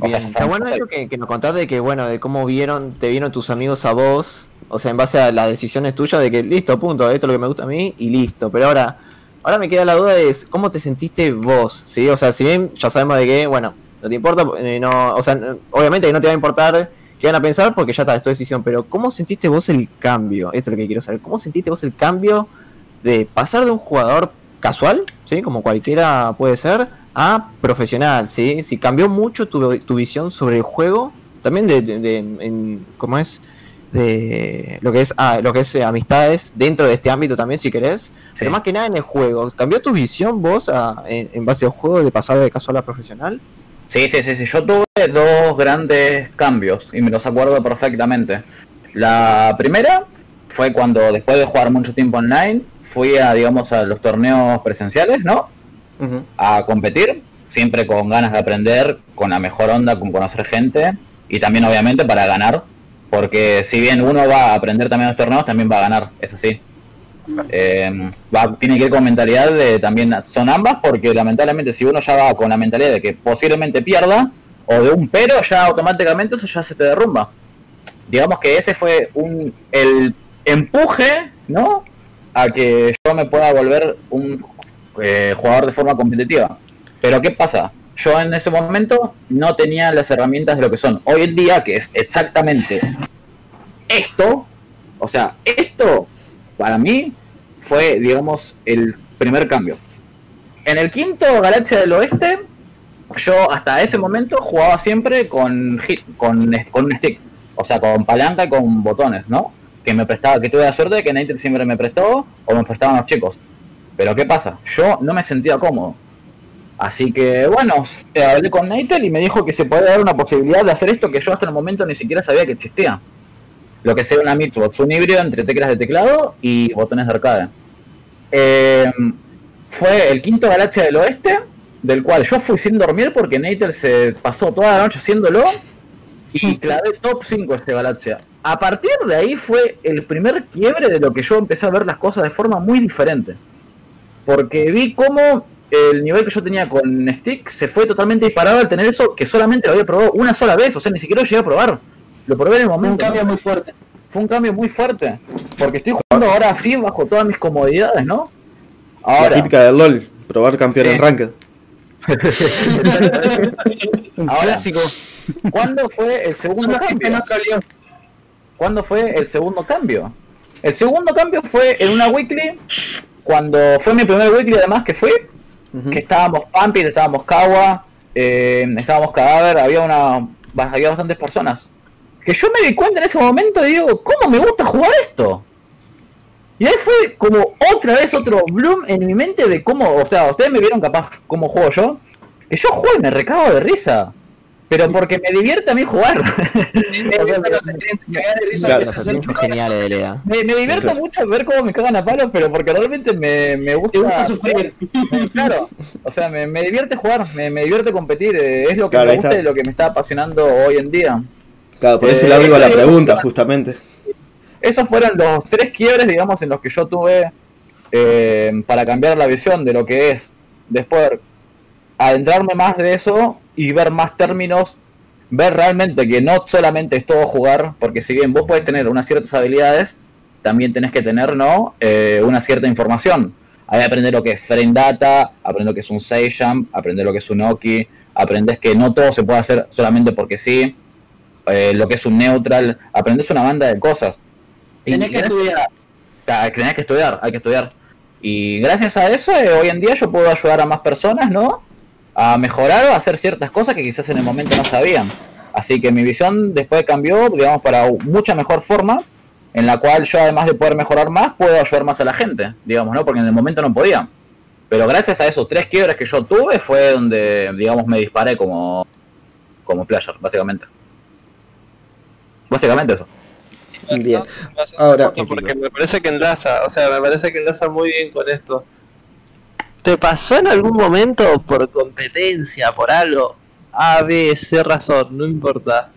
o sea, está bueno eso que, que nos contaste de que, bueno, de cómo vieron, te vieron tus amigos a vos, o sea, en base a las decisiones tuyas de que, listo, punto, esto es lo que me gusta a mí y listo. Pero ahora, ahora me queda la duda de cómo te sentiste vos, ¿sí? O sea, si bien ya sabemos de que, bueno, no te importa, eh, no, o sea, obviamente no te va a importar qué van a pensar porque ya está, es tu decisión, pero ¿cómo sentiste vos el cambio? Esto es lo que quiero saber, ¿cómo sentiste vos el cambio de pasar de un jugador casual, ¿sí? Como cualquiera puede ser, a profesional, ¿sí? Si cambió mucho tu, tu visión sobre el juego, también de, de- de- en- ¿cómo es? De lo que es, ah, lo que es eh, amistades dentro de este ámbito también, si querés. Pero más que nada en el juego, ¿cambió tu visión vos a- en, en base al juego de pasar de casual a profesional? Sí, sí, sí, sí. Yo tuve dos grandes cambios y me los acuerdo perfectamente. La primera fue cuando después de jugar mucho tiempo online, fui a, digamos, a los torneos presenciales, ¿no? A competir, siempre con ganas de aprender, con la mejor onda, con conocer gente y también obviamente para ganar, porque si bien uno va a aprender también los torneos, también va a ganar, eso sí. Eh, va- tiene que ir con mentalidad de también son ambas porque lamentablemente si uno ya va con la mentalidad de que posiblemente pierda o de un pero ya automáticamente eso ya se te derrumba. Digamos que ese fue un el empuje no a que yo me pueda volver un eh, jugador de forma competitiva. Pero qué pasa yo en ese momento no tenía las herramientas de lo que son hoy en día que es exactamente esto o sea esto para mí fue, digamos, el primer cambio. En el quinto Galaxia del Oeste, yo hasta ese momento jugaba siempre con, hit- con, con un stick, o sea, con palanca y con botones, ¿no? Que me prestaba, que tuve la suerte de que Nightel siempre me prestó o me prestaban los chicos. Pero ¿qué pasa? Yo no me sentía cómodo. Así que bueno, eh, hablé con Nightel y me dijo que se puede dar una posibilidad de hacer esto que yo hasta el momento ni siquiera sabía que existía lo que sea una Mixbox, un híbrido entre teclas de teclado y botones de arcade. Eh, fue el quinto Galaxia del Oeste, del cual yo fui sin dormir porque Nater se pasó toda la noche haciéndolo y clavé top 5 este Galaxia. A partir de ahí fue el primer quiebre de lo que yo empecé a ver las cosas de forma muy diferente. Porque vi cómo el nivel que yo tenía con Stick se fue totalmente disparado al tener eso que solamente lo había probado una sola vez, o sea, ni siquiera lo llegué a probar. Lo probé en el momento. Un cambio ¿no? muy fuerte. Fue un cambio muy fuerte. Porque estoy jugando ahora así bajo todas mis comodidades, ¿no? La Ahora, típica del LOL, probar campeón Sí. en Ranked. Ahora. clásico. ¿cuándo fue el segundo cambio? ¿Cuándo fue el segundo cambio? El segundo cambio fue en una weekly, cuando fue mi primer weekly además que que estábamos Pampir, estábamos Kawa, eh, estábamos Cadáver, había una había bastantes personas. Que yo me di cuenta en ese momento y digo, ¿cómo me gusta jugar esto? Y ahí fue como otra vez otro bloom en mi mente de cómo, o sea, ustedes me vieron capaz cómo juego yo, que yo juego y me recago de risa. Pero porque me divierte a mí jugar. Me, me divierte Claro. mucho ver cómo me cagan a palos, pero porque realmente me, me gusta. Gusta sufrir. Claro, o sea, me, me divierte jugar, me, me divierte competir, eh, es lo que Claro, me gusta y lo que me está apasionando hoy en día. Claro, por Eh, ese lado iba la eso- pregunta, justamente. Esos fueron los tres quiebres, digamos, en los que yo tuve eh, para cambiar la visión de lo que es después adentrarme más de eso y ver más términos, ver realmente que no solamente es todo jugar, porque si bien vos podés tener unas ciertas habilidades, también tenés que tener, ¿no? Eh, una cierta información. Hay que aprender lo que es frame data, aprender lo que es un jump, aprender lo que es un Oki, aprendes que no todo se puede hacer solamente porque sí, eh, lo que es un neutral, aprendes una banda de cosas. Y Tenés que gracias estudiar. Tenés que estudiar, hay que estudiar. Y gracias a eso, eh, hoy en día yo puedo ayudar a más personas, ¿no? A mejorar o a hacer ciertas cosas que quizás en el momento no sabían. Así que mi visión después cambió, digamos, para mucha mejor forma, en la cual yo además de poder mejorar más, puedo ayudar más a la gente, digamos, ¿no? Porque en el momento no podía. Pero gracias a esos tres quiebres que yo tuve fue donde, digamos, me disparé como, como player, básicamente. Básicamente eso. Bien. Ahora- porque me parece que enlaza, o sea, me parece que enlaza muy bien con esto. ¿Te pasó en algún momento por competencia, por algo? A, B, C razón, no importa.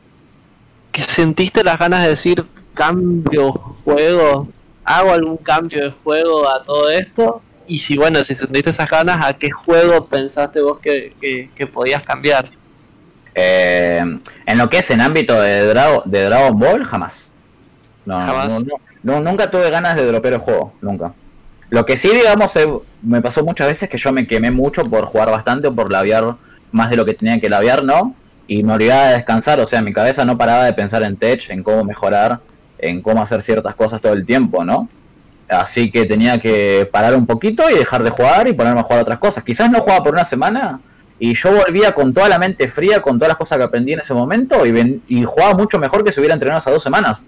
Que sentiste las ganas de decir cambio juego, hago algún cambio de juego a todo esto. Y si bueno, si sentiste esas ganas, ¿a qué juego pensaste vos que, que, que podías cambiar? Eh, en lo que es en ámbito de, Drago- de Dragon Ball, jamás. No, Jamás. no, no, no, nunca tuve ganas de dropear el juego, nunca. Lo que sí, digamos, eh, me pasó muchas veces que yo me quemé mucho por jugar bastante o por labiar más de lo que tenía que labiar, ¿no? Y me olvidaba de descansar, o sea, mi cabeza no paraba de pensar en tech, en cómo mejorar, en cómo hacer ciertas cosas todo el tiempo, ¿no? Así que tenía que parar un poquito y dejar de jugar y ponerme a jugar otras cosas. Quizás no jugaba por una semana y yo volvía con toda la mente fría, con todas las cosas que aprendí en ese momento y, ven- y jugaba mucho mejor que si hubiera entrenado esas dos semanas.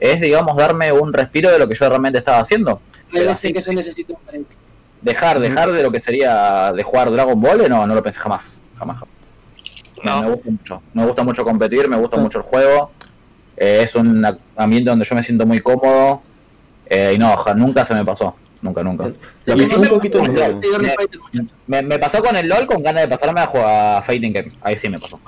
Es, digamos, darme un respiro de lo que yo realmente estaba haciendo. Hay veces que se necesita un break. Dejar, dejar de lo que sería de jugar Dragon Ball, no, no lo pensé jamás. Jamás. jamás. No. Me gusta mucho. Me gusta mucho competir, me gusta mucho el juego. Eh, es un ambiente donde yo me siento muy cómodo. eh, y no, nunca se me pasó. Nunca, nunca. Lo que un poquito. Me, me pasó con el LOL con ganas de pasarme a jugar a Fighting Game. Ahí sí me pasó.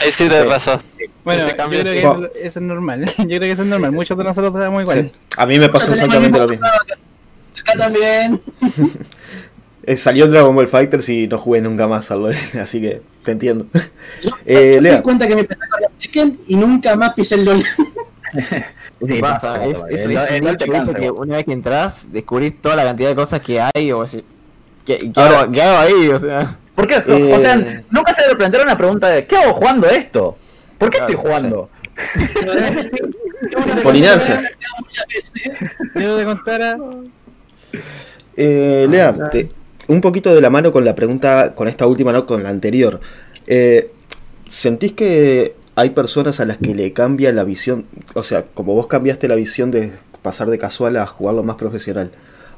Ahí sí te Sí. pasó. Bueno, yo creo que Wow. eso es normal. Yo creo que eso es normal. Muchos de nosotros estamos igual. Sí. A mí me pasó Tenemos exactamente lo mismo acá. También. Eh, salió Dragon Ball Fighters y no jugué nunca más al LOL, así que te entiendo. Yo, Eh, yo me di cuenta que me empecé con la Tekken y nunca más pisé el LOL. Sí, pasa, pasa, es, es, el- es el un LOL te cansa, que una vez que entras, descubrís toda la cantidad de cosas que hay, o así. ¿Qué, qué Ahora- hago, qué hago ahí? O sea, ¿Por qué? Eh, O sea, nunca se le plantearon una pregunta de ¿qué hago jugando esto? ¿Por qué Claro, estoy jugando? Por inercia. Muchas veces. Yo te contara. Eh, Lea, te- un poquito de la mano con la pregunta, con esta última, no con la anterior. Eh, ¿Sentís que hay personas a las que le cambia la visión? O sea, como vos cambiaste la visión de pasar de casual a jugarlo más profesional.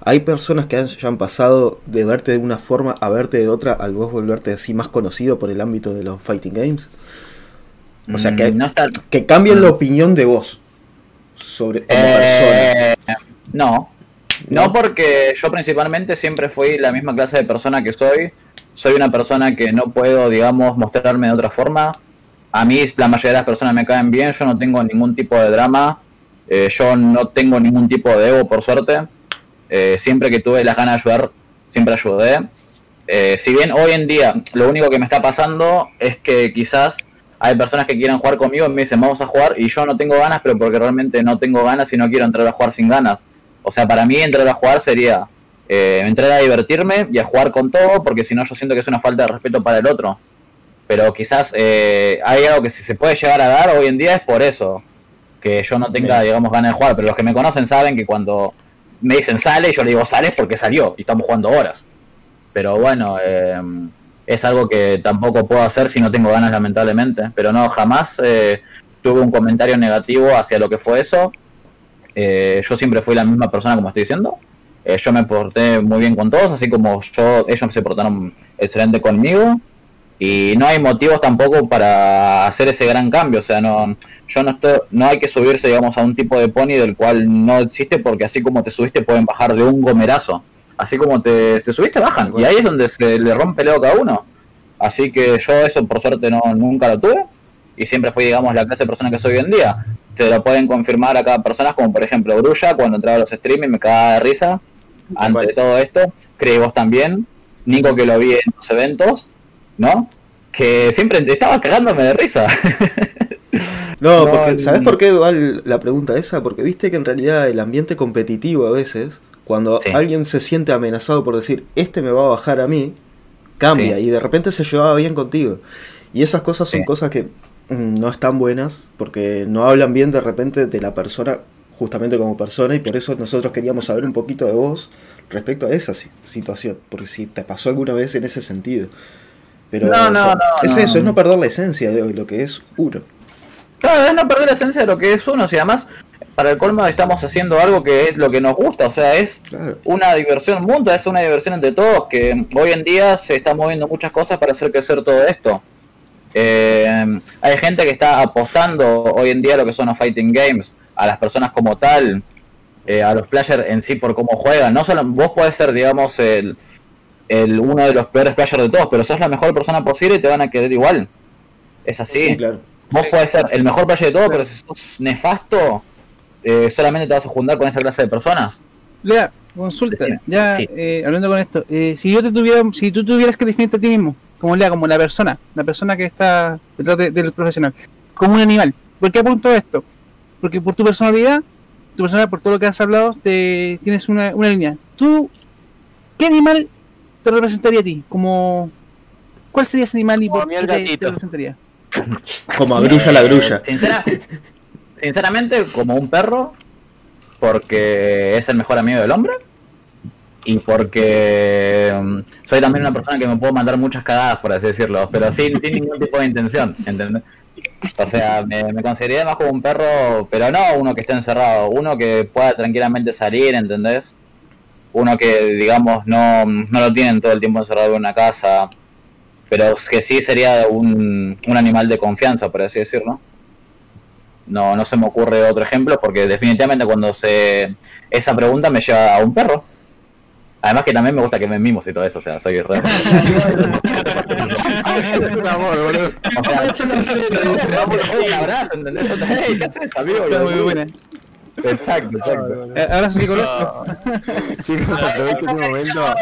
¿Hay personas que hayan pasado de verte de una forma a verte de otra al vos volverte así más conocido por el ámbito de los fighting games? O sea, que, Mm, no está... que cambien la opinión de vos sobre como persona. Eh, no. No porque yo principalmente siempre fui la misma clase de persona que soy. Soy una persona que no puedo, digamos, mostrarme de otra forma. A mí la mayoría de las personas me caen bien, yo no tengo ningún tipo de drama. Eh, yo no tengo ningún tipo de ego, por suerte. Eh, siempre que tuve las ganas de ayudar, siempre ayudé. Eh, si bien hoy en día lo único que me está pasando es que quizás hay personas que quieren jugar conmigo y me dicen vamos a jugar y yo no tengo ganas, pero porque realmente no tengo ganas y no quiero entrar a jugar sin ganas. O sea, para mí entrar a jugar sería eh, entrar a divertirme y a jugar con todo, porque si no yo siento que es una falta de respeto para el otro. Pero quizás eh, hay algo que si se puede llegar a dar hoy en día es por eso, que yo no tenga, Bien. digamos, ganas de jugar. Pero los que me conocen saben que cuando me dicen sale, yo le digo sales porque salió y estamos jugando horas. Pero bueno, eh, es algo que tampoco puedo hacer si no tengo ganas, lamentablemente. Pero no, jamás eh, tuve un comentario negativo hacia lo que fue eso. Eh, yo siempre fui la misma persona, como estoy diciendo. Eh, yo me porté muy bien con todos, así como yo, ellos se portaron excelente conmigo. Y no hay motivos tampoco para hacer ese gran cambio. O sea, no, yo no estoy, no hay que subirse, digamos, a un tipo de pony del cual no existe, porque así como te subiste pueden bajar de un gomerazo. Así como te, te subiste, bajan. Y ahí es donde se le rompe el ego a cada uno. Así que yo eso por suerte no nunca lo tuve. Y siempre fui, digamos, la clase de persona que soy hoy en día. Te lo pueden confirmar a cada persona, como por ejemplo Grulla, cuando entraba a los streaming me cagaba de risa. Antes de todo esto, creí vos también. Nico que lo vi en los eventos, ¿no? Que siempre te estaba cagándome de risa. No, No, porque, ¿sabes por qué va la pregunta esa? Porque viste que en realidad el ambiente competitivo a veces, cuando Sí. alguien se siente amenazado por decir, este me va a bajar a mí, cambia Sí. y de repente se llevaba bien contigo. Y esas cosas son Sí. cosas que mm, no están buenas porque no hablan bien de repente de la persona justamente como persona y por eso nosotros queríamos saber un poquito de vos respecto a esa si- situación, porque si te pasó alguna vez en ese sentido. Pero No, no, o sea, no, es no. eso, es no perder la esencia de lo que es uno. Claro, es no perder la esencia de lo que es uno. Si además, para el colmo, estamos haciendo algo que es lo que nos gusta. O sea, es Claro. una diversión mutua, es una diversión entre todos, que hoy en día se están moviendo muchas cosas para hacer crecer todo esto. Eh, hay gente que está apostando hoy en día a lo que son los fighting games, a las personas como tal, eh, a los players en sí por cómo juegan. No solo vos podés ser, digamos, el, el uno de los peores players de todos, pero sos la mejor persona posible y te van a querer igual. Es así. Sí, claro. Vos podés ser el mejor player de todo, pero si sos nefasto, eh, solamente te vas a juntar con esa clase de personas. Lea, consulta. Ya, Sí. eh, hablando con esto, eh, si yo te tuviera, si tú tuvieras que definirte a ti mismo, como Lea, como la persona, la persona que está detrás de- del profesional, como un animal, ¿por qué apunto esto? Porque por tu personalidad, tu personalidad, por todo lo que has hablado, te tienes una, una línea. ¿Tú qué animal te representaría a ti? Como, ¿Cuál sería ese animal y Como por qué te, representaría? Como a grulla la grulla. Eh, sincera- sinceramente, como un perro, porque es el mejor amigo del hombre. Y porque mm, soy también una persona que me puedo mandar muchas cagadas, por así decirlo, pero sin, sin ningún tipo de intención, ¿entendés? O sea, me, me consideraría más como un perro, pero no uno que esté encerrado, uno que pueda tranquilamente salir, ¿entendés? Uno que, digamos, no, no lo tienen todo el tiempo encerrado en una casa, pero que sí sería un, un animal de confianza, por así decirlo. No, no se me ocurre otro ejemplo porque definitivamente cuando se esa pregunta me lleva a un perro. Además que también me gusta que me mimos y todo eso, o sea, soy re... un amor, boludo. O sea, un abrazo, ¿entendés? Hey, ¿qué haces, amigo? Está muy buena. Exacto, exacto. Eh, Ahora sí, psicológico. Chicos, aprovecho este momento.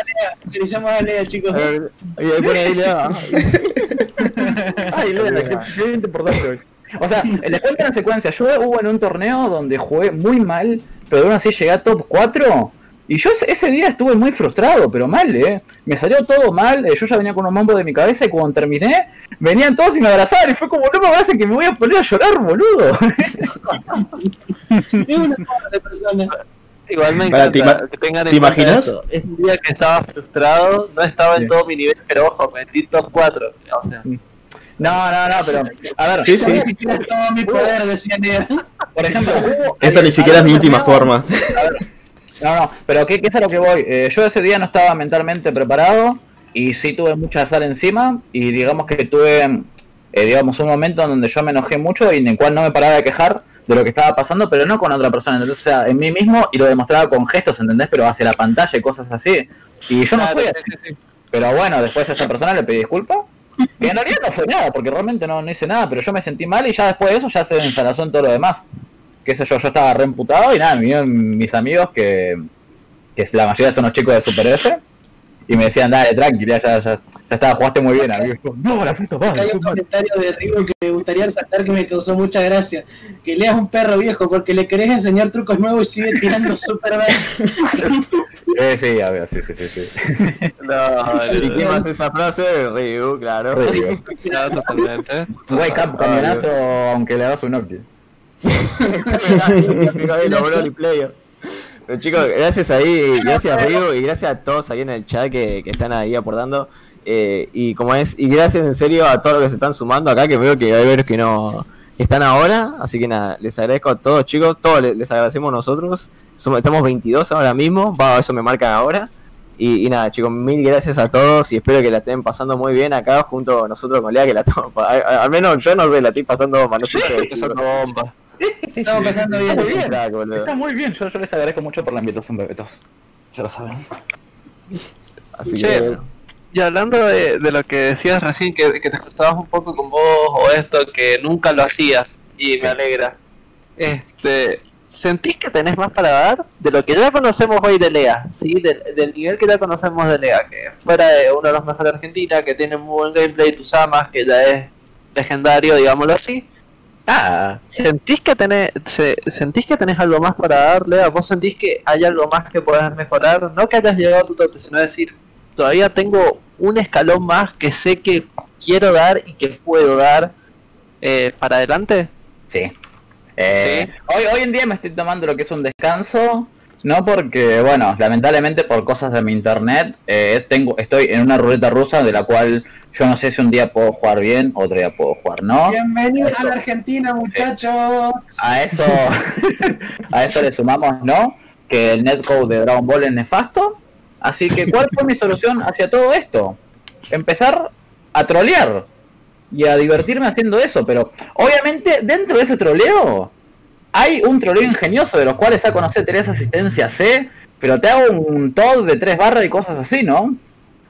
Utilizamos a Lea, chicos. A ver, ahí ahí pone ahí, Lea. Ay, Lea, qué, qué importante hoy. O sea, les cuento una secuencia. Yo hubo en un torneo donde jugué muy mal, pero aún así llegué a top 4. Y yo ese- día estuve muy frustrado, pero mal, ¿eh? Me salió todo mal. eh, Yo ya venía con un mambo de mi cabeza y cuando terminé, venían todos y me abrazaban. Y fue como, no me abracen que me voy a poner a llorar, boludo. Es una forma de persona. Igual me Para, encanta ¿te que tengan en imaginas? eso. Es un día que estaba frustrado, no estaba en Sí. todo mi nivel, pero ojo, metí top 4. O sea, No, no, no, pero. A ver, Sí, sí. Tienes todo mi poder, decía por ejemplo, Esta ni siquiera es mi íntima forma. No, no, pero ¿qué, qué es a lo que voy? Eh, yo ese día no estaba mentalmente preparado y sí tuve mucha sal encima y digamos que tuve, eh, digamos, un momento en donde yo me enojé mucho y en el cual no me paraba de quejar de lo que estaba pasando, pero no con otra persona, entonces, o sea, en mí mismo y lo demostraba con gestos, ¿entendés? Pero hacia la pantalla y cosas así. Y yo no Claro, soy sí, así. sí, sí. Pero bueno, después a esa persona le pedí disculpas. Que en realidad no fue nada, porque realmente no, no hice nada, pero yo me sentí mal y ya después de eso ya se ensalazó en todo lo demás. Qué sé yo, yo estaba reimputado y nada, me vinieron mis amigos que, que la mayoría son los chicos de Super F y me decían, dale, tranquila, ya, ya, ya está, jugaste muy bien, amigo. No, la puta Acá hay madre. un comentario de Rigo que me gustaría resaltar que me causó mucha gracia. Que Lea es un perro viejo porque le querés enseñar trucos nuevos y sigue tirando super. Eh, sí, a ver, sí, sí, sí. sí. No, ¿Y quién más esa frase? Ryu, claro. Re totalmente. Wake up, camionazo, aunque le hagas un Octi. Los Broly Player. Pero chicos, gracias ahí, gracias Río y gracias a todos ahí en el chat que, que están ahí aportando. Eh, y como es, y gracias en serio a todos los que se están sumando acá, que veo que hay varios que no que están ahora. Así que nada, les agradezco a todos chicos, todos les, les agradecemos nosotros. Somos, estamos 22 ahora mismo, va, eso me marca ahora. Y, y nada, chicos, mil gracias a todos y espero que la estén pasando muy bien acá junto a nosotros con Lea, que la estamos, al menos yo no la estoy pasando mal, no sé chicos. bomba. Estamos pasando bien. Está muy bien. crack. Está muy bien, yo, yo les agradezco mucho por la invitación, bebetos. Ya lo saben. Así Che, que Y hablando de, de lo que decías recién, que, que te frustrabas un poco con vos o esto, que nunca lo hacías, y me alegra. Este, ¿Sentís que tenés más para dar? De lo que ya conocemos hoy de Lea, ¿sí? Del, del nivel que ya conocemos de Lea, que fuera de uno de los mejores de Argentina, que tiene muy buen gameplay, tus amas, que ya es legendario, digámoslo así. Ah, ¿Sentís que tenés, se- sentís que tenés algo más para dar, Lea? ¿Vos sentís que hay algo más que podés mejorar? No que hayas llegado a tu tope, sino decir, todavía tengo un escalón más que sé que quiero dar y que puedo dar eh, para adelante. Sí. Eh, Sí. Hoy, hoy en día me estoy tomando lo que es un descanso, no porque, bueno, lamentablemente por cosas de mi internet, eh, tengo, estoy en una ruleta rusa de la cual yo no sé si un día puedo jugar bien, otro día puedo jugar no. Bienvenidos a la Argentina, muchachos. A eso, a eso le sumamos no, que el netcode de Dragon Ball es nefasto. Así que, ¿cuál fue mi solución hacia todo esto? Empezar a trolear y a divertirme haciendo eso, pero obviamente dentro de ese troleo hay un troleo ingenioso de los cuales saco, no sé, tenés asistencia C, pero te hago un TOD de tres barras y cosas así, ¿no?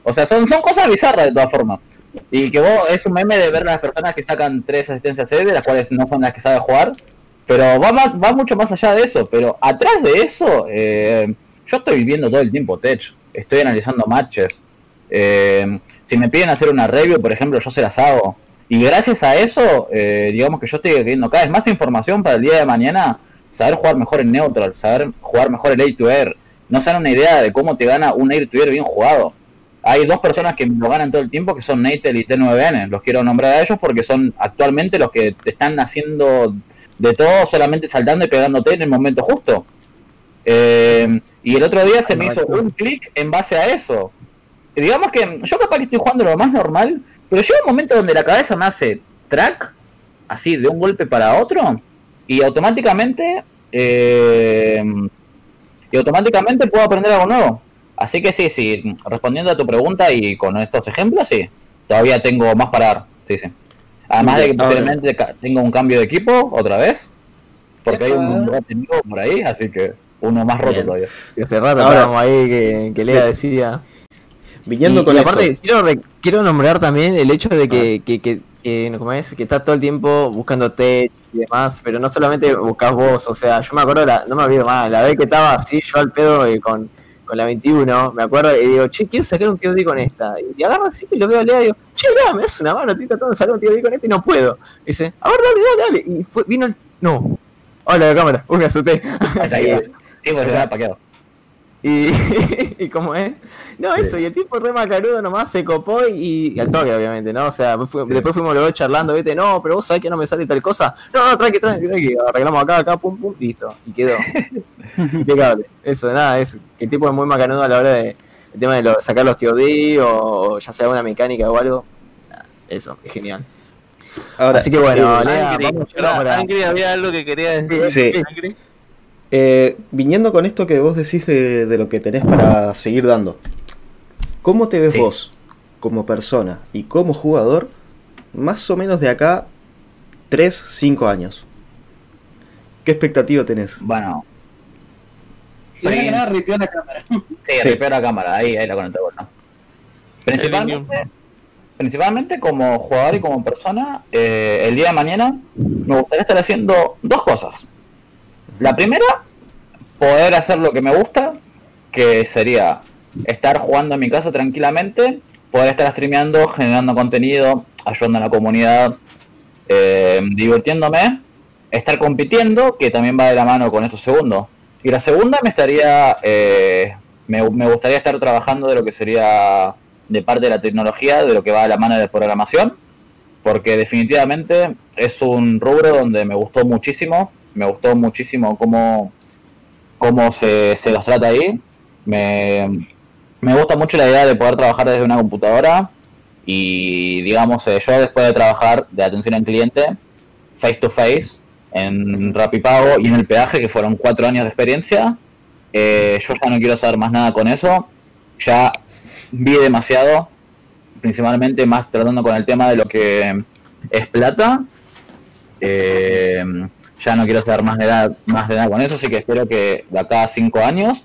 O sea, son, son cosas bizarras de todas formas. Y que vos es un meme de ver a las personas que sacan tres asistencias C, de las cuales no son las que sabe jugar, pero va, más- va mucho más allá de eso. Pero atrás de eso, eh, yo estoy viviendo todo el tiempo Tech, estoy analizando matches. Eh, si me piden hacer una review, por ejemplo, yo se las hago. Y gracias a eso, eh, digamos que yo estoy adquiriendo cada vez más información para el día de mañana, saber jugar mejor en Neutral, saber jugar mejor el Air to Air. No se dan una idea de cómo te gana un Air to Air bien jugado. Hay dos personas que lo ganan todo el tiempo, que son Natel y T9N. Los quiero nombrar a ellos porque son actualmente los que te están haciendo de todo, solamente saltando y pegándote en el momento justo. Eh, y el otro día se me hizo un clic en base a eso. Digamos que yo capaz que estoy jugando lo más normal, pero llega un momento donde la cabeza me hace track, así de un golpe para otro, y automáticamente eh, y automáticamente puedo aprender algo nuevo. Así que sí, sí, respondiendo a tu pregunta y con estos ejemplos, sí, todavía tengo más para dar, sí, sí. Además de que posiblemente tengo un cambio de equipo otra vez, porque hay un debate nuevo por ahí, así que uno más roto Bien. todavía. Y hace rato Ahora- estábamos ahí que, que Lea decía. Viniendo y, con y aparte, eso. quiero, re- quiero nombrar también el hecho de que, que, que, que, ¿cómo es? que está todo el tiempo buscando tech, y demás, pero no solamente buscas vos, o sea, yo me acuerdo, la, no me olvido más, la vez que estaba así, yo al pedo eh, con, con la 21, me acuerdo, y digo, che, quiero sacar un tío D con esta. Y agarro así y lo veo a Lea y digo, che, Lea, me das una mano, estoy tratando de sacar un tío D con esta y no puedo. Y dice, a ver, dale, dale, dale. Y fue, vino el. No. Hola, la cámara. Uy, me asusté. Hasta ahí. Sí, pues ya paqueado. Y, y como es, no, eso, y el tipo re macarudo nomás se copó y, y al toque, obviamente, ¿no? O sea, fu- después fuimos los dos charlando, ¿viste? No, pero vos sabés que no me sale tal cosa. No, no, tranqui, tranqui, tranqui, arreglamos acá, acá, pum, pum, listo, y quedó. Impecable. Eso, nada, eso, que el tipo es muy macanudo a la hora de el tema de lo- sacar los tíos D o, o ya sea una mecánica o algo. Eso, es genial. Ahora, Así que bueno, eh, Lea, Angry, vamos para- Angry, había algo que quería decir. Sí. Angry. Eh, viniendo con esto que vos decís de, de lo que tenés para seguir dando, ¿cómo te ves Sí. vos como persona y como jugador más o menos de acá 3, 5 años? ¿Qué expectativa tenés? Bueno, ripió la cámara. sí, Sí. ripeo la cámara, ahí, ahí la conecté bueno. Principalmente, principalmente como jugador y como persona, eh, el día de mañana me gustaría estar haciendo dos cosas. La primera, poder hacer lo que me gusta, que sería estar jugando en mi casa tranquilamente, poder estar streameando, generando contenido, ayudando a la comunidad, eh, divirtiéndome, estar compitiendo, que también va de la mano con esto segundo. Y la segunda me estaría, eh, me, me gustaría estar trabajando de lo que sería de parte de la tecnología, de lo que va de la mano de programación, porque definitivamente es un rubro donde me gustó muchísimo, me gustó muchísimo cómo, cómo se, se los trata ahí. Me, me gusta mucho la idea de poder trabajar desde una computadora y digamos, eh, yo después de trabajar de atención al cliente, face to face, en Rapipago y en el peaje, que fueron cuatro años de experiencia, eh, yo ya no quiero saber más nada con eso, ya vi demasiado, principalmente más tratando con el tema de lo que es plata, eh, ya no quiero saber más de, nada, más de nada con eso, así que espero que de acá a cinco años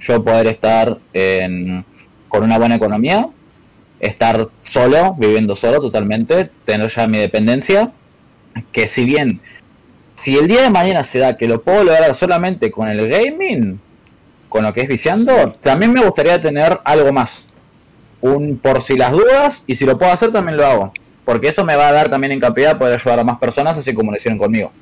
yo poder estar en- con una buena economía, estar solo, viviendo solo totalmente, tener ya mi dependencia, que si bien, si el día de mañana se da que lo puedo lograr solamente con el gaming, con lo que es viciando, también me gustaría tener algo más. Un por si las dudas, y si lo puedo hacer también lo hago. Porque eso me va a dar también incapacidad poder ayudar a más personas, así como lo hicieron conmigo.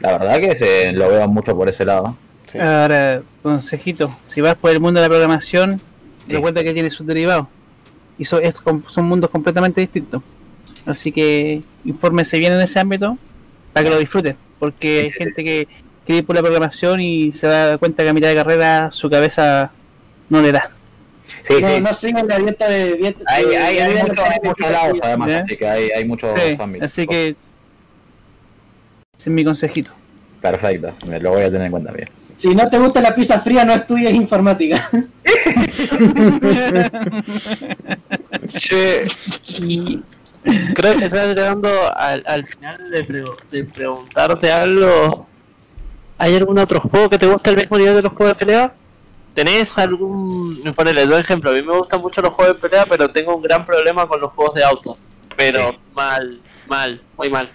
La verdad que se, lo veo mucho por ese lado. Sí. Ahora, consejito, si vas por el mundo de la programación, Sí. recuerda que tiene sus derivados. Y so- es com- son mundos completamente distintos. Así que infórmese bien en ese ámbito para que lo disfrute. Porque hay gente que quiere ir por la programación y se da cuenta que a mitad de carrera su cabeza no le da. Sí, no, sí. no sigan la dieta de dieta. Hay, hay, hay, de- mucho- muchos lados además, ¿Ya? así que hay, hay muchos Sí, ámbitos. así que ese es mi consejito. Perfecto, me lo voy a tener en cuenta bien. Si no te gusta la pizza fría, no estudies informática. Y creo que estás llegando al, al final de, pre- de preguntarte algo. ¿Hay algún otro juego que te guste al mismo nivel de los juegos de pelea? ¿Tenés algún... Ponele, doy ejemplo, a mí me gustan mucho los juegos de pelea, pero tengo un gran problema con los juegos de auto. Pero mal, mal, muy mal.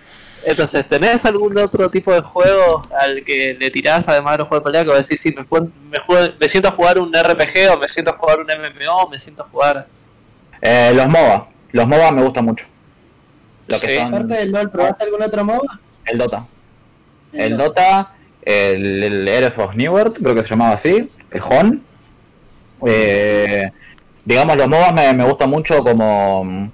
Entonces, ¿tenés algún otro tipo de juego al que le tirás además de los juegos de pelea que vos decís, sí, me, me, siento a jugar un RPG o me siento a jugar un MMO, me siento a jugar... Eh, los MOBA, los MOBA me gustan mucho. Lo que Sí. son Aparte del LOL, ¿probaste algún otro MOBA? el Dota. El Dota, el, el Heroes of New creo que se llamaba así, el HON. Eh, digamos, los MOBA me, me gustan mucho como,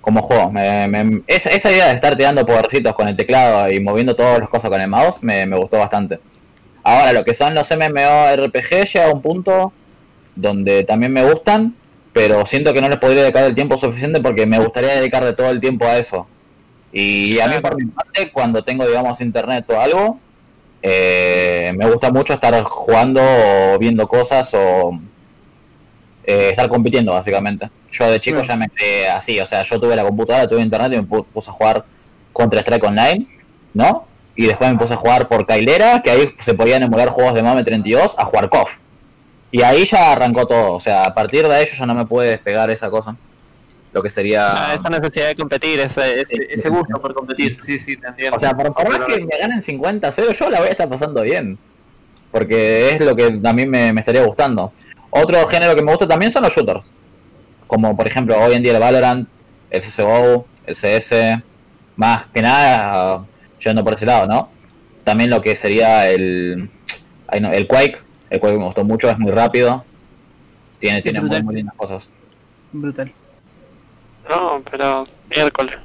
como juego. Me- me- esa, idea de estar tirando podercitos con el teclado y moviendo todas las cosas con el mouse me, me gustó bastante. Ahora, lo que son los MMORPG llega a un punto donde también me gustan, pero siento que no les podría dedicar el tiempo suficiente porque me gustaría dedicarle todo el tiempo a eso. Y a mí por mi parte, cuando tengo, digamos, internet o algo, eh, me gusta mucho estar jugando o viendo cosas o eh, estar compitiendo, básicamente. Yo de chico ya me creé así, o sea, yo tuve la computadora, tuve internet y me pu- puse a jugar Contra Strike Online, ¿no? Y después me puse a jugar por Kailera, que ahí se podían emular juegos de MAME 32 a jugar KOF. Y ahí ya arrancó todo, o sea, a partir de ahí yo ya no me pude despegar esa cosa. lo que sería... Ah, esa necesidad de competir, ese, ese, ese gusto por competir, sí, sí, te entiendo. O sea, por, por más que me ganen 50-0, yo la voy a estar pasando bien. Porque es lo que a mí me, me estaría gustando. Otro género que me gusta también son los shooters. Como por ejemplo hoy en día el Valorant, el CSGO, el CS, más que nada yendo por ese lado, ¿no? También lo que sería el, ay, no, el Quake, el Quake me gustó mucho, es muy rápido, tiene, tiene muy, muy lindas cosas. Brutal. No, pero miércoles.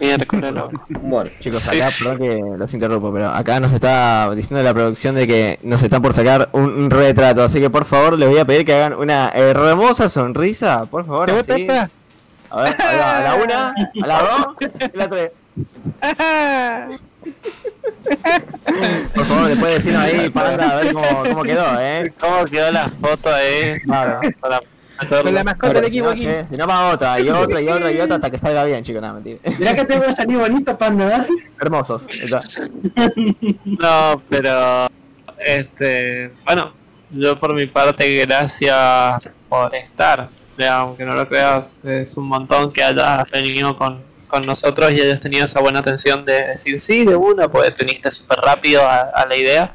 Miércoles. Bueno, Chicos, Sí, acá, sí. perdón que los interrumpo, pero acá nos está diciendo la producción de que nos están por sacar un, un retrato, así que por favor les voy a pedir que hagan una hermosa sonrisa, por favor, ¿Te gusta así. A ver, a la una, a la dos, y la tres. Por favor, después decirnos ahí, panda, a ver cómo, cómo quedó, eh. ¿Cómo quedó la foto ahí? Claro. Para Con la mascota del Si equipo no, aquí. si no va otra, y otra, y otra, y otra, hasta que salga bien, chicos, nada, mentira. Mirá que te voy a salir bonito, panda. ¿eh? Hermosos. está. No, pero este, bueno, yo por mi parte gracias por estar. Ya, aunque no lo creas, es un montón que hayas venido con, con nosotros y hayas tenido esa buena atención de decir sí de una, pues te uniste súper rápido a, a la idea.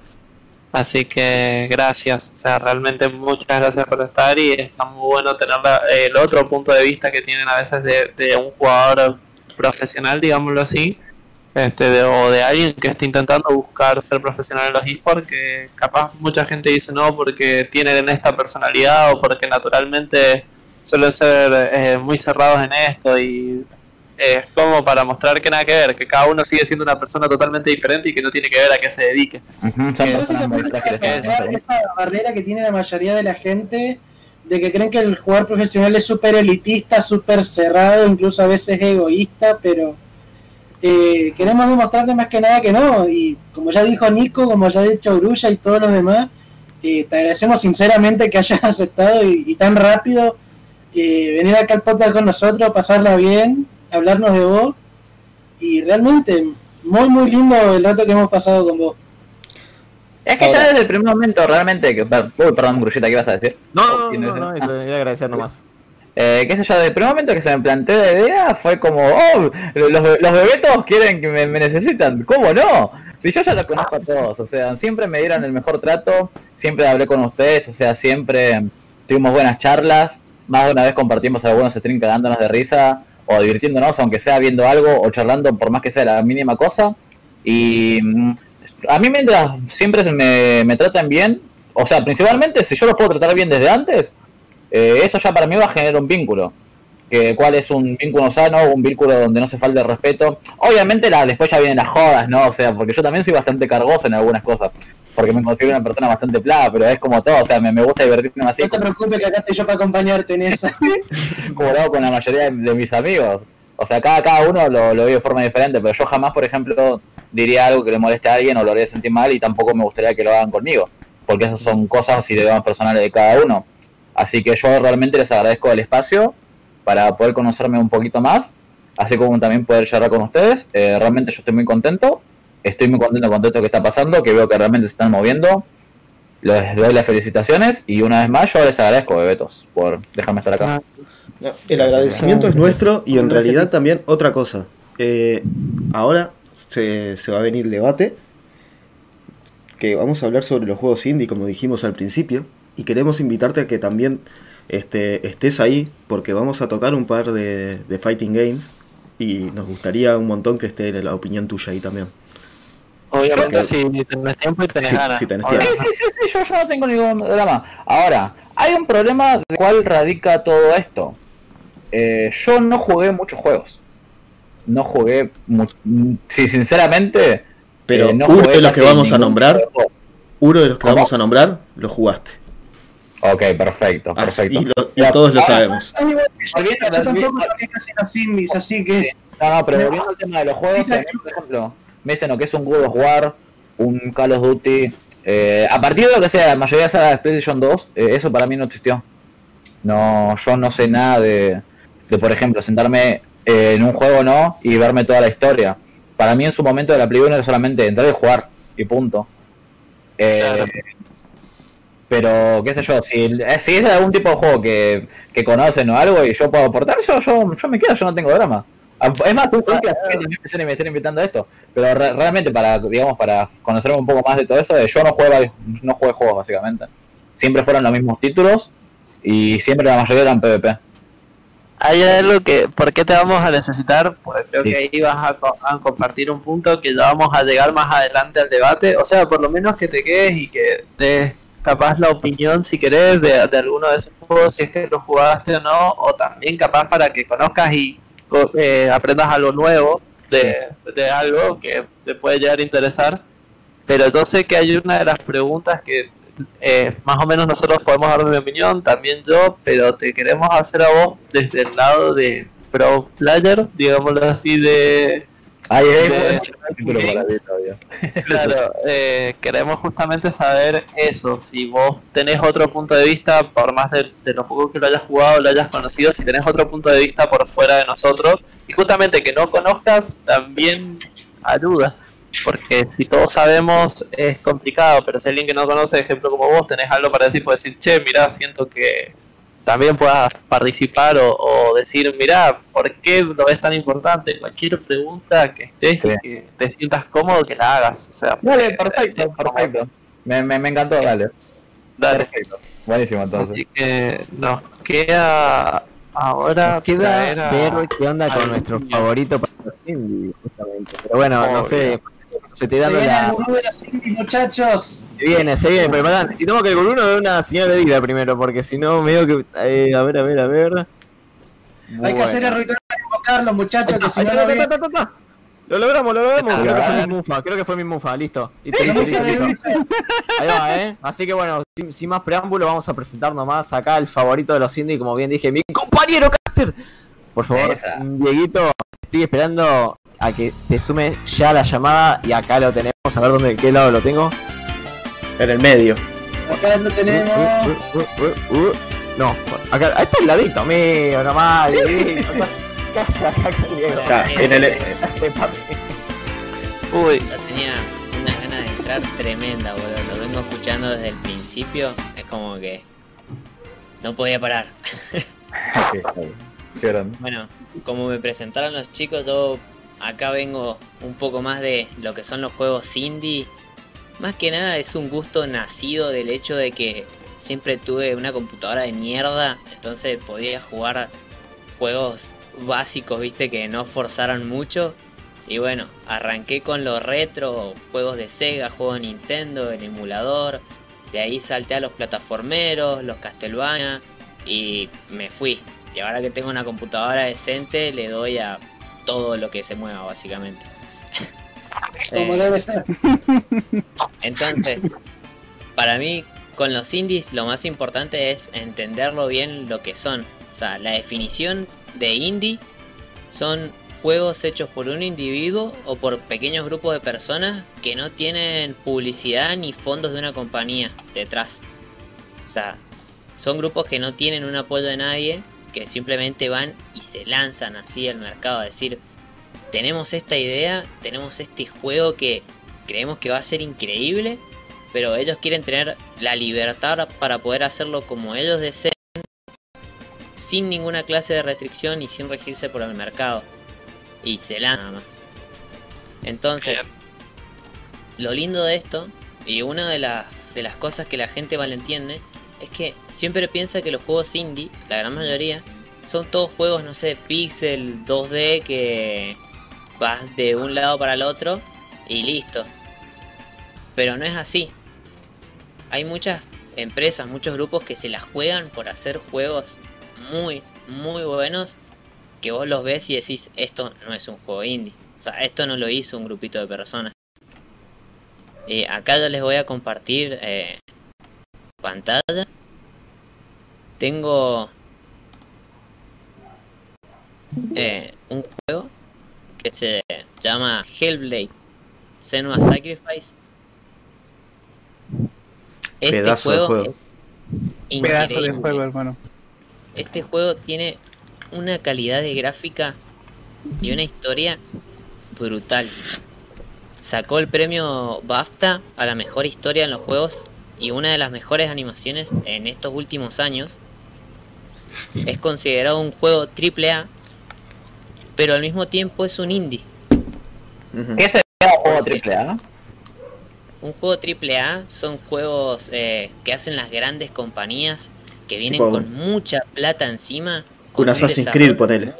Así que gracias, o sea, realmente muchas gracias por estar y está muy bueno tener la- el otro punto de vista que tienen a veces de, un jugador profesional, digámoslo así, este de, o de alguien que está intentando buscar ser profesional en los esports, que capaz mucha gente dice no porque tienen esta personalidad o porque naturalmente suelen ser eh, muy cerrados en esto y es como para mostrar que nada que ver, que cada uno sigue siendo una persona totalmente diferente y que no tiene que ver a qué se dedique. Básicamente esa barrera que tiene la mayoría de la gente de que creen que el jugador profesional es súper elitista, súper cerrado, incluso a veces egoísta, pero eh, queremos demostrarle más que nada que no. Y como ya dijo Nico, como ya ha dicho Grulla y todos los demás, eh, te agradecemos sinceramente que hayas aceptado y, y tan rápido eh, venir acá al podcast con nosotros, pasarla bien, hablarnos de vos. Y realmente, muy, muy lindo el rato que hemos pasado con vos. Es que ya desde el primer momento realmente, que, uy, perdón, Grullita, ¿qué ibas a decir? No, no, ¿Tienes- no, no, eso, era agradecer nomás. Eh, qué sé yo, desde el primer momento que se me planteó la idea fue como, oh, los, los bebetos quieren que me, me necesitan, ¿cómo no? Si yo ya los conozco a todos, o sea, siempre me dieron el mejor trato, siempre hablé con ustedes, o sea, siempre tuvimos buenas charlas, más de una vez compartimos algunos streams cagándonos de risa o divirtiéndonos, aunque sea viendo algo o charlando por más que sea la mínima cosa. Y mm, a mí mientras siempre me, me tratan bien, o sea, principalmente si yo los puedo tratar bien desde antes, eh, eso ya para mí va a generar un vínculo. Que, ¿Cuál es un vínculo sano? Un vínculo donde no se falte el respeto. Obviamente la, después ya vienen las jodas, ¿no? O sea, porque yo también soy bastante cargoso en algunas cosas. Porque me considero una persona bastante plana, pero es como todo. O sea, me, me gusta divertirme así No te preocupes que acá estoy yo para acompañarte en esa. como lo hago con la mayoría de, de mis amigos. O sea, cada, cada uno lo, lo ve de forma diferente, pero yo jamás, por ejemplo, diría algo que le moleste a alguien o lo haría sentir mal y tampoco me gustaría que lo hagan conmigo, porque esas son cosas y digamos personales de cada uno. Así que yo realmente les agradezco el espacio para poder conocerme un poquito más, así como también poder charlar con ustedes. Eh, realmente yo estoy muy contento, estoy muy contento con todo esto que está pasando, que veo que realmente se están moviendo. Les doy las felicitaciones y una vez más yo les agradezco, bebetos, por dejarme estar acá. No, el agradecimiento es nuestro y en realidad también otra cosa. Eh, ahora se, se va a venir el debate que vamos a hablar sobre los juegos indie como dijimos al principio y queremos invitarte a que también este, estés ahí porque vamos a tocar un par de, de fighting games y nos gustaría un montón que esté la opinión tuya ahí también. Obviamente Ok. si tenés tiempo y tenés Sí, ganas. si tenés Sí, sí, sí, sí, yo, yo no tengo ningún drama. Ahora, hay un problema de cuál radica todo esto. Eh, yo no jugué muchos juegos. No jugué, mu- mm, sí, sinceramente. Pero eh, no uno de los que vamos a nombrar, juego. uno de los que ¿Cómo? vamos a nombrar, lo jugaste. Ok, perfecto, Así- perfecto. y, lo- y Ya, todos lo sabemos. Yo, tampoco jugué casi los indies, así que No, no, pero volviendo al tema de los juegos, por ejemplo, me dicen lo que es un God of War, un Call of Duty. eh, a partir de lo que sea la mayoría de sagas de PlayStation 2, eh, eso para mí no existió. No, yo no sé nada de, de por ejemplo, sentarme eh, en un juego no y verme toda la historia. Para mí en su momento de la Play 1 era solamente entrar y jugar y punto. Claro. Pero, qué sé yo, si, si es de algún tipo de juego que, que conocen o algo y yo puedo aportar, yo, yo, yo me quedo, yo no tengo drama. Ah, Es más, tú que me estén, me estén invitando a esto. Pero re- realmente para, digamos, para conocer un poco más de todo eso, eh, yo no juego, no juego juegos básicamente. Siempre fueron los mismos títulos y siempre la mayoría eran PvP. Hay algo que, ¿por qué te vamos a necesitar? Pues creo Sí. que ahí vas a, co- a compartir un punto que ya vamos a llegar más adelante al debate. O sea, por lo menos que te quedes y que des capaz la opinión, si querés, de, de alguno de esos juegos, si es que lo jugaste o no, o también capaz para que conozcas y eh, aprendas algo nuevo de, de algo que te puede llegar a interesar. Pero yo sé que hay una de las preguntas que eh, más o menos nosotros podemos dar mi opinión, también yo, pero te queremos hacer a vos desde el lado de pro player, digámoslo así, de... Todavía. Claro, eh, queremos justamente saber eso, si vos tenés otro punto de vista, por más de, de lo poco que lo hayas jugado, lo hayas conocido, si tenés otro punto de vista por fuera de nosotros, y justamente que no conozcas también ayuda, porque si todos sabemos es complicado, pero si alguien que no conoce, ejemplo como vos, tenés algo para decir, puedes decir, che, mirá, siento que también puedas participar o, o decir, mirá, ¿por qué lo ves tan importante? Cualquier pregunta que estés Sí. y que te sientas cómodo, que la hagas. O sea, Dale, eh, perfecto, perfecto. Me, me, me encantó, dale. Dale. Perfecto. Buenísimo entonces. Así que nos queda ahora Nos queda ver qué onda con nuestro niño. favorito para los indie, justamente. Pero bueno, no sé, se te Se dando viene el la... gurú de los indies, muchachos. Se viene, se viene, pero pará, necesitamos que el gurú dé una señal de vida primero, porque si no, medio que... eh, a ver, a ver, a ver... Hay que hacer el ritual para invocarlo, muchachos, que si Ahí no está, lo está, está, está, está. Lo logramos, lo logramos. Ah, Creo que fue ah. mi mufa, creo que fue mi mufa, listo. Listo, listo, listo, listo. Ahí va, eh. Así que bueno, sin, sin más preámbulo, vamos a presentar nomás acá el favorito de los indie, como bien dije, mi compañero Caster. Por favor. Dieguito, estoy esperando a que te sume ya la llamada y acá lo tenemos. A ver dónde, qué lado lo tengo. En el medio. Acá lo tenemos. Uh, uh, uh, uh, uh. No, acá, ahí está el ladito mío, nomás. Casa, acá. Acá, en el, Uy, Ya tenía unas ganas de entrar tremenda, boludo. Lo vengo escuchando desde el principio. Es como que no podía parar. Bueno, como me presentaron los chicos, yo acá vengo un poco más de lo que son los juegos indie. Más que nada es un gusto nacido del hecho de que siempre tuve una computadora de mierda, entonces podía jugar juegos básicos, viste, que no forzaran mucho. Y bueno, arranqué con los retro, juegos de Sega, juegos de Nintendo, el emulador. De ahí salté a los plataformeros, los Castlevania y me fui. Y ahora que tengo una computadora decente, le doy a todo lo que se mueva, básicamente. Como Eh, debe ser. entonces, para mí, con los indies, lo más importante es entenderlo bien lo que son. O sea, la definición de indie son juegos hechos por un individuo o por pequeños grupos de personas que no tienen publicidad ni fondos de una compañía detrás. O sea, son grupos que no tienen un apoyo de nadie, que simplemente van y se lanzan así al mercado a decir, tenemos esta idea, tenemos este juego que creemos que va a ser increíble, pero ellos quieren tener la libertad para poder hacerlo como ellos deseen, sin ninguna clase de restricción y sin regirse por el mercado. Y se lanzan nada más. Entonces, lo lindo de esto, y una de, las de las cosas que la gente malentiende, es que siempre piensa que los juegos indie, la gran mayoría, son todos juegos, no sé, pixel 2D que vas de un lado para el otro y listo. Pero no es así. Hay muchas empresas, muchos grupos que se las juegan por hacer juegos muy, muy buenos que vos los ves y decís, esto no es un juego indie. O sea, esto no lo hizo un grupito de personas. Y acá yo les voy a compartir eh, pantalla. Tengo eh, un juego que se llama Hellblade Senua Sacrifice. Este Pedazo de juego. es Pedazo de juego, hermano. Este juego tiene una calidad de gráfica y una historia brutal. Sacó el premio BAFTA a la mejor historia en los juegos y una de las mejores animaciones en estos últimos años. Es considerado un juego triple A, pero al mismo tiempo es un indie. ¿Qué sería un juego triple A? Un juego triple A son juegos eh, que hacen las grandes compañías que vienen Tipo- con mucha plata encima. Un Assassin's Creed, ponele.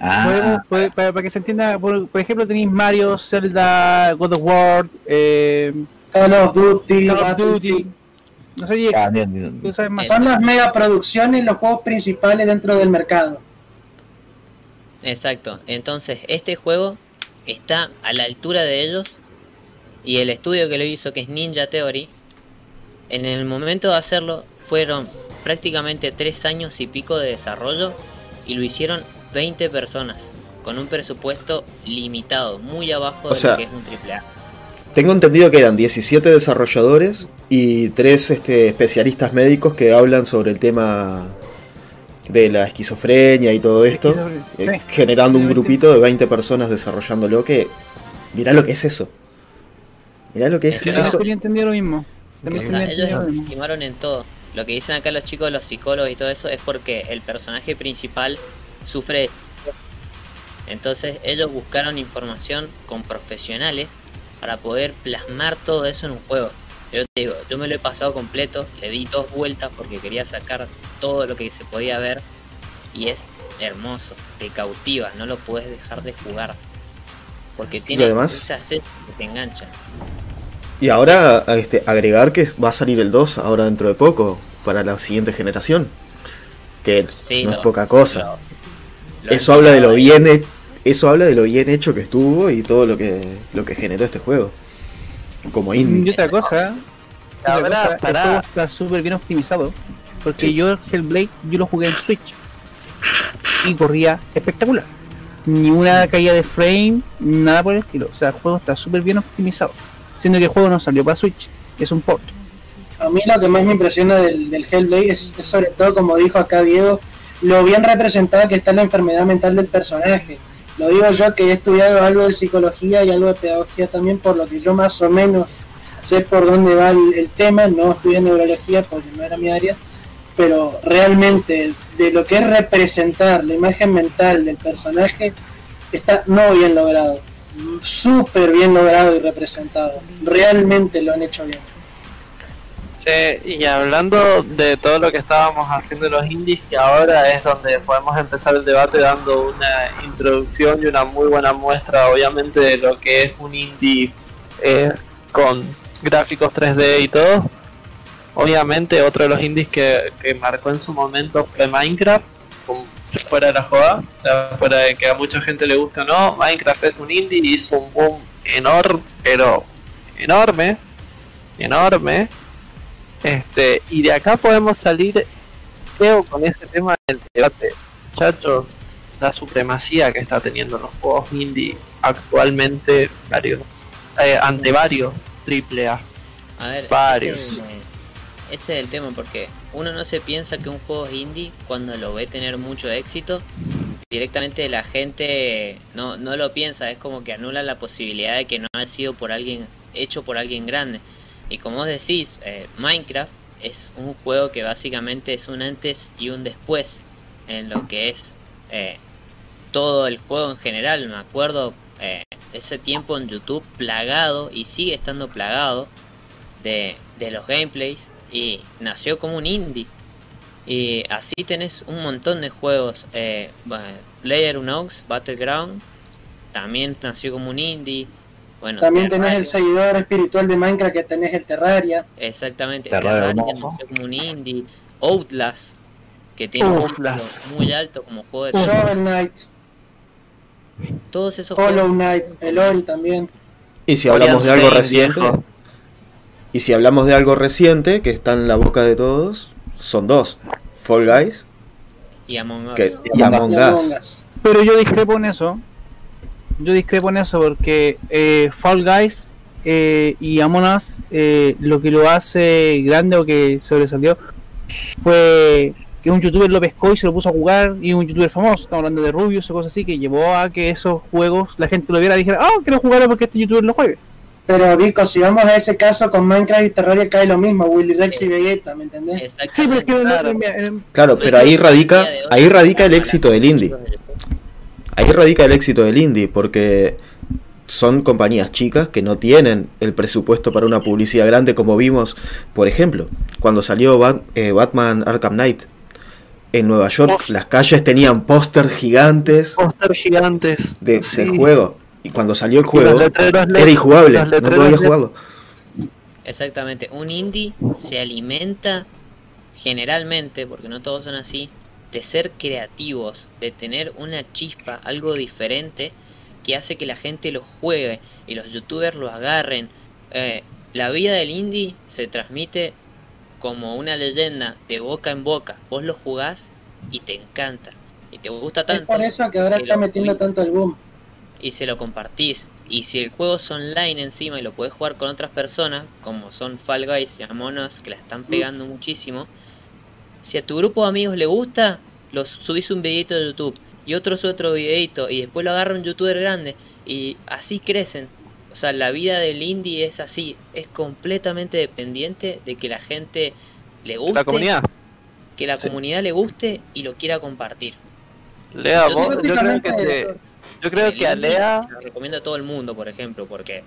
Ah, para, para que se entienda, por, por ejemplo, tenéis Mario, Zelda, God of War, eh, Call of Duty, Call of. Duty. No sé, ah, bien, bien. tú sabes más. Son las megaproducciones, los juegos principales dentro del mercado. Exacto. Entonces, este juego está a la altura de ellos y el estudio que lo hizo, que es Ninja Theory, en el momento de hacerlo fueron prácticamente tres años y pico de desarrollo y lo hicieron 20 personas con un presupuesto limitado, muy abajo de sea, lo que es un AAA. Tengo entendido que eran 17 desarrolladores y 3 este, especialistas médicos que hablan sobre el tema de la esquizofrenia y todo esto, Sí. eh, generando un grupito de 20 personas desarrollándolo que... Mirá lo que es eso. Mirá lo que es que eso. Julio entendió lo mismo. También ellos entendió lo mismo. estimaron en todo. Lo que dicen acá los chicos, los psicólogos y todo eso, es porque el personaje principal sufre de... Entonces ellos buscaron información con profesionales para poder plasmar todo eso en un juego. Yo te digo, yo me lo he pasado completo, le di dos vueltas porque quería sacar todo lo que se podía ver y es hermoso, te cautiva, no lo puedes dejar de jugar. Porque tiene además- escenas que te enganchan. Y ahora este, agregar que va a salir el 2 ahora dentro de poco para la siguiente generación. Que Sí, no lo- es poca cosa. lo- lo eso habla de lo bien he- eso habla de lo bien hecho que estuvo y todo lo que lo que generó este juego. Como Y indie. otra cosa, otra Ahora, cosa, el juego está súper bien optimizado. Porque yo Hellblade, yo lo jugué en Switch. Y corría espectacular. Ni una caída de frame, nada por el estilo. O sea, el juego está súper bien optimizado. Siendo que el juego no salió para Switch, es un port. A mí lo que más me impresiona del, del Hellblade es, es sobre todo, como dijo acá Diego, lo bien representado que está la enfermedad mental del personaje. Lo digo yo que he estudiado algo de psicología y algo de pedagogía también, por lo que yo más o menos sé por dónde va el, tema, no estudié neurología porque no era mi área, pero realmente de lo que es representar la imagen mental del personaje está no bien logrado, súper bien logrado y representado, realmente lo han hecho bien. Eh, y hablando de todo lo que estábamos haciendo en los indies, que ahora es donde podemos empezar el debate dando una introducción y una muy buena muestra, obviamente, de lo que es un indie eh, con gráficos 3D y todo. Obviamente, otro de los indies que, que marcó en su momento fue Minecraft, fuera de la joda, o sea, fuera de que a mucha gente le gusta no, Minecraft es un indie y hizo un boom enorme, pero enorme, enorme. Este, y de acá podemos salir, creo, con ese tema del debate. Muchachos, la supremacía que está teniendo los juegos indie actualmente, varios, eh, ante varios triple A. A ver, Varios. Ese, es el- ese es el tema, porque uno no se piensa que un juego indie cuando lo ve tener mucho éxito. Directamente la gente no, no lo piensa, es como que anula la posibilidad de que no haya sido por alguien hecho por alguien grande. Y como decís, eh, Minecraft es un juego que básicamente es un antes y un después en lo que es eh, todo el juego en general. Me acuerdo eh, ese tiempo en YouTube plagado y sigue estando plagado de, de los gameplays y nació como un indie. Y así tenés un montón de juegos. Eh, Player Battleground, también nació como un indie. Bueno, También tenés el seguidor espiritual de Minecraft que tenés el Terraria. Exactamente, Terraria Terraria nació como un indie. Outlast, que tiene un Outlast. título muy alto como juego de Shovel Knight, Todos esos Hollow juegos Knight, el Ori también. Y si hablamos de algo reciente, viejo. y si hablamos de algo reciente que está en la boca de todos, son dos, Fall Guys y Among Us. que, y Among y Us. Among Us. Pero yo discrepo en eso. Yo discrepo en eso porque eh, Fall Guys eh, y Among Us eh, lo que lo hace grande o que sobresalió fue que un youtuber lo pescó y se lo puso a jugar y un youtuber famoso, estamos hablando de Rubius o cosas así, que llevó a que esos juegos la gente lo viera y dijera, ah, quiero jugarlo porque este youtuber lo juegue. Pero Dico, si vamos a ese caso con Minecraft y Terraria cae lo mismo, Willy Rex y Vegeta, ¿me entendés? Sí, pero es que no- Claro. no- Claro, pero ahí radica, ahí radica el éxito del indie. Ahí radica el éxito del indie, porque son compañías chicas que no tienen el presupuesto para una publicidad grande, como vimos, por ejemplo, cuando salió Bat- eh, Batman Arkham Knight. En Nueva York, Uf. las calles tenían póster gigantes Póster gigantes. de- Sí. del juego. Y cuando salió el juego, letreros era injugable, no LED. jugarlo. Exactamente, un indie se alimenta generalmente, porque no todos son así, de ser creativos, de tener una chispa, algo diferente que hace que la gente lo juegue y los youtubers lo agarren. Eh, la vida del indie se transmite como una leyenda de boca en boca. Vos lo jugás y te encanta. Y te gusta Es tanto por eso que ahora que está metiendo tanto el boom. y se lo compartís. Y si el juego es online encima y lo podés jugar con otras personas, como son Fall Guys y Among Us, que la están pegando muchísimo, si a tu grupo de amigos le gusta, los subís un videito de YouTube y otro sube otro videito y después lo agarra un youtuber grande y así crecen. O sea, la vida del indie es así, es completamente dependiente de que la gente le guste, La comunidad. que la comunidad le guste y lo quiera compartir. Lea, Yo vos, yo creo que te- yo creo que a Lea se lo recomiendo a todo el mundo, por ejemplo, porque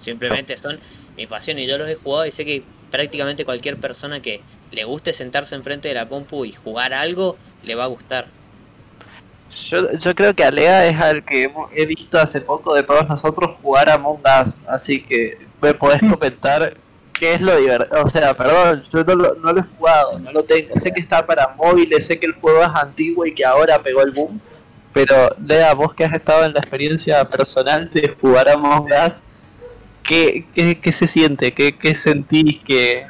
simplemente son mi pasión y yo los he jugado y sé que prácticamente cualquier persona que le guste sentarse enfrente de la compu y jugar algo le va a gustar. Yo, yo creo que Alea es al que he visto hace poco de todos nosotros jugar a Among así que me podés comentar qué es lo divertido. O sea, perdón, yo no lo, he jugado, no lo tengo. Sé que está para móviles, sé que el juego es antiguo y que ahora pegó el boom, pero Lea, vos que has estado en la experiencia personal de jugar a Among ¿qué, qué, qué se siente? ¿Qué, qué sentís que...?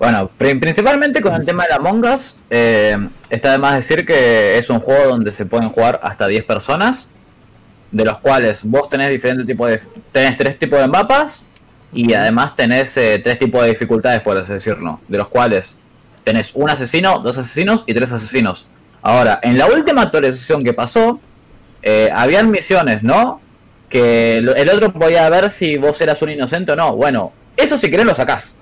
Bueno, pri- principalmente con el tema de Among Us, eh, está de más decir que es un juego donde se pueden jugar hasta 10 personas, de los cuales vos tenés diferentes tipos de... tenés tres tipos de mapas y además tenés eh, tres tipos de dificultades, por así decirlo, de los cuales tenés un asesino, dos asesinos y tres asesinos. Ahora, en la última actualización que pasó, eh, habían misiones, ¿no? Que el otro podía ver si vos eras un inocente o no. Bueno, eso si querés lo sacás.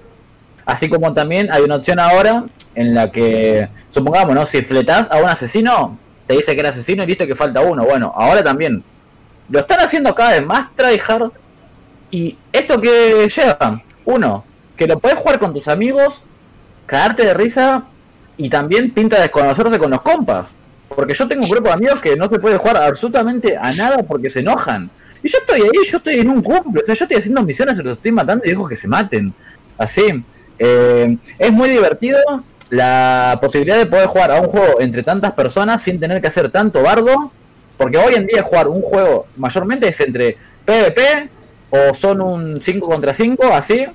Así como también hay una opción ahora en la que, supongamos, ¿no? Si fletás a un asesino, te dice que era asesino y listo que falta uno. Bueno, ahora también. Lo están haciendo cada vez más tryhard. Y esto que lleva, uno, que lo puedes jugar con tus amigos, cagarte de risa y también pinta desconocerse con los compas. Porque yo tengo un grupo de amigos que no se puede jugar absolutamente a nada porque se enojan. Y yo estoy ahí, yo estoy en un cumple, o sea, yo estoy haciendo misiones, los estoy matando y dejo que se maten. Así. Eh, es muy divertido la posibilidad de poder jugar a un juego entre tantas personas sin tener que hacer tanto bardo. Porque hoy en día jugar un juego mayormente es entre PvP o son un 5 contra 5, así.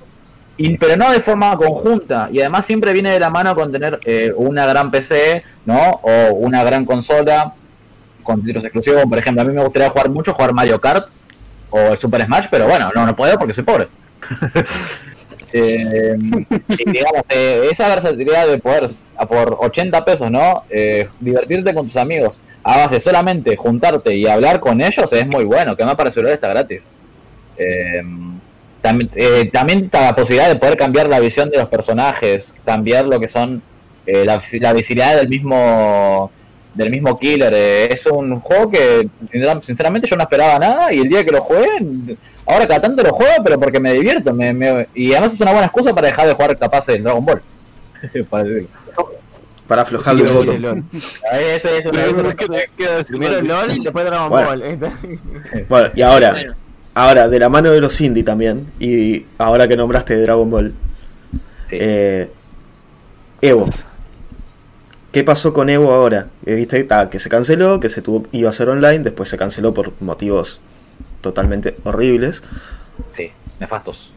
Y, pero no de forma conjunta. Y además siempre viene de la mano con tener eh, una gran PC, ¿no? O una gran consola con títulos exclusivos. Por ejemplo, a mí me gustaría jugar mucho, jugar Mario Kart o el Super Smash, pero bueno, no, no puedo porque soy pobre. Eh, eh, esa versatilidad de poder por 80 pesos, ¿no? Eh, divertirte con tus amigos a base solamente juntarte y hablar con ellos es muy bueno, que más para el celular está gratis. También, también la posibilidad de poder cambiar la visión de los personajes, cambiar lo que son la visibilidad del mismo del mismo killer. eh, es un juego que sincer- sinceramente yo no esperaba nada y el día que lo jugué, ahora cada tanto lo juego, pero porque me divierto. Me, me- y además es una buena excusa para dejar de jugar capaz el Dragon Ball. Para. Para aflojarle Sí, el voto. LOL. Eso es Primero LOL y después Dragon Bueno. Ball. Bueno, y ahora, ahora, de la mano de los indie también, y ahora que nombraste Dragon Ball, Sí. eh, Evo. ¿Qué pasó con Evo ahora? Eh, Viste Ah, que se canceló, que se tuvo, iba a ser online, después se canceló por motivos totalmente horribles. Sí, nefastos.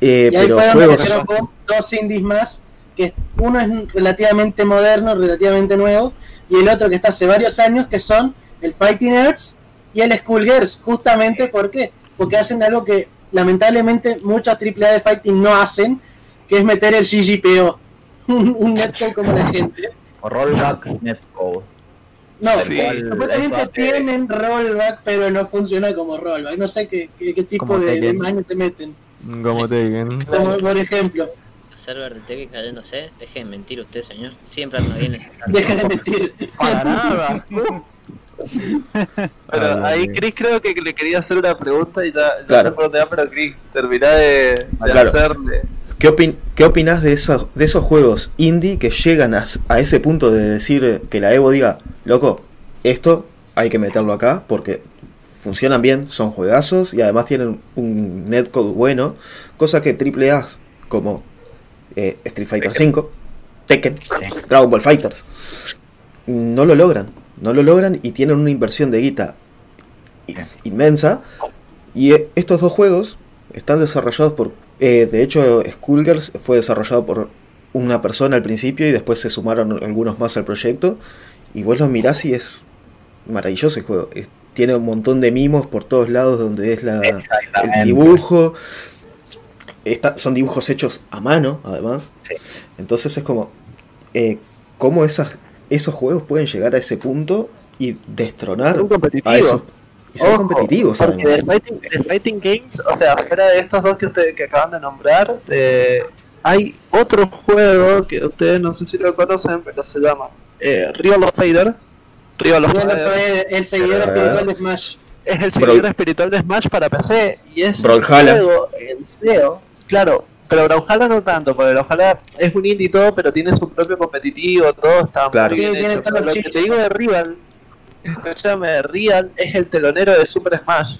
Eh, Y ahí pero fue donde juegos. dos indies más, que uno es relativamente moderno, relativamente nuevo, y el otro que está hace varios años, que son el Fighting Earths y el Skullgirls, justamente ¿por qué? Porque hacen algo que lamentablemente muchas AAA de Fighting no hacen, que es meter el CGPO, un, un netcode como la gente. Rollback Netcode. No, Sí, supuestamente tienen rollback, pero no funciona como rollback. No sé qué, qué, qué tipo de, de Tekken. mañas se meten. Como te digan. Como por ejemplo, Los servers de Tekken cayéndose. Deje de mentir usted, señor. Siempre anda bien ese deja de mentir. Para nada. Pero Ay, ahí Chris creo que le quería hacer una pregunta y ya, ya Claro. sé por dónde va, pero Chris, terminá de, de Claro. hacerle. ¿Qué, opin ¿Qué opinás de esos, de esos juegos indie que llegan a, a ese punto de decir que la Evo diga, loco, esto hay que meterlo acá porque funcionan bien, son juegazos y además tienen un netcode bueno, cosa que AAA como eh, Street Fighter V, Tekken, Dragon Ball Fighters no lo logran, no lo logran y tienen una inversión de guita inmensa. Y eh, estos dos juegos están desarrollados por eh, de hecho, Skullgirls fue desarrollado por una persona al principio y después se sumaron algunos más al proyecto. Y vos los mirás y es maravilloso el juego. Es- tiene un montón de mimos por todos lados donde es la, el dibujo. Está- son dibujos hechos a mano, además. Sí. Entonces es como, eh, cómo esas, esos juegos pueden llegar a ese punto y destronar a esos. Y son Ojo, competitivos, Porque. The Fighting, Games, o sea, fuera de estos dos que ustedes que acaban de nombrar, eh, hay otro juego que ustedes no sé si lo conocen, pero se llama eh, Rival of Fighter. Rival of Fighter fue el seguidor Ah. espiritual de Smash. es el seguidor espiritual de Smash para PC y es un juego en SEO, claro, pero Brawlhalla no tanto, porque Brawlhalla es un indie y todo, pero tiene su propio competitivo, todo está Claro. muy bien Sí, tiene hecho. todos Pero los lo que te digo de Rival, escúchame, Rival es el telonero de Super Smash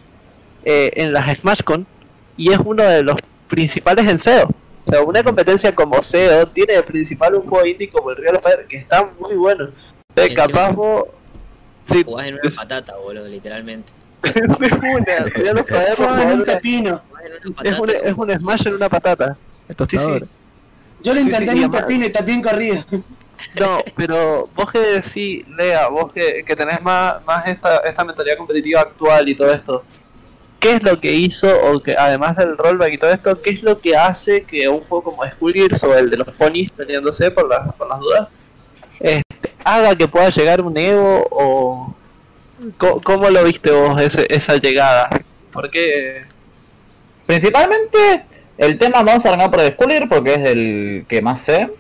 eh, en las SmashCon y es uno de los principales en SEO. O sea, una competencia como SEO tiene de principal un juego indie como el Real of Fire que está muy bueno. Entonces, Encima- capaz vos... Sí, Jugás en una es- patata, boludo, literalmente. es una, Real of Fire, Juegan en un pepino. Es es smash en una patata. Esto Sí. Yo lo intenté sí, en un pepino y también corría. No, pero vos que decís, Lea, vos que, que tenés más, más esta, esta mentalidad competitiva actual y todo esto, ¿qué es lo que hizo, o que además del rollback y todo esto, qué es lo que hace que un juego como Skullgirls o el de los ponies peleándose por, las por las dudas, este, haga que pueda llegar un Evo o... ¿Cómo, lo viste vos ese, esa llegada? Porque... Principalmente, el tema vamos a arrancar por Skuller porque es el que más sé.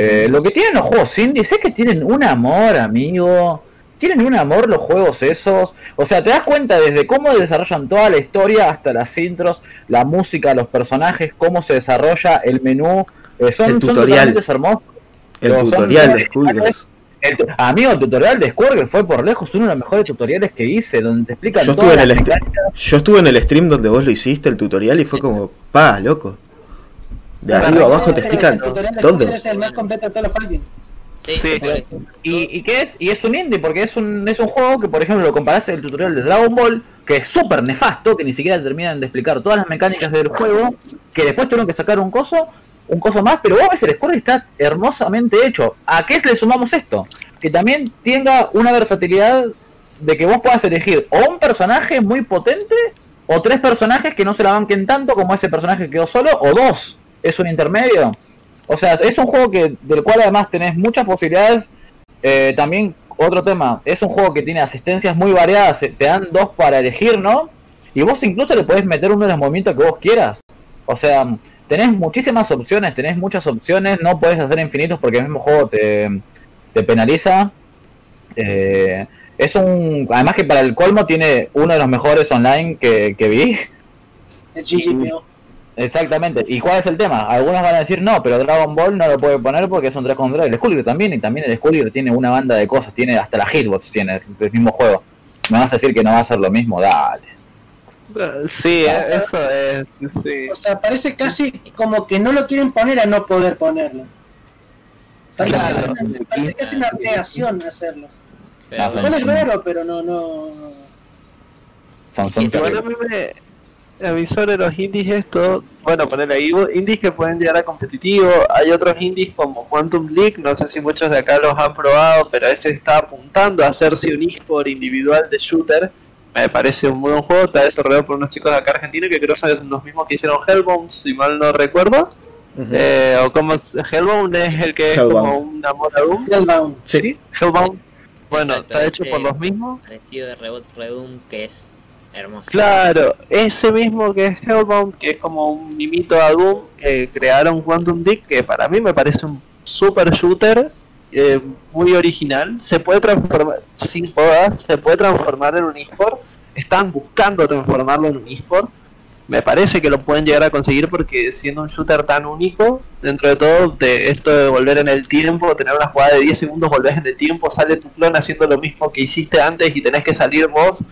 Eh, lo que tienen los juegos indies es que tienen un amor, amigo. Tienen un amor los juegos esos. O sea, te das cuenta desde cómo desarrollan toda la historia hasta las intros, la música, los personajes, cómo se desarrolla el menú. Eh, son, El tutorial. hermosos. El Pero tutorial de Skullgirls. El amigo, el tutorial de Squirrel fue por lejos uno de los mejores tutoriales que hice, donde te explican Yo estuve, en el yo estuve en el stream donde vos lo hiciste, el tutorial, y fue como, pa, loco. De arriba abajo te explican todo. Es el más completo de todos los fighting. Sí. ¿Y, y qué es? Y es un indie, porque es un, es un juego que, por ejemplo, lo comparás el tutorial de Dragon Ball, que es súper nefasto, que ni siquiera terminan de explicar todas las mecánicas del juego, que después tuvieron que sacar un coso, un coso más, pero vos ves el score está hermosamente hecho. ¿A qué le sumamos esto? Que también tenga una versatilidad de que vos puedas elegir o un personaje muy potente, o tres personajes que no se la banquen tanto como ese personaje que quedó solo, o dos. Es un intermedio. O sea, es un juego que del cual además tenés muchas posibilidades. Eh, también otro tema, es un juego que tiene asistencias muy variadas, eh, te dan dos para elegir, ¿no? Y vos incluso le podés meter uno de los movimientos que vos quieras. O sea, tenés muchísimas opciones, tenés muchas opciones, no podés hacer infinitos porque el mismo juego te, te penaliza. Eh, es un. Además que para el colmo tiene uno de los mejores online que, que vi. El GGPO. Exactamente. ¿Y cuál es el tema? Algunos van a decir no, pero Dragon Ball no lo puede poner porque es un 3 contra 3. El Skullgirl también, y también el Skullgirl tiene una banda de cosas, tiene hasta la hitbox, tiene el mismo juego. ¿Me vas a decir que no va a ser lo mismo? Dale. Sí, eso es... Sí. O sea, parece casi como que no lo quieren poner a no poder ponerlo. Parece, Claro. casi, parece casi una negación hacerlo. Pero Igual es raro, pero no, no. Son, son Igual a mí me, a mí sobre los indies esto, bueno, poner ahí indies que pueden llegar a competitivo, hay otros indies como Quantum League, no sé si muchos de acá los han probado, pero ese está apuntando a hacerse un eSport individual de shooter, me parece un muy buen juego, está desarrollado por unos chicos de acá argentinos que creo son los mismos que hicieron Hellbound, si mal no recuerdo, Ujú. eh, o como es- Hellbound es el que es como un amor a Doom, Hellbound. Sí. Hellbound. Bueno, Exacto, está hecho ese por los mismos. Parecido de Rebot Redum que es hermoso. Claro, ese mismo que es Hellbound, que es como un mimito a Doom, eh, crearon Quantum Dick, que para mí me parece un super shooter, eh, muy original. Se puede transformar, sin jodas, se puede transformar en un eSport. Están buscando transformarlo en un eSport. Me parece que lo pueden llegar a conseguir porque siendo un shooter tan único, dentro de todo, de esto de volver en el tiempo, tener una jugada de 10 segundos, volvés en el tiempo, sale tu clon haciendo lo mismo que hiciste antes y tenés que salir vos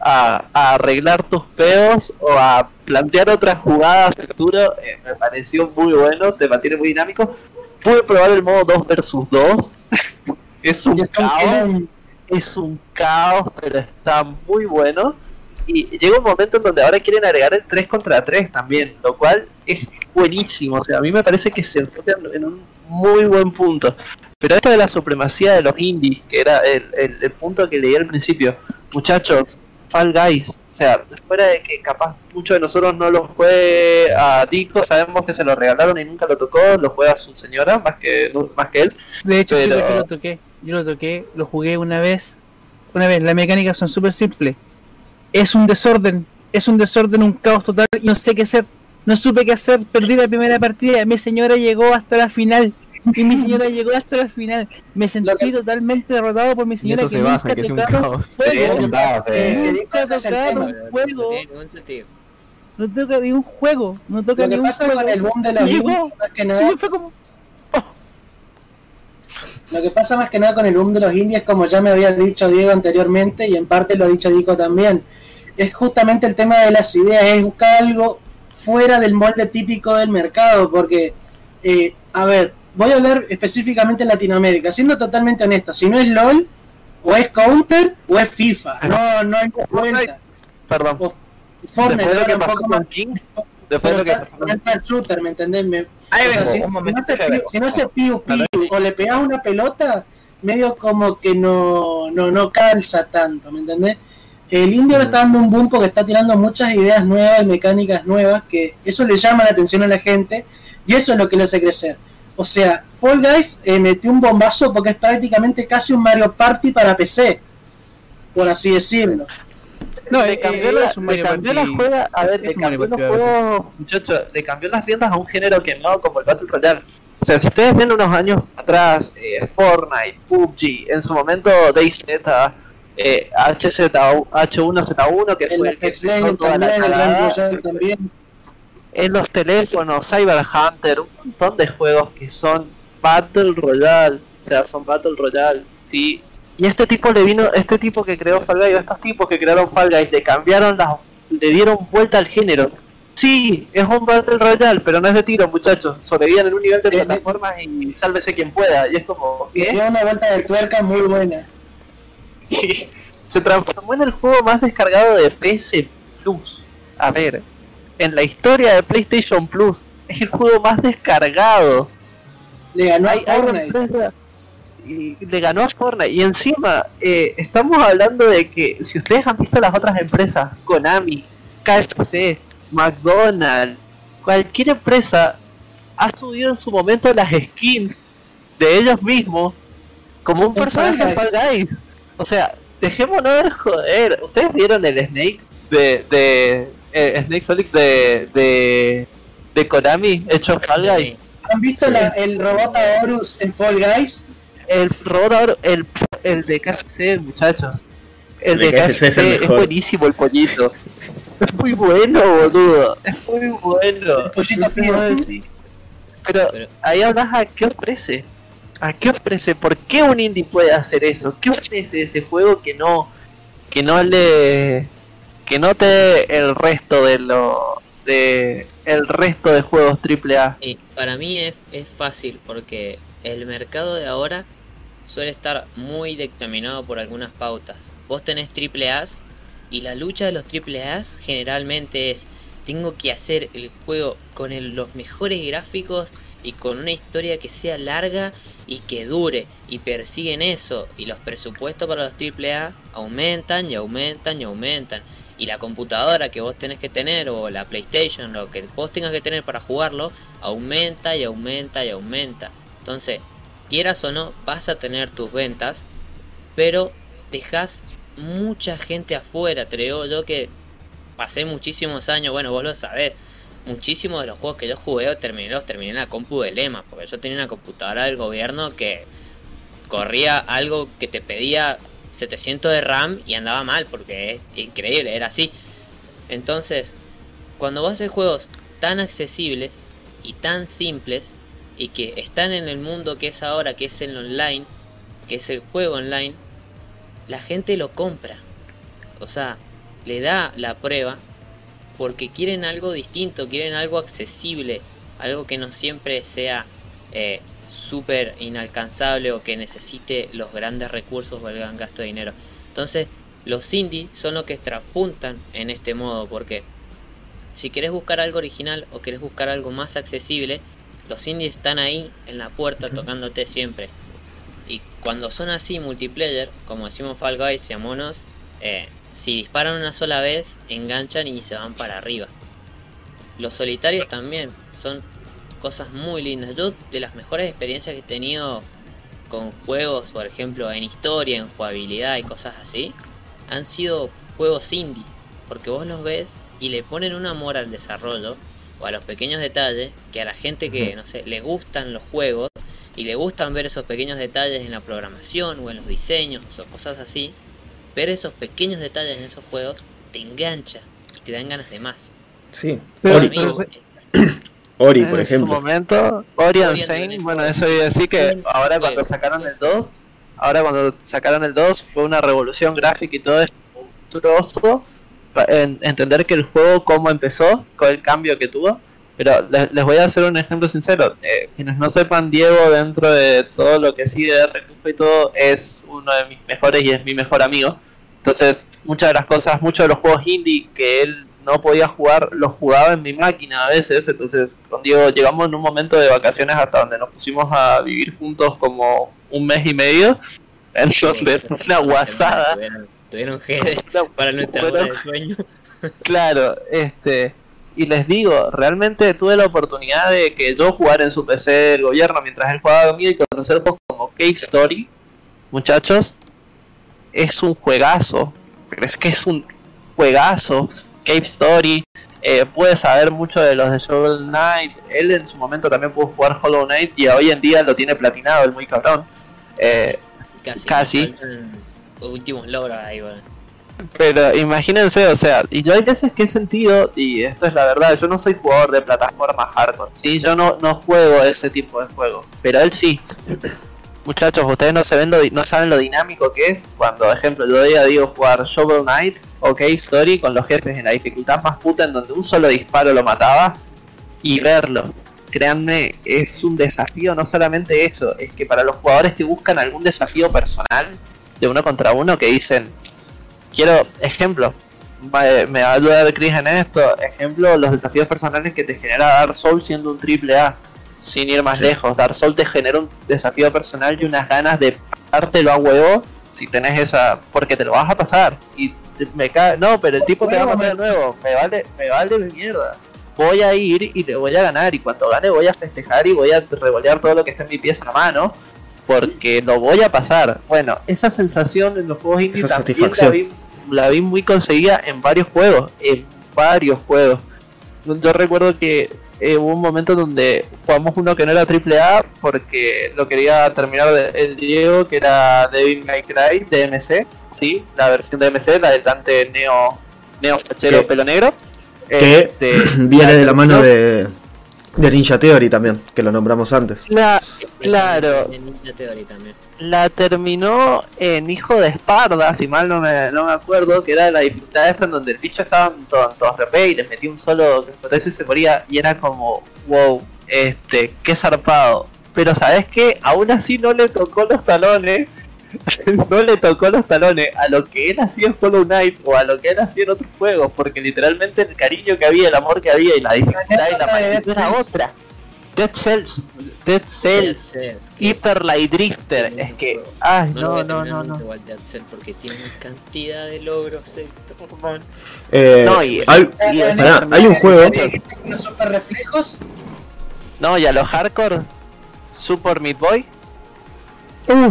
a, a arreglar tus peos o a plantear otras jugadas a futuro, eh, me pareció muy bueno, te mantiene muy dinámico. Pude probar el modo 2 versus 2. es un caos. Es un caos, pero está muy bueno. Y llega un momento en donde ahora quieren agregar el 3 contra 3 también, lo cual es buenísimo. O sea, a mí me parece que se enfocan en un muy buen punto. Pero esto de la supremacía de los indies, que era el, el- el punto que leí al principio, muchachos, Fall Guys, o sea, fuera de que capaz muchos de nosotros no lo juegue a Dico, sabemos que se lo regalaron y nunca lo tocó, lo juega su señora más que más que él. De hecho, Pero- yo lo toqué, yo lo toqué, lo jugué una vez, una vez, las mecánicas son súper simples. Es un desorden, es un desorden, un caos total y no sé qué hacer. No supe qué hacer, perdí la primera partida, mi señora llegó hasta la final. Y mi señora llegó hasta la final. Me sentí totalmente derrotado por mi Y señora eso se nunca basa en que es un caos. juego. Sí, es un caos, Eh, nunca el un juego, No toca ni un juego, no toca Lo ni que un pasa juego. con el boom de los Llegó, que nada, y fue como, Lo que pasa más que nada con el boom de los indies, como ya me había dicho Diego anteriormente, y en parte lo ha dicho Dico también, es justamente el tema de las ideas, es buscar algo fuera del molde típico del mercado, porque, eh, a ver, voy a hablar específicamente en Latinoamérica, siendo totalmente honesto, si no es LOL, o es Counter, o es FIFA, no, no hay vuelta. Perdón. O Fortnite, Después de lo que pasó con King, después de lo que pasó con shooter, ¿me entendés? Me- Ahí o sea, vengo, si, un si momento, no vengo. si no piu piu o le pegas una pelota, medio como que no, no, no calza tanto, ¿me entendés? El indio está dando un boom porque está tirando muchas ideas nuevas mecánicas nuevas que eso le llama la atención a la gente y eso es lo que le hace crecer. O sea, Fall Guys eh, metió un bombazo porque es prácticamente casi un Mario Party para PC, por así decirlo. No, le eh, cambió, eh, la, le cambió la juega, a ver, le cambió los Party, a veces. juegos, muchachos, le cambió las riendas a un género que no, como el Battle Royale. O sea, si ustedes ven unos años atrás, eh, Fortnite, PUBG, en su momento DayZ, eh, HZ, H1Z1, que El fue el que empezó toda la Royale también. En los teléfonos, Cyber Hunter, un montón de juegos que son Battle Royale, o sea, son Battle Royale, sí. Y este tipo le vino, este tipo que creó Fall Guys, estos tipos que crearon Fall Guys, le cambiaron las, le dieron vuelta al género. Sí, es un Battle Royale, pero no es de tiro, muchachos. Sobreviven en un nivel de plataformas y sálvese quien pueda. Y es como, ¿qué? dio una vuelta de tuerca muy buena. se transformó en el juego más descargado de PS Plus. A ver, en la historia de PlayStation Plus, es el juego más descargado. Le ganó Hay- a Fortnite. y le ganó a Fortnite. Y encima, eh, estamos hablando de que si ustedes han visto las otras empresas, Konami, KFC, McDonald's, cualquier empresa ha subido en su momento las skins de ellos mismos como un personaje Guys. O sea, dejémonos de joder. ¿Ustedes vieron el Snake de, de eh, Snake Solid de, de, de Konami hecho Fall Guys? ¿Han visto la- el robot Horus en Fall Guys? El robot, el, el de KFC, muchachos. El de, El de KFC es el es buenísimo el pollito. Es muy bueno, boludo. Es muy bueno. El pollito. Pero Pero- ahí hablas a qué ofrece. ¿A qué ofrece? ¿Por qué un indie puede hacer eso? ¿Qué ofrece ese juego que no que no le que no te dé el resto de lo de el resto de juegos AAA? Y para mí es, es fácil porque el mercado de ahora suele estar muy dictaminado por algunas pautas. Vos tenés triple A's y la lucha de los triple A's generalmente es tengo que hacer el juego con el- los mejores gráficos y con una historia que sea larga y que dure y persiguen eso y los presupuestos para los triple A aumentan y aumentan y aumentan y la computadora que vos tenés que tener o la PlayStation lo que vos tengas que tener para jugarlo aumenta y aumenta y aumenta. Entonces quieras o no vas a tener tus ventas pero dejas mucha gente afuera, digo yo que pasé muchísimos años, bueno, vos lo sabés, muchísimos de los juegos que yo jugué terminé, los terminé en la compu de Lema, porque yo tenía una computadora del gobierno que corría algo que te pedía 700 de RAM y andaba mal, porque es increíble, era así. Entonces, cuando vos haces juegos tan accesibles y tan simples, y que están en el mundo que es ahora, que es el online, que es el juego online, la gente lo compra. O sea, le da la prueba porque quieren algo distinto, quieren algo accesible, algo que no siempre sea eh, súper inalcanzable o que necesite los grandes recursos o el gran gasto de dinero. Entonces, los indies son los que extrapuntan en este modo porque si querés buscar algo original o querés buscar algo más accesible, los indies están ahí en la puerta tocándote siempre. Y cuando son así multiplayer, como decimos Fall Guys y Amonos, eh, si disparan una sola vez, enganchan y se van para arriba. Los solitarios también son cosas muy lindas. Yo de las mejores experiencias que he tenido con juegos, por ejemplo, en historia, en jugabilidad y cosas así, han sido juegos indie. Porque vos los ves y le ponen un amor al desarrollo o a los pequeños detalles que a la gente que, no sé, le gustan los juegos y le gustan ver esos pequeños detalles en la programación o en los diseños o cosas así, ver esos pequeños detalles en esos juegos te engancha y te dan ganas de más. Sí, Pero- Ori, pero- Ori, en por su ejemplo. momento, Ori and Saint, bueno, eso iba a decir que ahora cuando sacaron el 2, ahora cuando sacaron el 2 fue una revolución gráfica y todo es monstruoso en- entender que el juego cómo empezó, con el cambio que tuvo. Pero les, les voy a hacer un ejemplo sincero. Eh, quienes no sepan, Diego, dentro de todo lo que sigue de Recufo y todo, es uno de mis mejores y es mi mejor amigo. Entonces, muchas de las cosas, muchos de los juegos indie que él no podía jugar, los jugaba en mi máquina a veces. Entonces, con Diego llegamos en un momento de vacaciones hasta donde nos pusimos a vivir juntos como un mes y medio. Entonces, una guasada. Tuvieron, tuvieron para nuestra hora de sueño. Claro, este. Y les digo, realmente tuve la oportunidad de que yo jugar en su PC del gobierno mientras él jugaba conmigo y conocer juegos como Cave Story. Muchachos, es un juegazo. Pero es que es un juegazo. Cave Story. eh, puede saber mucho de los de Shovel Knight. Él en su momento también pudo jugar Hollow Knight y hoy en día lo tiene platinado, el muy cabrón. Eh, Casi. Casi. Últimos logros ahí, bueno. Pero imagínense, o sea, y yo hay veces que he sentido, y esto es la verdad, yo no soy jugador de plataforma hardcore, ¿sí? Yo no, no juego ese tipo de juego, pero él sí. Muchachos, ustedes no, se ven lo no saben lo dinámico que es cuando, ejemplo, yo veía a Diego jugar Shovel Knight o Cave Story con los jefes en la dificultad más puta en donde un solo disparo lo mataba y verlo. Créanme, es un desafío, no solamente eso, es que para los jugadores que buscan algún desafío personal de uno contra uno que dicen, quiero, ejemplo, me va a ayudar Chris en esto, ejemplo, los desafíos personales que te genera Dark Souls siendo un triple A, sin ir más lejos, Dark Souls te genera un desafío personal y unas ganas de pasártelo a huevo si tenés esa, porque te lo vas a pasar y te- me cae, no, pero el tipo te va a matar de nuevo, me vale, me vale mi mierda. Voy a ir y le voy a ganar y cuando gane voy a festejar y voy a revolear todo lo que está en mi pieza en la mano porque lo voy a pasar. Bueno, esa sensación en los juegos indie Esa también la vi, la vi muy conseguida en varios juegos, en varios juegos. Yo recuerdo que eh, hubo un momento donde jugamos uno que no era triple A porque lo quería terminar de- el Diego, que era Devil May Cry DMC, sí, la versión DMC, la del Dante Neo, Neo Fachero Pelo Negro. Que Este, viene de la mano de, de Ninja Theory también, que lo nombramos antes. La- claro, En Ninja Theory también. La terminó en Hijo de Esparda, si mal no me, no me acuerdo, que era la dificultad esta en donde el bicho estaba en to- en todos RP y les metí un solo que y se moría y era como, wow, este, qué zarpado. Pero sabes que aún así no le tocó los talones, no le tocó los talones a lo que él hacía en Hollow Knight o a lo que él hacía en otros juegos, porque literalmente el cariño que había, el amor que había y la dificultad y la magnitud era otra. Dead Cells, Dead Cells, Cells, Hyper Light Drifter, es que, ay, No, lo no, no, no, no. igual Dead Cell porque tiene cantidad de logros. eh, man. Eh, No, y- hay, y- pará, hay un juego. Unos super reflejos. No, y a los hardcore, Super Meat Boy, No,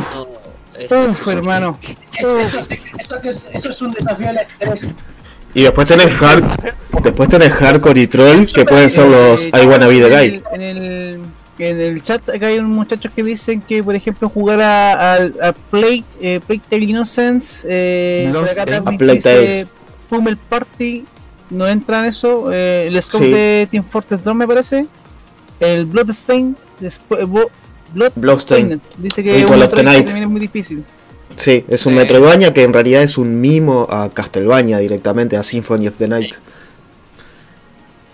Eso, Uf, hermano. Eso, eso, sí- eso que es, eso es un desafío al estrés. Y después tenés, hard, después tenés Hardcore y Troll, que pueden ser los I Wanna Be the Guy. En el, en el chat acá hay unos muchachos que dicen que, por ejemplo, jugar a, a, a Plague, eh, Plague Tale Innocence, eh, acá también dice Pummel Party, no entra en eso. Eh, el scope Sí. de Team Fortress 2 me parece. El Bloodstain, después, Bo- Bloodstained. Bloodstained, dice que un Night. también es muy difícil. Sí, es un Sí. Metroidvania que en realidad es un mimo a Castlevania directamente, a Symphony of the Night.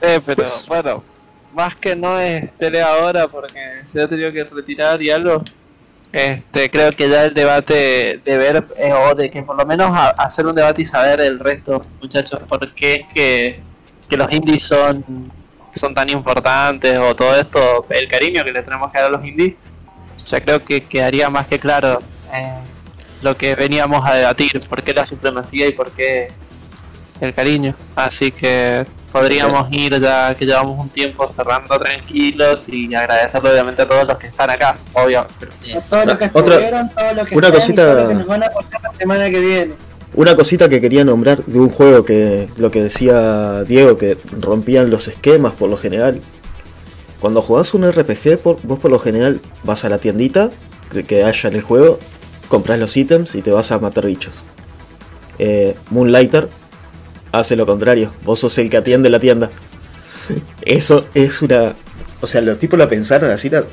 Eh, pero Pues- bueno, más que no es tele ahora porque se ha tenido que retirar y algo. Este, creo que ya el debate de ver, eh, o de que por lo menos hacer un debate y saber el resto, muchachos, por qué es que, que los indies son, son tan importantes o todo esto, el cariño que le tenemos que dar a los indies, ya creo que quedaría más que claro eh, lo que veníamos a debatir, por qué la supremacía y por qué el cariño. Así que podríamos ir ya que llevamos un tiempo cerrando tranquilos y agradecerle obviamente a todos los que están acá, obvio. pero- A todos los que Otra- estuvieron, todos los que una están y cosita- todos los que nos van a apoyar la semana que viene. Una cosita que quería nombrar de un juego que lo que decía Diego, que rompían los esquemas por lo general. Cuando jugás un RPG, por- vos por lo general vas a la tiendita que, que haya en el juego, compras los ítems y te vas a matar bichos. Eh, Moonlighter hace lo contrario, vos sos el que atiende la tienda. Eso es una... O sea, los tipos la pensaron así, la,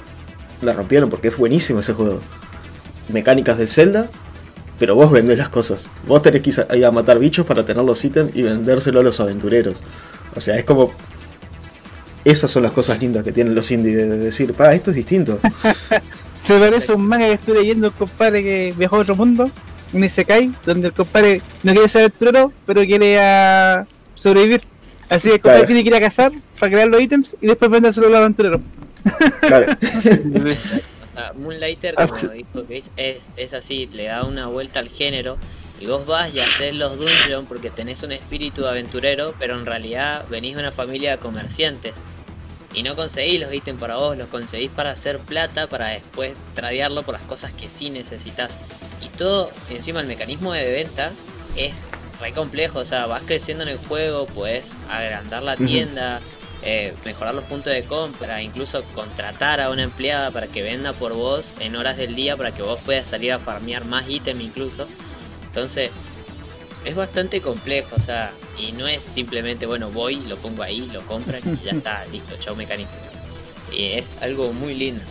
la rompieron porque es buenísimo ese juego. Mecánicas del Zelda, pero vos vendés las cosas. Vos tenés que ir a- matar bichos para tener los ítems y vendérselo a los aventureros. O sea, es como. Esas son las cosas lindas que tienen los indies de de decir, pa, esto es distinto. Se parece a un manga que estoy leyendo, compadre que viajó a otro mundo, un Isekai, donde el compadre no quiere ser aventurero, pero quiere ah, sobrevivir. Así que el compadre Claro. tiene que ir a cazar para crear los ítems y después vendérselo al aventurero. Claro. O sea, Moonlighter, Ah, como dijo Chris, es, es así, le da una vuelta al género y vos vas y haces los dungeons porque tenés un espíritu aventurero, pero en realidad venís de una familia de comerciantes y no conseguís los ítems para vos, los conseguís para hacer plata para después tradearlo por las cosas que sí necesitas. Todo, encima el mecanismo de venta es re complejo, o sea, vas creciendo en el juego, puedes agrandar la tienda, eh, mejorar los puntos de compra, incluso contratar a una empleada para que venda por vos en horas del día para que vos puedas salir a farmear más ítem incluso. Entonces, es bastante complejo, o sea, y no es simplemente, bueno, voy, lo pongo ahí, lo compran y ya está, listo, chao mecánico. Y es algo muy lindo.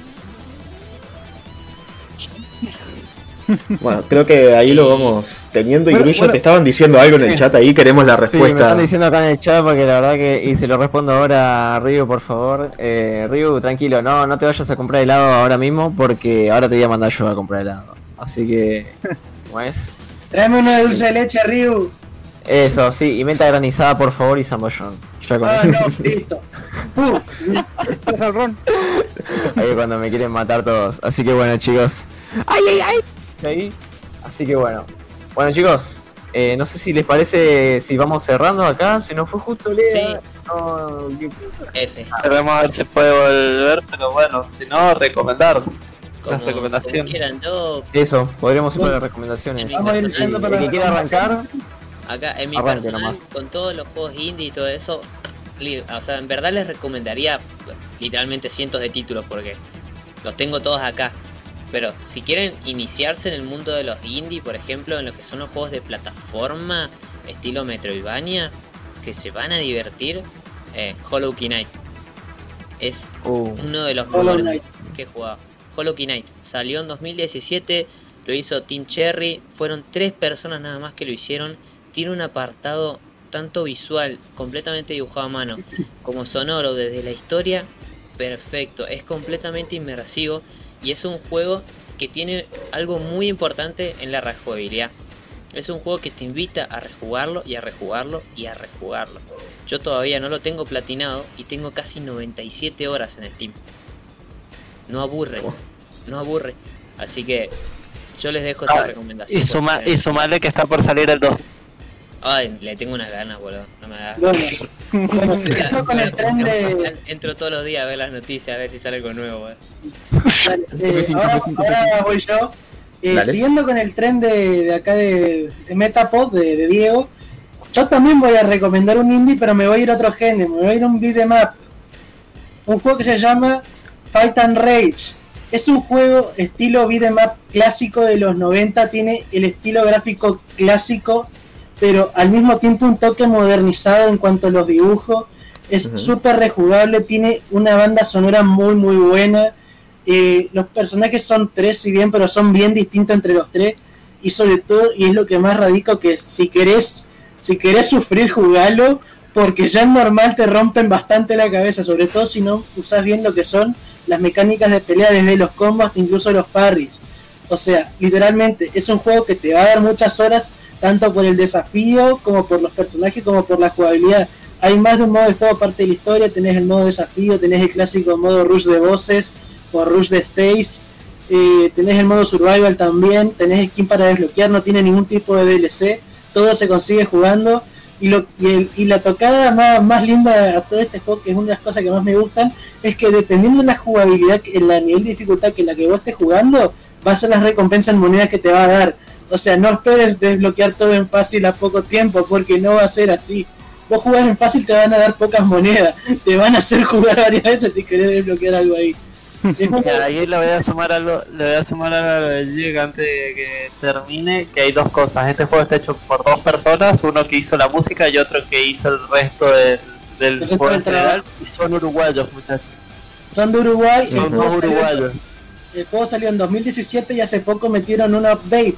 Bueno, creo que ahí lo vamos teniendo. Y Bueno, bueno. te estaban diciendo algo en el chat ahí, queremos la Sí, me respuesta. están diciendo acá en el chat porque la verdad que, y se lo respondo ahora a Ryu, por favor. Eh, Ryu, tranquilo, no, no te vayas a comprar helado ahora mismo porque ahora te voy a mandar yo a comprar helado. Así que, ¿cómo es? Tráeme uno de dulce de leche, Ryu. Eso, sí, y menta granizada, por favor, y zambollón. Ya con Ah, eso. no, listo. Al ron. Ahí es cuando me quieren matar todos. Así que bueno, chicos. ¡Ay, ay, ay! Ahí. Así que bueno. Bueno, chicos. eh, no sé si les parece si vamos cerrando acá. Si no fue justo, Lea. No, ¿qué- F. Queremos ver si puede volver, pero bueno, si no, recomendar las recomendaciones. quieran, yo Eso, podríamos ir para las recomendaciones. Vamos a ir yendo para el que quiera arrancar, Acá en mi personal, nomás. con todos los juegos indie y todo eso, o sea, en verdad les recomendaría literalmente cientos de títulos porque los tengo todos acá. Pero si quieren iniciarse en el mundo de los indie, por ejemplo, en lo que son los juegos de plataforma, estilo Metroidvania, que se van a divertir, eh, Hollow Knight. Es uh, uno de los mejores que he jugado. Hollow Knight salió en 2017, lo hizo Team Cherry, fueron tres personas nada más que lo hicieron. Tiene un apartado tanto visual, completamente dibujado a mano, como sonoro desde la historia, perfecto, es completamente inmersivo y es un juego que tiene algo muy importante en la rejugabilidad. Es un juego que te invita a rejugarlo y a rejugarlo y a rejugarlo. Yo todavía no lo tengo platinado y tengo casi 97 horas en Steam. No aburre, no aburre. Así que yo les dejo esa Ah, recomendación. Y, suma, porque- y sumarle que está por salir el 2. Ay, le tengo unas ganas, boludo. No me hagas. Bueno, bueno, siguiendo con el tren de. Entro todos los días a ver las noticias, a ver si sale algo nuevo, boludo. Dale, eh, F5, ahora, F5, ahora voy yo. Eh, siguiendo con el tren de, de acá de, de Metapod, de, de Diego, yo también voy a recomendar un indie, pero me voy a ir a otro género, me voy a ir a un beat'em up. Un juego que se llama Fight and Rage. Es un juego estilo beat'em up clásico de los 90, tiene el estilo gráfico clásico, pero al mismo tiempo un toque modernizado en cuanto a los dibujos. Es Ujú. súper rejugable, tiene una banda sonora muy muy buena. Eh, los personajes son tres, si bien, pero son bien distintos entre los tres. Y sobre todo, y es lo que más radico, que si querés, si querés sufrir, jugalo, porque ya en normal te rompen bastante la cabeza, sobre todo si no usás bien lo que son las mecánicas de pelea desde los combos hasta incluso los parries. O sea, literalmente es un juego que te va a dar muchas horas, tanto por el desafío, como por los personajes, como por la jugabilidad. Hay más de un modo de juego aparte de la historia, tenés el modo desafío, tenés el clásico modo rush de voces o rush de stage, eh, tenés el modo survival también, tenés skin para desbloquear, no tiene ningún tipo de DLC, todo se consigue jugando. Y, lo, y, el- y la tocada más, más linda a todo este juego, que es una de las cosas que más me gustan, es que dependiendo de la jugabilidad, la nivel de dificultad que la que vos estés jugando, va a ser las recompensas en monedas que te va a dar. O sea, no esperes desbloquear todo en fácil a poco tiempo, porque no va a ser así. Vos jugás en fácil, te van a dar pocas monedas, te van a hacer jugar varias veces si querés desbloquear algo ahí. Ahí le voy a sumar algo, le voy a sumar algo de Jig antes de que termine, que hay dos cosas. Este juego está hecho por dos personas, uno que hizo la música y otro que hizo el resto del, del El juego general, y son uruguayos muchachos. Son de Uruguay, el Son juego, dos salió, uruguayos. el juego salió en 2017 y hace poco metieron un update.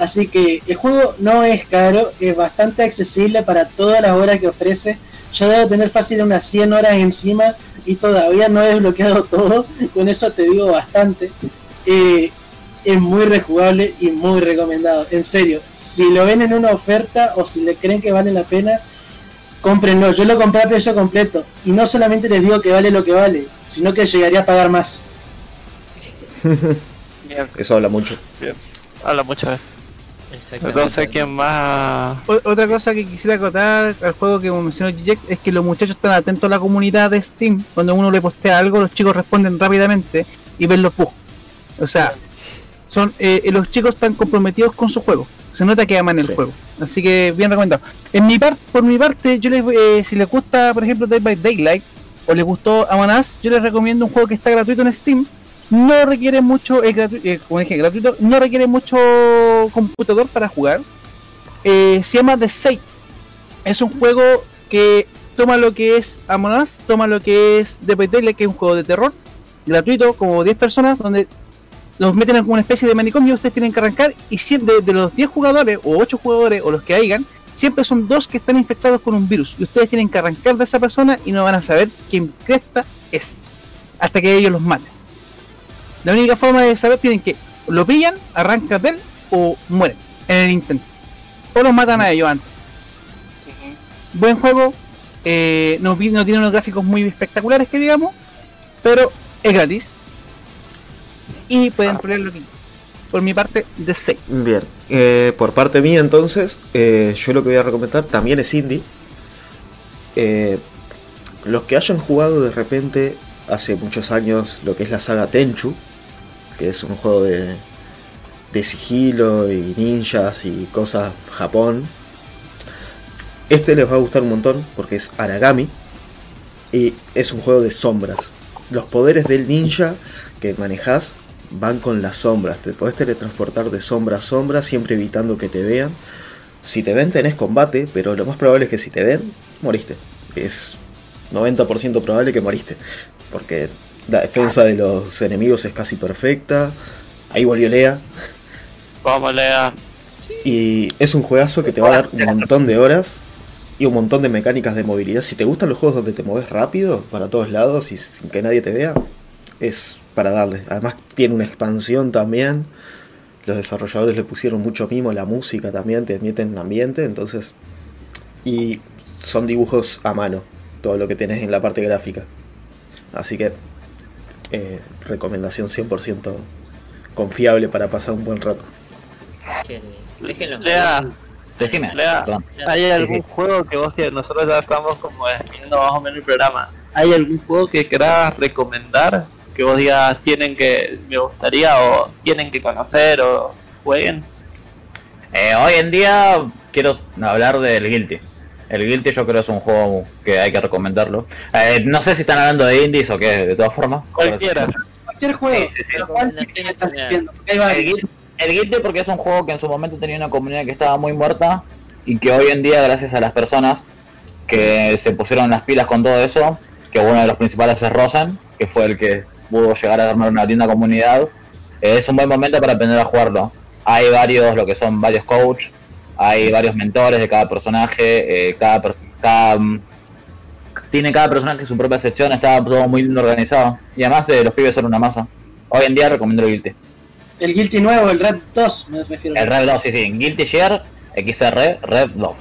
Así que el juego no es caro, es bastante accesible para todas las horas que ofrece. Yo debo tener fácil unas 100 horas encima y todavía no he desbloqueado todo. Con eso te digo bastante. Eh, es muy rejugable y muy recomendado. En serio, si lo ven en una oferta o si le creen que vale la pena, cómprenlo. Yo lo compré a precio completo. Y no solamente les digo que vale lo que vale, sino que llegaría a pagar más. Bien, Eso habla mucho. bien. Habla mucho. eh. Sé quién más. Otra cosa que quisiera acotar al juego que mencionó Gijek es que los muchachos están atentos a la comunidad de Steam. Cuando uno le postea algo, los chicos responden rápidamente y ven los bugs. O sea, son eh, los chicos están comprometidos con su juego. Se nota que aman el Sí. juego. Así que bien recomendado. En mi par, por mi parte, yo les, eh, si les gusta, por ejemplo, Dead by Daylight o les gustó Us, yo les recomiendo un juego que está gratuito en Steam. No requiere mucho, es eh, como dije, gratuito, no requiere mucho computador para jugar. Eh, se llama The Saint. Es un juego que toma lo que es Among Us, toma lo que es Daylight, que es un juego de terror, gratuito, como 10 personas, donde los meten en una especie de manicomio, ustedes tienen que arrancar y siempre de, de los 10 jugadores o 8 jugadores o los que hayan, siempre son dos que están infectados con un virus y ustedes tienen que arrancar de esa persona y no van a saber quién cresta es hasta que ellos los maten. La única forma de saber tienen que lo pillan, arrancan de él o mueren en el intento. O los matan a ellos antes. Buen juego, eh, no, tiene unos gráficos muy espectaculares que digamos, pero es gratis. Y pueden probar lo que Por mi parte, de 6. Bien, eh, por parte mía entonces, eh, yo lo que voy a recomendar también es indie. Los que hayan jugado de repente hace muchos años lo que es la saga Tenchu, que es un juego de, de sigilo y ninjas y cosas Japón, este les va a gustar un montón porque es Aragami y es un juego de sombras. Los poderes del ninja que manejas van con las sombras. Te podés teletransportar de sombra a sombra, siempre evitando que te vean. Si te ven, tenés combate, pero lo más probable es que si te ven, moriste. Es 90% probable que moriste. Porque la defensa de los enemigos es casi perfecta. Ahí volvió Lea. Vamos, Lea. Y es un juegazo que te va a dar un montón de horas y un montón de mecánicas de movilidad. Si te gustan los juegos donde te mueves rápido para todos lados y sin que nadie te vea, es para darle. Además tiene una expansión también. Los desarrolladores le pusieron mucho mimo, la música también te meten en ambiente, entonces... Y son dibujos a mano, todo lo que tenés en la parte gráfica. Así que eh, recomendación 100% confiable para pasar un buen rato. Déjenlo Lea, Decime. Lea, perdón. ¿hay algún sí. juego que vos que nosotros ya estamos como viendo más o menos el programa? ¿Hay algún juego que querás recomendar? Que vos digas tienen que, me gustaría o tienen que conocer o jueguen. Eh, hoy en día quiero hablar del Guilty. El Guilty yo creo es un juego que hay que recomendarlo. Eh, no sé si están hablando de indies o qué, de todas formas. Cualquiera. Cualquier juego. El Guilty, el Guilty porque es un juego que en su momento tenía una comunidad que estaba muy muerta y que hoy en día gracias a las personas que se pusieron las pilas con todo eso, que uno de los principales es Rosen, que fue el que pudo llegar a armar una linda comunidad, eh, es un buen momento para aprender a jugarlo. Hay varios, lo que son varios coach, hay varios mentores de cada personaje, eh, cada, cada mm, tiene cada personaje su propia sección, está todo muy lindo organizado. Y además de los pibes son una masa. Hoy en día recomiendo el Guilty. El Guilty nuevo, el Red 2, me refiero. El Rev 2, sí, sí. Guilty Gear, XR, Rev 2.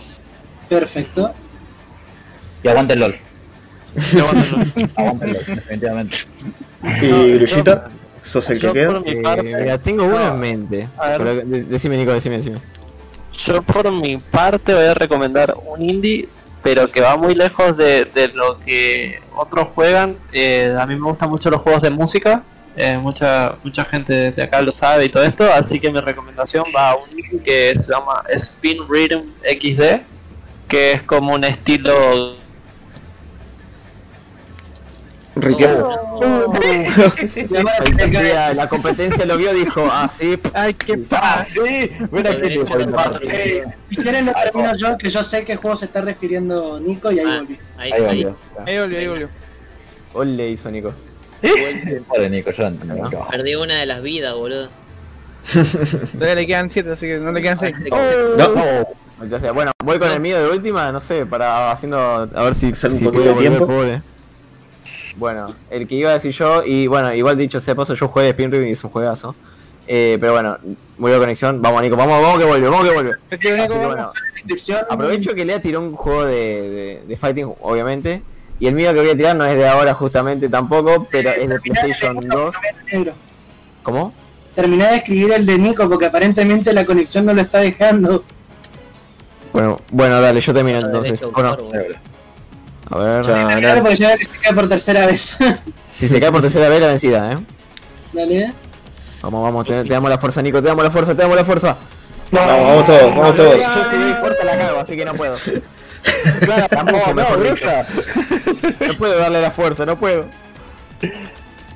Perfecto. Y aguante el LOL. aguante el LOL, definitivamente. ¿Y Grullita? ¿Sos el que queda? Eh, tengo uno en mente. A ver. Pero, de- decime, Nico, decime, decime. Yo por mi parte voy a recomendar un indie, pero que va muy lejos de, de lo que otros juegan. Eh, a mí me gustan mucho los juegos de música. eh, mucha mucha gente de acá lo sabe y todo esto, así que mi recomendación va a un indie que se llama Spin Rhythm XD, que es como un estilo. La, la competencia lo vio, dijo, ah, sí. Ay, qué Ah, sí. Mira qué tipo de Eh, si quieren lo termino yo, que yo sé qué juego se está refiriendo Nico y ahí Ah, volví. ahí, Ahí ahí. volvió. Ahí volvió, ahí volvió. Ole hizo Nico. Pobre Nico, yo no entiendo. no. Perdí una de las vidas, boludo. Todavía le quedan 7, así que no le quedan 6. No, Entonces, bueno, voy con el mío de última, no sé, para haciendo. A ver si, Hacer un si poquito puedo de volver, tiempo. pobre. Bueno, el que iba a decir yo, y bueno, igual dicho sea de paso, yo jugué Spin Reading y es un juegazo. Eh, pero bueno, muy de conexión. Vamos, Nico, vamos, vamos que vuelve, vamos que vuelve. Que bueno, aprovecho que Lea tiró un juego de, de, de fighting, obviamente. Y el mío que voy a tirar no es de ahora justamente tampoco, pero es de PlayStation 2. Negro. ¿Cómo? Terminé de escribir el de Nico porque aparentemente la conexión no lo está dejando. Bueno, bueno, dale, yo termino Derecho entonces. Bueno. A ver. Terminar dale. porque ya se cae por tercera vez. Si se cae por tercera vez la vencida, eh. Dale. Vamos, vamos, te, te damos la fuerza, Nico, te damos la fuerza, te damos la fuerza. Vamos, vamos todos, vamos Yo, todos. yo si doy fuerza la cago, así que no puedo. Tampoco, mejor dicho. No puedo darle la fuerza, no puedo.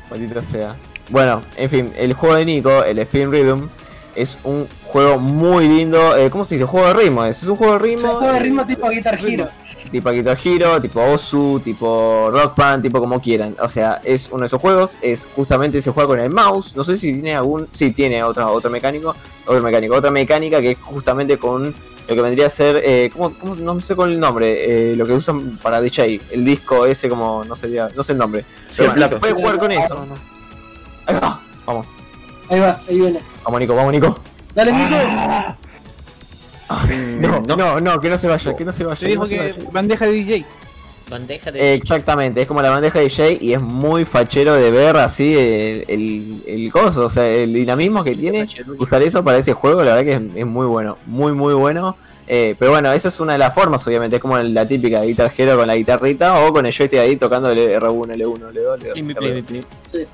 Maldito sea. Bueno, en fin, el juego de Nico, el Spin Rhythm, es un juego muy lindo. Eh, ¿Cómo se dice? Juego de ritmo. Es, es un juego de Es ritmo. un juego de ritmo eh, tipo Guitar Hero. tipo Guitar Hero, tipo Osu, tipo Rock Band, tipo como quieran. O sea, es uno de esos juegos, es justamente se juega con el mouse. No sé si tiene algún, sí tiene otra otro mecánico, otro mecánico, otra mecánica que es justamente con lo que vendría a ser, eh, ¿cómo, cómo- no sé con el nombre, eh, lo que usan para DJ, el disco ese como no sé, no sé el nombre. Pero Sí, la sí. puedes jugar con eso. Ahí va. Vamos, Ahí va, ahí viene. vamos Nico, vamos Nico. Dale, Nico. No, no, no, que no se vaya, que no se vaya. Te dijo no que vaya. bandeja de DJ. Bandeja de. Exactamente, es como la bandeja de Jay y es muy fachero de ver así el, el, el coso, o sea, el dinamismo que tiene. Usar eso para ese juego, la verdad que es, es muy bueno, muy muy bueno. Eh, pero bueno, esa es una de las formas, obviamente, es como la típica Guitar Hero con la guitarrita o con el joystick ahí tocando el R1, L1, L2, L2. Y mi L2. Play. Sí.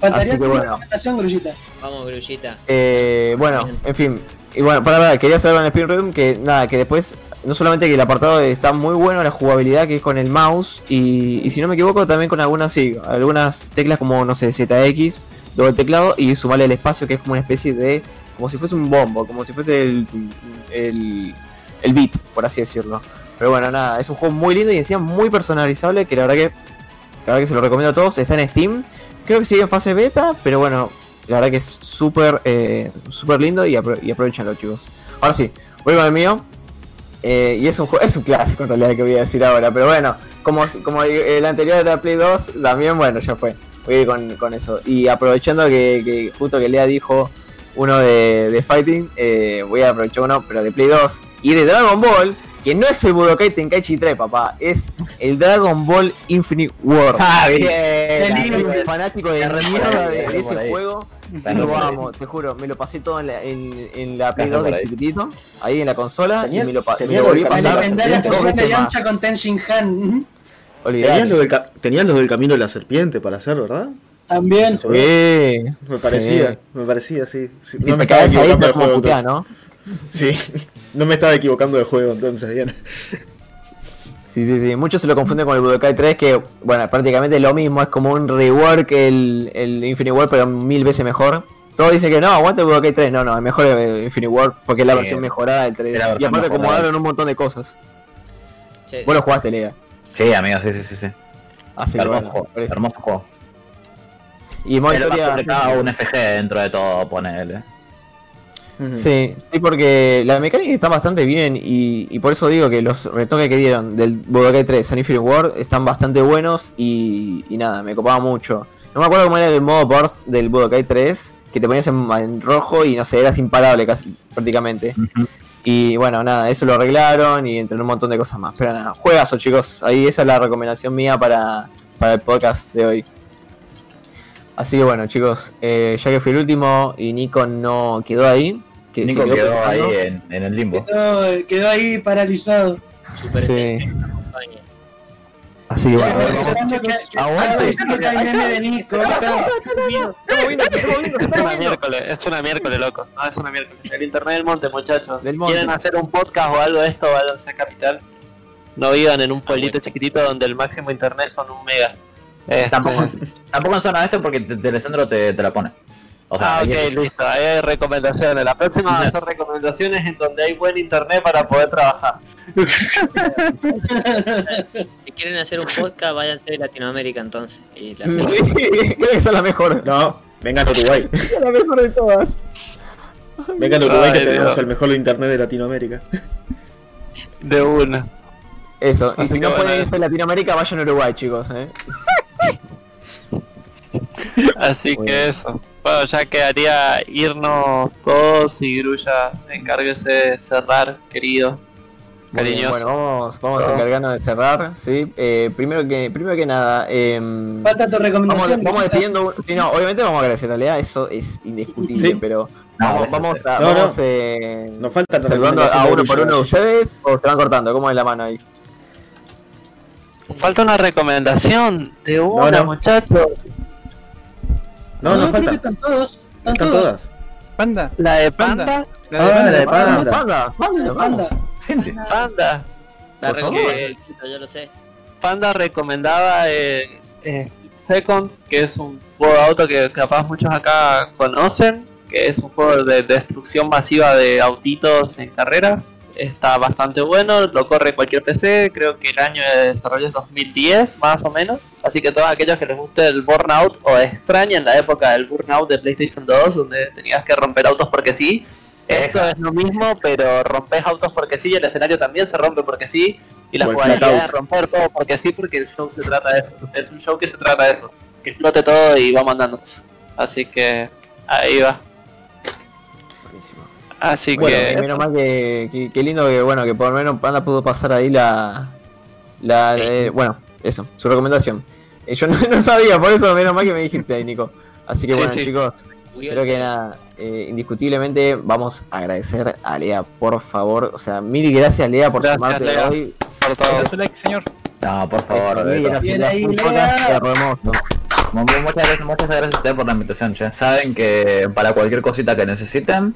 Faltaría Así que bueno. recomendación, Grullita. Vamos, Grullita. Eh, bueno, en fin. Y bueno, para nada, quería saber el Spin Rhythm que nada, que después, no solamente que el apartado está muy bueno, la jugabilidad que es con el mouse, y, y si no me equivoco, también con algunas, sí, algunas teclas como, no sé, ZX, doble teclado, y sumarle el espacio que es como una especie de, como si fuese un bombo, como si fuese el, el, el beat, por así decirlo. Pero bueno, nada, es un juego muy lindo y encima muy personalizable, que la verdad que, la verdad que se lo recomiendo a todos, está en Steam, creo que sigue en fase beta, pero bueno, la verdad que es súper eh, súper lindo y, apro- y aprovechenlo, chicos. Ahora sí, con el mío. Eh, y es un, es un clásico en realidad que voy a decir ahora. Pero bueno, como, como el anterior era Play 2, también, bueno, ya fue. Voy a ir con, con eso. Y aprovechando que, que justo que Lea dijo uno de, de Fighting, eh, voy a aprovechar uno, pero de Play 2 y de Dragon Ball. Que no es el Budokai Tenkaichi 3, papá. Es el Dragon Ball Infinite War. Ah, bien. Un fanático de mierda de, de ese juego. Lo amo, te juro, me lo pasé todo en la, en, en la Play Está 2 por de ahí. chiquitito, ahí en la consola, Tenía- y me lo, me lo volví a pasar camino de la de. Yamcha con Ten Han. Tenías lo, del tenías lo del camino de la serpiente para hacer, ¿verdad? También. Sí, Me parecía, sí. me parecía, sí. Sí, no me caes ahí, como entonces. ¿no? Sí, no me estaba equivocando de juego entonces, bien. Sí, sí, sí. Muchos se lo confunden con el Budokai 3, que, bueno, prácticamente lo mismo, es como un rework el, el Infinity War, pero mil veces mejor. Todos dicen que no, aguanta el Budokai 3. No, no, es mejor el Infinity War porque es la Sí. versión mejorada del Es 3. la Y aparte acomodaron un montón de cosas. Che, Vos lo jugaste, Lega. Sí, amigo, sí, sí, sí. sí. Así que hermoso, bueno, juego, hermoso juego. Y Es más historia. un FG dentro de todo, ponele. Sí, sí, porque la mecánica está bastante bien y, y por eso digo que los retoques que dieron del Budokai 3 a Infinity War están bastante buenos y, y nada, me copaba mucho. No me acuerdo cómo era el modo burst del Budokai 3, que te ponías en, en rojo y no sé, eras imparable casi prácticamente. Y bueno, nada, eso lo arreglaron y entre un montón de cosas más. Pero nada, juegazo chicos, ahí esa es la recomendación mía para, para el podcast de hoy. Así que bueno chicos, eh, ya que fui el último y Nico no quedó ahí. Que Nico quedó ahí pensando. en, en el limbo. Quedó, quedó ahí paralizado. Super Sí. Así que bueno, Aguante. ah. Es una miércoles, es una miércoles, loco. No, es una miércoles. El internet del monte, muchachos. Del si monte. quieren hacer un podcast o algo de esto, váyanse a Capital. No vivan en un pueblito chiquitito donde el máximo internet son un mega. Este, Tampoco, tampoco en zona este porque te- Telecentro te, te la pone. O sea, ah, ahí ok, es- listo. Ahí hay recomendaciones. La próxima van a ser recomendaciones en donde hay buen internet para poder trabajar. Si quieren hacer un podcast, váyanse de Latinoamérica entonces. Y la Creo que esa es la mejor. No, vengan a Uruguay. La mejor de todas. Vengan a Uruguay que tenemos Dios. el mejor internet de Latinoamérica. De una. Eso, y Así si no pueden irse a Latinoamérica, vayan a Uruguay, chicos. ¿eh? Así que eso. Bueno, ya quedaría irnos todos y Grulla, encárguese de cerrar, querido. Bien, Cariñoso. bueno, vamos, vamos a encargarnos de cerrar, ¿sí? Eh, primero, que, primero que nada, em, Falta tu vamos, recomendación. vamos Niquita. despidiendo. Sí, no, obviamente vamos a agradecer a Lea, eso es indiscutible, Sí. pero No, vamos, vamos, a, No, vamos no. eh, Nos falta saludando a uno por uno de ustedes o se van cortando, ¿cómo es la mano ahí? Falta una recomendación de una, no. muchachos. No, no creo que falta. Están todos. Están, Están todos. todas. Panda. La de Panda. Panda. La Ah, la de Panda, Panda. panda, panda, Panda. Gente. Panda. La Por favor. yo lo sé. Panda recomendaba eh, eh, Seconds, que es un juego de auto que capaz muchos acá conocen, que es un juego de destrucción masiva de autitos en carrera. Está bastante bueno, lo corre cualquier PC, creo que el año de desarrollo es 2010 más o menos. Así que todos aquellos que les guste el Burnout o extrañen la época del Burnout de PlayStation 2, donde tenías que romper autos porque sí, esto es lo mismo, pero rompes autos porque sí, y el escenario también se rompe porque sí, y la el jugabilidad es romper todo porque sí, porque el show se trata de eso. Es un show que se trata de eso. Que explote todo y vamos andando. Así que ahí va. Así Bueno, que y menos mal que, que, que lindo que bueno que por lo menos Panda pudo pasar ahí la la eh, bueno, eso, su recomendación. Eh, yo no, no sabía, por eso menos mal que me dijiste ahí, Nico. Así que Sí, bueno, sí. chicos, creo que nada, eh, indiscutiblemente vamos a agradecer a Lea, por favor. O sea, mil gracias Lea por Gracias, sumarte Lea. hoy. por like, señor. No, por favor. Mil gracias, ahí, Lea. Muchas gracias, muchas gracias a ustedes por la invitación, che. Saben que para cualquier cosita que necesiten,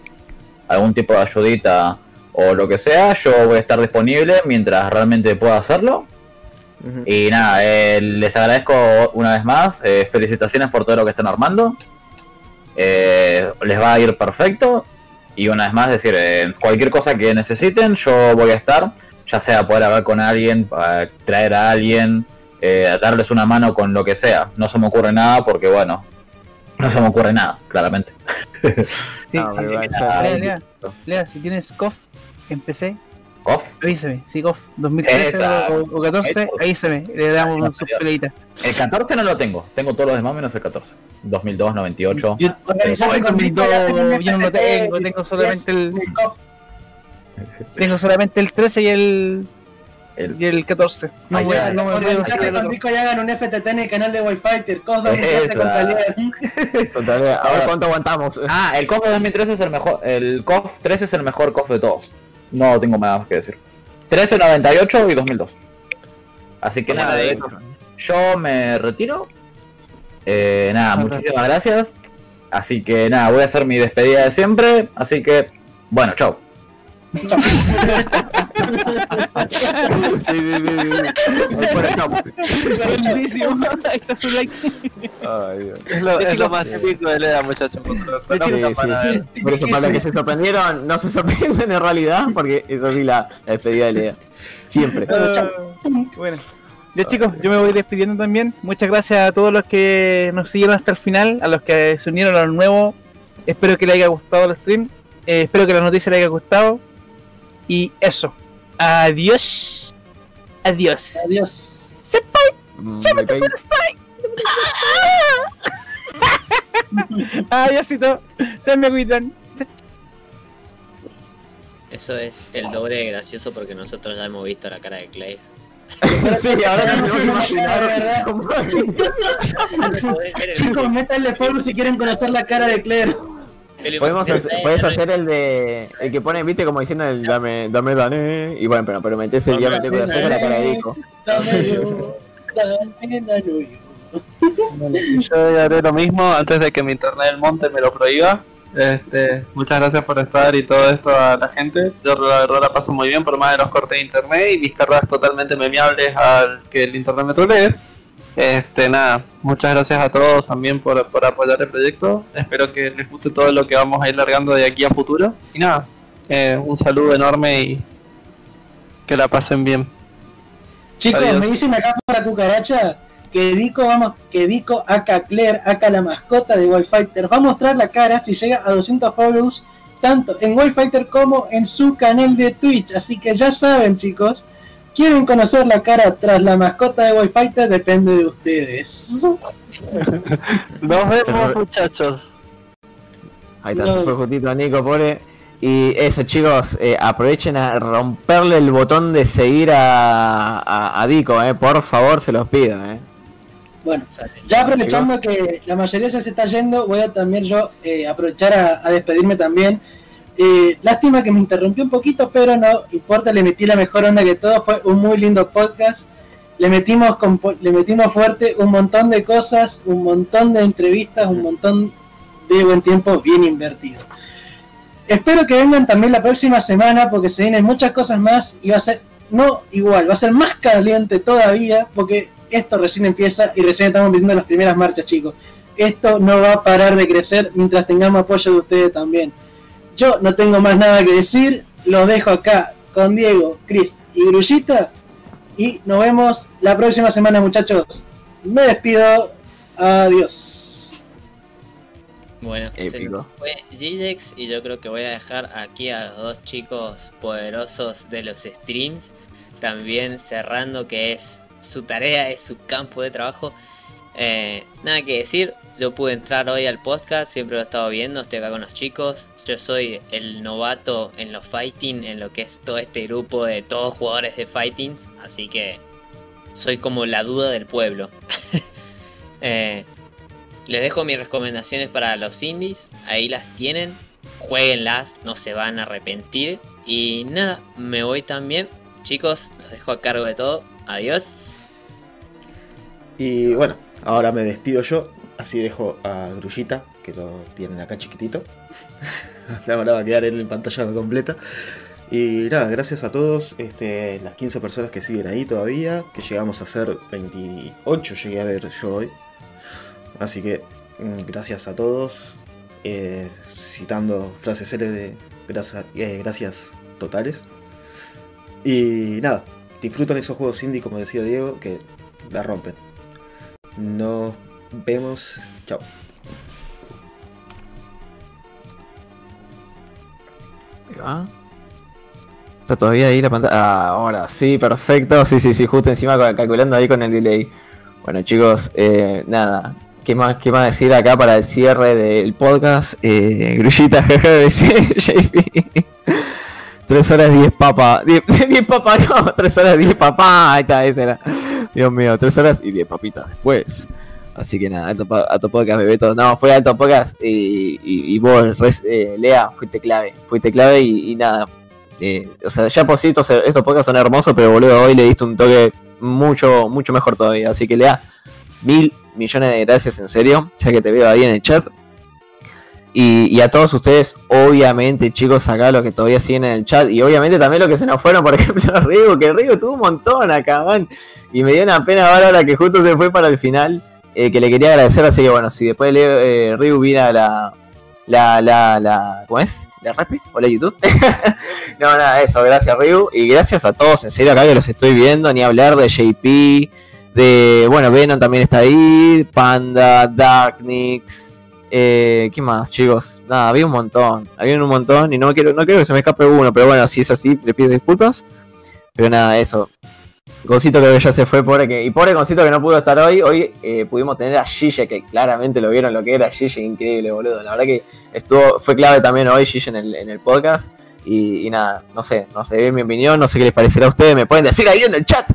algún tipo de ayudita o lo que sea, yo voy a estar disponible mientras realmente pueda hacerlo. Y nada, eh, les agradezco una vez más. eh, felicitaciones por todo lo que están armando. Eh, les va a ir perfecto. Y una vez más, decir, eh, cualquier cosa que necesiten, yo voy a estar. Ya sea poder hablar con alguien, eh, traer a alguien, eh, darles una mano con lo que sea. No se me ocurre nada porque, bueno, no se me ocurre nada, claramente. Sí, No, sí, sí. Lea, Lea, Lea, si tienes COF en PC, Off. avísame. Si COF 2013 Esa. o, o 14, Eso. avísame. Le damos no, un subpeleita. El 14 no lo tengo. Tengo todos los demás menos el 14. 2002, 98. Yo, yo no lo tengo, tengo solamente el, el COF. tengo solamente el 13 y el, El- y el 14. No, Ay, voy a- ay, no con otro. Nico y hagan un FTT en el canal de Wi-Fi. COF 2013 Esa. contra Lea. Total, a ver cuánto aguantamos. Ah, el de 2013 es el mejor. El KOF 13 es el mejor KOF de todos. No tengo nada más que decir. 13, 98 y 2002. Así que nada, de- yo me retiro. Eh, nada, muchísimas gracias. Así que nada, voy a hacer mi despedida de siempre. Así que, bueno, chao. Sí, sí, sí, sí. Por ejemplo. Está su like. Ay, Dios. Es lo, es más típico de muchachos. Chico, Sí, sí. Por eso, para los que se sorprendieron, no se sorprenden en realidad, porque es así la, la despedida de Lea. Siempre. Ah, bueno. Ya chicos, yo me voy despidiendo también. Muchas gracias a todos los que nos siguieron hasta el final, a los que se unieron a los nuevos. Espero que les haya gustado el stream. Eh, espero que la noticia les haya gustado. Y eso. Adiós. Adiós. Adiós. Senpai, Mm, Skype. Adiósito. Se me cuidan. Eso es el doble de gracioso porque nosotros ya hemos visto la cara de Clay. Sí, ahora me tengo que imaginar cómo- Chicos, métanle follow si quieren conocer la cara de Claire. Podemos hacer, puedes hacer el de. El que pone, viste, como diciendo el dame, dame, dame. Y bueno, pero, pero metes el día metes con la cara de Dico. Yo, la haré lo mismo antes de que mi internet del monte me lo prohíba. Este, muchas gracias por estar y todo esto a la gente. Yo la verdad la paso muy bien por más de los cortes de internet y mis carreras totalmente memeables al que el internet me trolee. Este, nada, muchas gracias a todos también por, por apoyar el proyecto. Espero que les guste todo lo que vamos a ir largando de aquí a futuro. Y nada, eh, un saludo enorme y que la pasen bien. Chicos, Adiós. me dicen acá por la cucaracha que Dico, vamos, que Dico, acá Claire, acá la mascota de Wildfighter, va a mostrar la cara si llega a 200 follows, tanto en Wildfighter como en su canal de Twitch. Así que ya saben, chicos, quieren conocer la cara tras la mascota de Wildfighter, depende de ustedes. Nos vemos muchachos. Ahí está, fue justito a Nico, pobre. Y eso, chicos, eh, aprovechen a romperle el botón de seguir a, a, a Dico, eh. Por favor, se los pido, eh. Bueno, ya aprovechando que la mayoría ya se está yendo, voy a también yo eh, aprovechar a, a despedirme también. Eh, lástima que me interrumpió un poquito, pero no importa, le metí la mejor onda que todo, fue un muy lindo podcast. Le metimos, con le metimos fuerte un montón de cosas, un montón de entrevistas, un montón de buen tiempo bien invertido. Espero que vengan también la próxima semana porque se vienen muchas cosas más y va a ser, no igual, va a ser más caliente todavía porque esto recién empieza y recién estamos viendo las primeras marchas, chicos. Esto no va a parar de crecer mientras tengamos apoyo de ustedes también. Yo no tengo más nada que decir, los dejo acá con Diego, Chris y Grullita y nos vemos la próxima semana, muchachos. Me despido. Adiós. Bueno, se Épico. nos fue Gidex y yo creo que voy a dejar aquí a los dos chicos poderosos de los streams también cerrando que es su tarea, es su campo de trabajo. Eh, nada que decir, yo pude entrar hoy al podcast, siempre lo he estado viendo, estoy acá con los chicos. Yo soy el novato en los fighting, en lo que es todo este grupo de todos jugadores de fighting, así que soy como la duda del pueblo. Eh, les dejo mis recomendaciones para los indies, ahí las tienen, jueguenlas, no se van a arrepentir. Y nada, me voy también, chicos, los dejo a cargo de todo, adiós. Y bueno, ahora me despido yo, así dejo a Grullita, que lo tienen acá chiquitito. ahora va a quedar en pantalla completa. Y nada, gracias a todos, este, las 15 personas que siguen ahí todavía, que llegamos a ser 28, llegué a ver yo hoy. Así que mm, gracias a todos, eh, citando frases célebres de eh, gracias totales. Y nada, disfrutan esos juegos indie, como decía Diego, que la rompen. Nos vemos. Chao. Va. Está todavía ahí la pantalla. Ah, ahora sí, perfecto. Sí, sí, sí, justo encima ca- calculando ahí con el delay. Bueno, chicos, eh, nada. ¿Qué más, ¿Qué más decir acá para el cierre del podcast? Eh, grullita, JP. 3 horas 10 papa. 10, 10 papa, no. 3 horas 10 papá. Ahí está, ese era. Dios mío, 3 horas y 10 papitas después. Así que nada, alto, alto podcast, bebeto. No, fue alto podcast. Y, y, vos, eh, Lea, fuiste clave. Fuiste clave y, nada. Eh, o sea, ya por sí estos, estos podcasts son hermosos, pero boludo, hoy le diste un toque mucho, mucho mejor todavía. Así que Lea, mil, millones de gracias en serio, ya que te veo ahí en el chat. Y, a todos ustedes, obviamente, chicos, acá los que todavía siguen en el chat. Y obviamente también los que se nos fueron, por ejemplo, Rigo, que Rigo tuvo un montón acá, man. Y me dio una pena ahora que justo se fue para el final. Eh, que le quería agradecer, así que bueno, si después de eh, Ryu viene a la, la, la, la, ¿cómo es? ¿La rap? ¿O la YouTube? no, nada, eso, gracias Ryu. Y gracias a todos, en serio, acá que los estoy viendo, ni hablar de JP, de, bueno, Venom también está ahí, Panda, Darknix, eh, ¿qué más, chicos? Nada, había un montón, había un montón y no quiero, no quiero que se me escape uno, pero bueno, si es así, le pido disculpas. Pero nada, eso. Goncito que ya se fue, pobre que. Y pobre Goncito que no pudo estar hoy. Hoy eh, pudimos tener a Gigi, que claramente lo vieron lo que era Gigi, increíble, boludo. La verdad que estuvo, fue clave también hoy Gigi en el, podcast. Y, nada, no sé, no sé, bien mi opinión, no sé qué les parecerá a ustedes, me pueden decir ahí en el chat.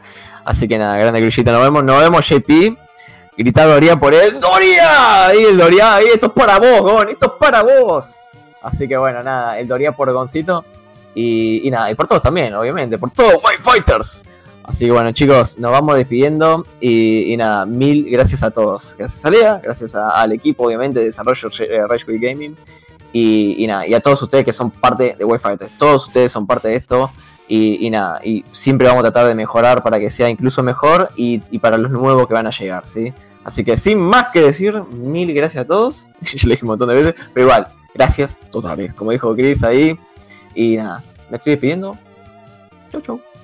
Así que nada, grande Grillito, nos vemos, nos vemos JP. Gritar Doria por él. ¡Doria! Ahí el Doria, ahí, esto es para vos, Gon, esto es para vos. Así que bueno, nada, el Doria por Goncito. Y, nada, y por todos también, obviamente, por todos, White Fighters. Así que bueno, chicos, nos vamos despidiendo y, nada, mil gracias a todos. Gracias a Lea, gracias al equipo, obviamente, de desarrollo eh, Rage Quit Gaming. Y, nada, y a todos ustedes que son parte de Wi-Fi. Todos ustedes son parte de esto. Y, nada, y siempre vamos a tratar de mejorar para que sea incluso mejor y, para los nuevos que van a llegar, ¿sí? Así que sin más que decir, mil gracias a todos. Ya le dije un montón de veces, pero igual, gracias totales. Como dijo Chris ahí. Y nada, me estoy despidiendo. Chau, chau.